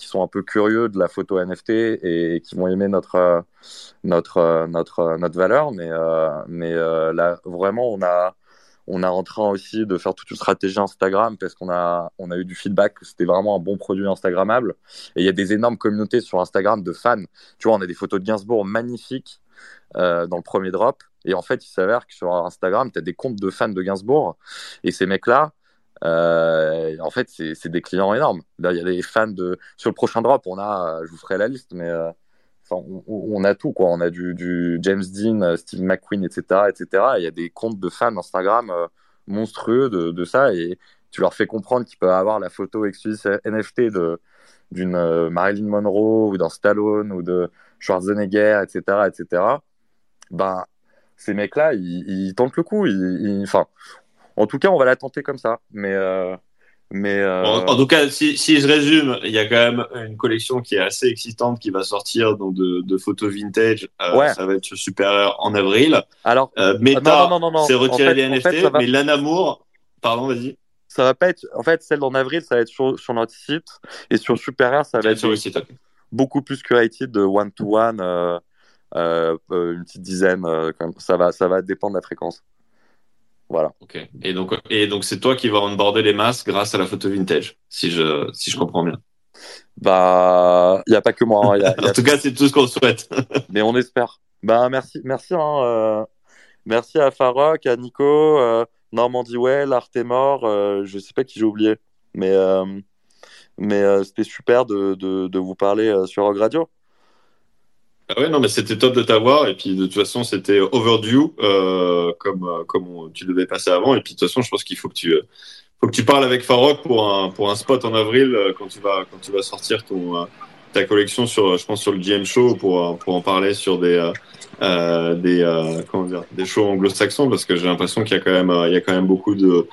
qui sont un peu curieux de la photo NFT et, qui vont aimer notre notre notre notre valeur. Mais euh, mais euh, là vraiment on a on a en train aussi de faire toute une stratégie Instagram parce qu'on a on a eu du feedback que c'était vraiment un bon produit instagrammable. Et il y a des énormes communautés sur Instagram de fans. Tu vois on a des photos de Gainsbourg magnifiques euh, dans le premier drop. Et en fait il s'avère que sur Instagram tu as des comptes de fans de Gainsbourg. Et ces mecs là euh, en fait, c'est des clients énormes. Là, il y a des fans de. Sur le prochain drop, on a, je vous ferai la liste, mais euh, on, a tout, quoi. On a du, James Dean, euh, Steve McQueen, etc., etc. Il y a des comptes de fans Instagram monstrueux de, ça, et tu leur fais comprendre qu'ils peuvent avoir la photo exclusive NFT de d'une Marilyn Monroe ou d'un Stallone ou de Schwarzenegger, etc., etc. Ben, ces mecs-là, ils, tentent le coup. Enfin, en tout cas, on va la tenter comme ça. Mais, euh, mais euh, en, tout cas, si, je résume, il y a quand même une collection qui est assez excitante qui va sortir donc de, photos vintage. Euh, ça va être super en avril. Alors, Meta, c'est retiré des NFT, mais l'Anamour, pardon, vas-y. Ça va pas être, en fait, celle en avril, ça va être sur, notre site et sur Rare, ça va être sur le site, beaucoup plus curated de one to one, une petite dizaine. ça va, ça va dépendre de la fréquence. Voilà. Ok. Et donc, et donc c'est toi qui vas onboarder les masques grâce à la photo vintage, si je, si je comprends bien. Bah, il n'y a pas que moi. Hein. *laughs* en tout cas, c'est tout ce qu'on souhaite. *laughs* Mais on espère. Bah, merci, merci, hein, euh, merci à Farok, à Nico, euh, Normandie Well, Artemor, euh, je sais pas qui j'ai oublié, mais euh, mais c'était super de, de, de, vous parler sur Rock Radio. Ah ouais, non, mais c'était top de t'avoir. Et puis, de toute façon, c'était overdue, euh, comme, comme tu devais passer avant. Et puis, de toute façon, je pense qu'il faut que tu, faut que tu parles avec Farok pour un, pour un spot en avril euh, quand tu vas, quand tu vas sortir euh, ta collection sur, je pense, sur le GM Show pour, euh, pour en parler sur des, euh, des, euh, comment dire, des shows anglo-saxons parce que j'ai l'impression qu'il y a quand même, y a quand même beaucoup de,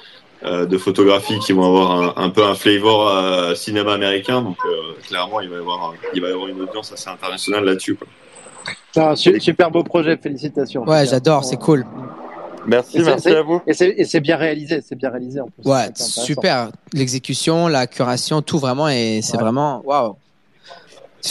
de photographies qui vont avoir un, un peu un flavor cinéma américain. Donc, clairement, il va y avoir, il va y avoir une audience assez internationale là-dessus. Super beau projet, félicitations. Ouais, j'adore, c'est cool. Merci, merci à vous. Et c'est bien réalisé, c'est bien réalisé en plus. Ouais, super. L'exécution, la curation, tout vraiment, et c'est vraiment waouh.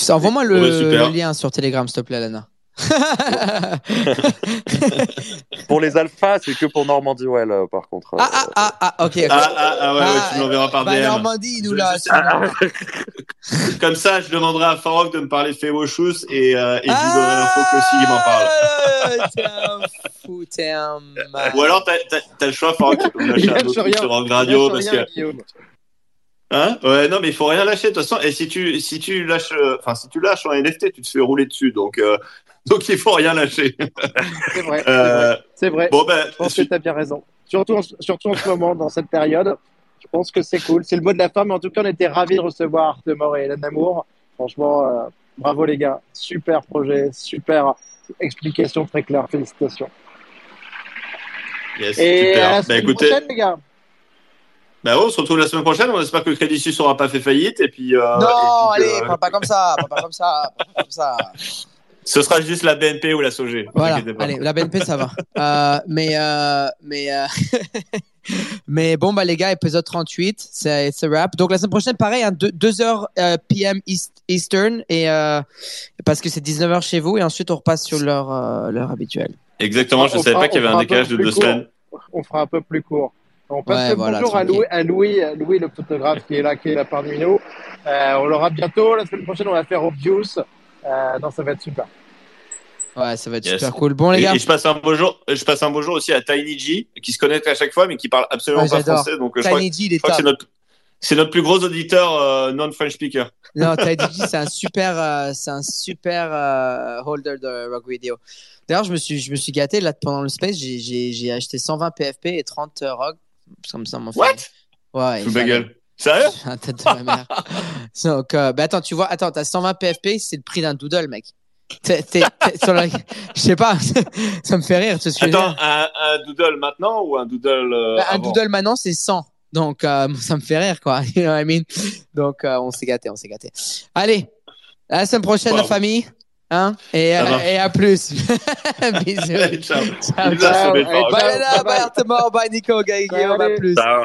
Envoie-moi le, lien sur Telegram, s'il te plaît, Lana. *laughs* pour les alphas, c'est que pour Normandie Well, euh, par contre. Ah, ah, ah, ah, ok. Ah, ah, ah, ouais, ouais, tu m'enverras par bah, DM. Normandie, nous là. *laughs* Comme ça, je demanderai à Farok de me parler de Fewoshoes et, euh, et je lui donnerai l'info que s'il m'en parle. T'es un fou, t'es un Ou alors, t'as as, le choix, Farok, tu peux me lâcher un autre sur Rock Radio parce que. Hein? Ouais, non, mais il faut rien lâcher de toute façon. Et si tu si tu lâches, euh, enfin si tu lâches en NFT, tu te fais rouler dessus. Donc euh, *laughs* donc il faut rien lâcher. C'est vrai. Euh, c'est vrai. Bon ben, je pense que tu as bien raison. Surtout surtout en ce moment dans cette période, je pense que c'est cool. C'est le mot de la fin, mais en tout cas, on était ravis de recevoir Artemor et Hélène Amour. Franchement, euh, bravo les gars. Super projet, super explication très claire. Félicitations. Yes, et super. À la bah, écoutez... prochaine, les gars. Bah on se retrouve la semaine prochaine. On espère que le Crédit Suisse n'aura pas fait faillite. Et puis, euh, non, allez, pas comme ça. pas comme ça. Pas comme ça. *laughs* Ce sera juste la BNP ou la SOG. Voilà, allez, la BNP, ça va. *laughs* euh, mais, euh, mais, euh... *laughs* mais bon, bah, les gars, épisode 38, c'est rap. Donc, la semaine prochaine, pareil, 2h euh, PM Eastern, et, euh, parce que c'est 19h chez vous, et ensuite, on repasse sur l'heure euh, habituelle. Exactement, je ne savais pas qu'il y avait un décalage de deux semaines. On fera un peu plus court. On passe le bonjour à Louis, à Louis, Louis, le photographe qui est là, qui est là parmi nous. Euh, on l'aura bientôt. La semaine prochaine, on va faire Obvious. Euh, non, ça va être super. Ouais, ça va être super cool. Bon, les gars. Et, je passe un bonjour, je passe un bonjour aussi à Tiny G, qui se connecte à chaque fois, mais qui parle absolument pas français. Donc, je crois, G, il est que c'est notre, c'est notre plus gros auditeur euh, non-French speaker. Non, *laughs* Tiny G, c'est un super, euh, c'est un super euh, holder de Rock Video. D'ailleurs, je me suis, je me suis gâté là pendant le space. J'ai, j'ai, acheté 120 PFP et 30 Rock. Ça me semble. What? Ouais. Fous gueule. Sérieux? tête de ma mère. *laughs* Donc, bah attends, tu vois, attends, t'as 120 PFP, c'est le prix d'un doodle, mec. *laughs* Je sais pas, *laughs* ça me fait rire. Tu Attends, un, un, doodle maintenant ou un doodle euh, bah, Un doodle maintenant, c'est 100. Donc, euh, ça me fait rire, quoi. You know what I mean? Donc, euh, on s'est gâté, on s'est gâté. Allez, à la semaine prochaine, la famille. Hein? Et, et à plus. Bisous. ciao. ciao. ciao. Bye, bye, bye, bye, bye, Nico, bye, bye, bye, plus. Ciao.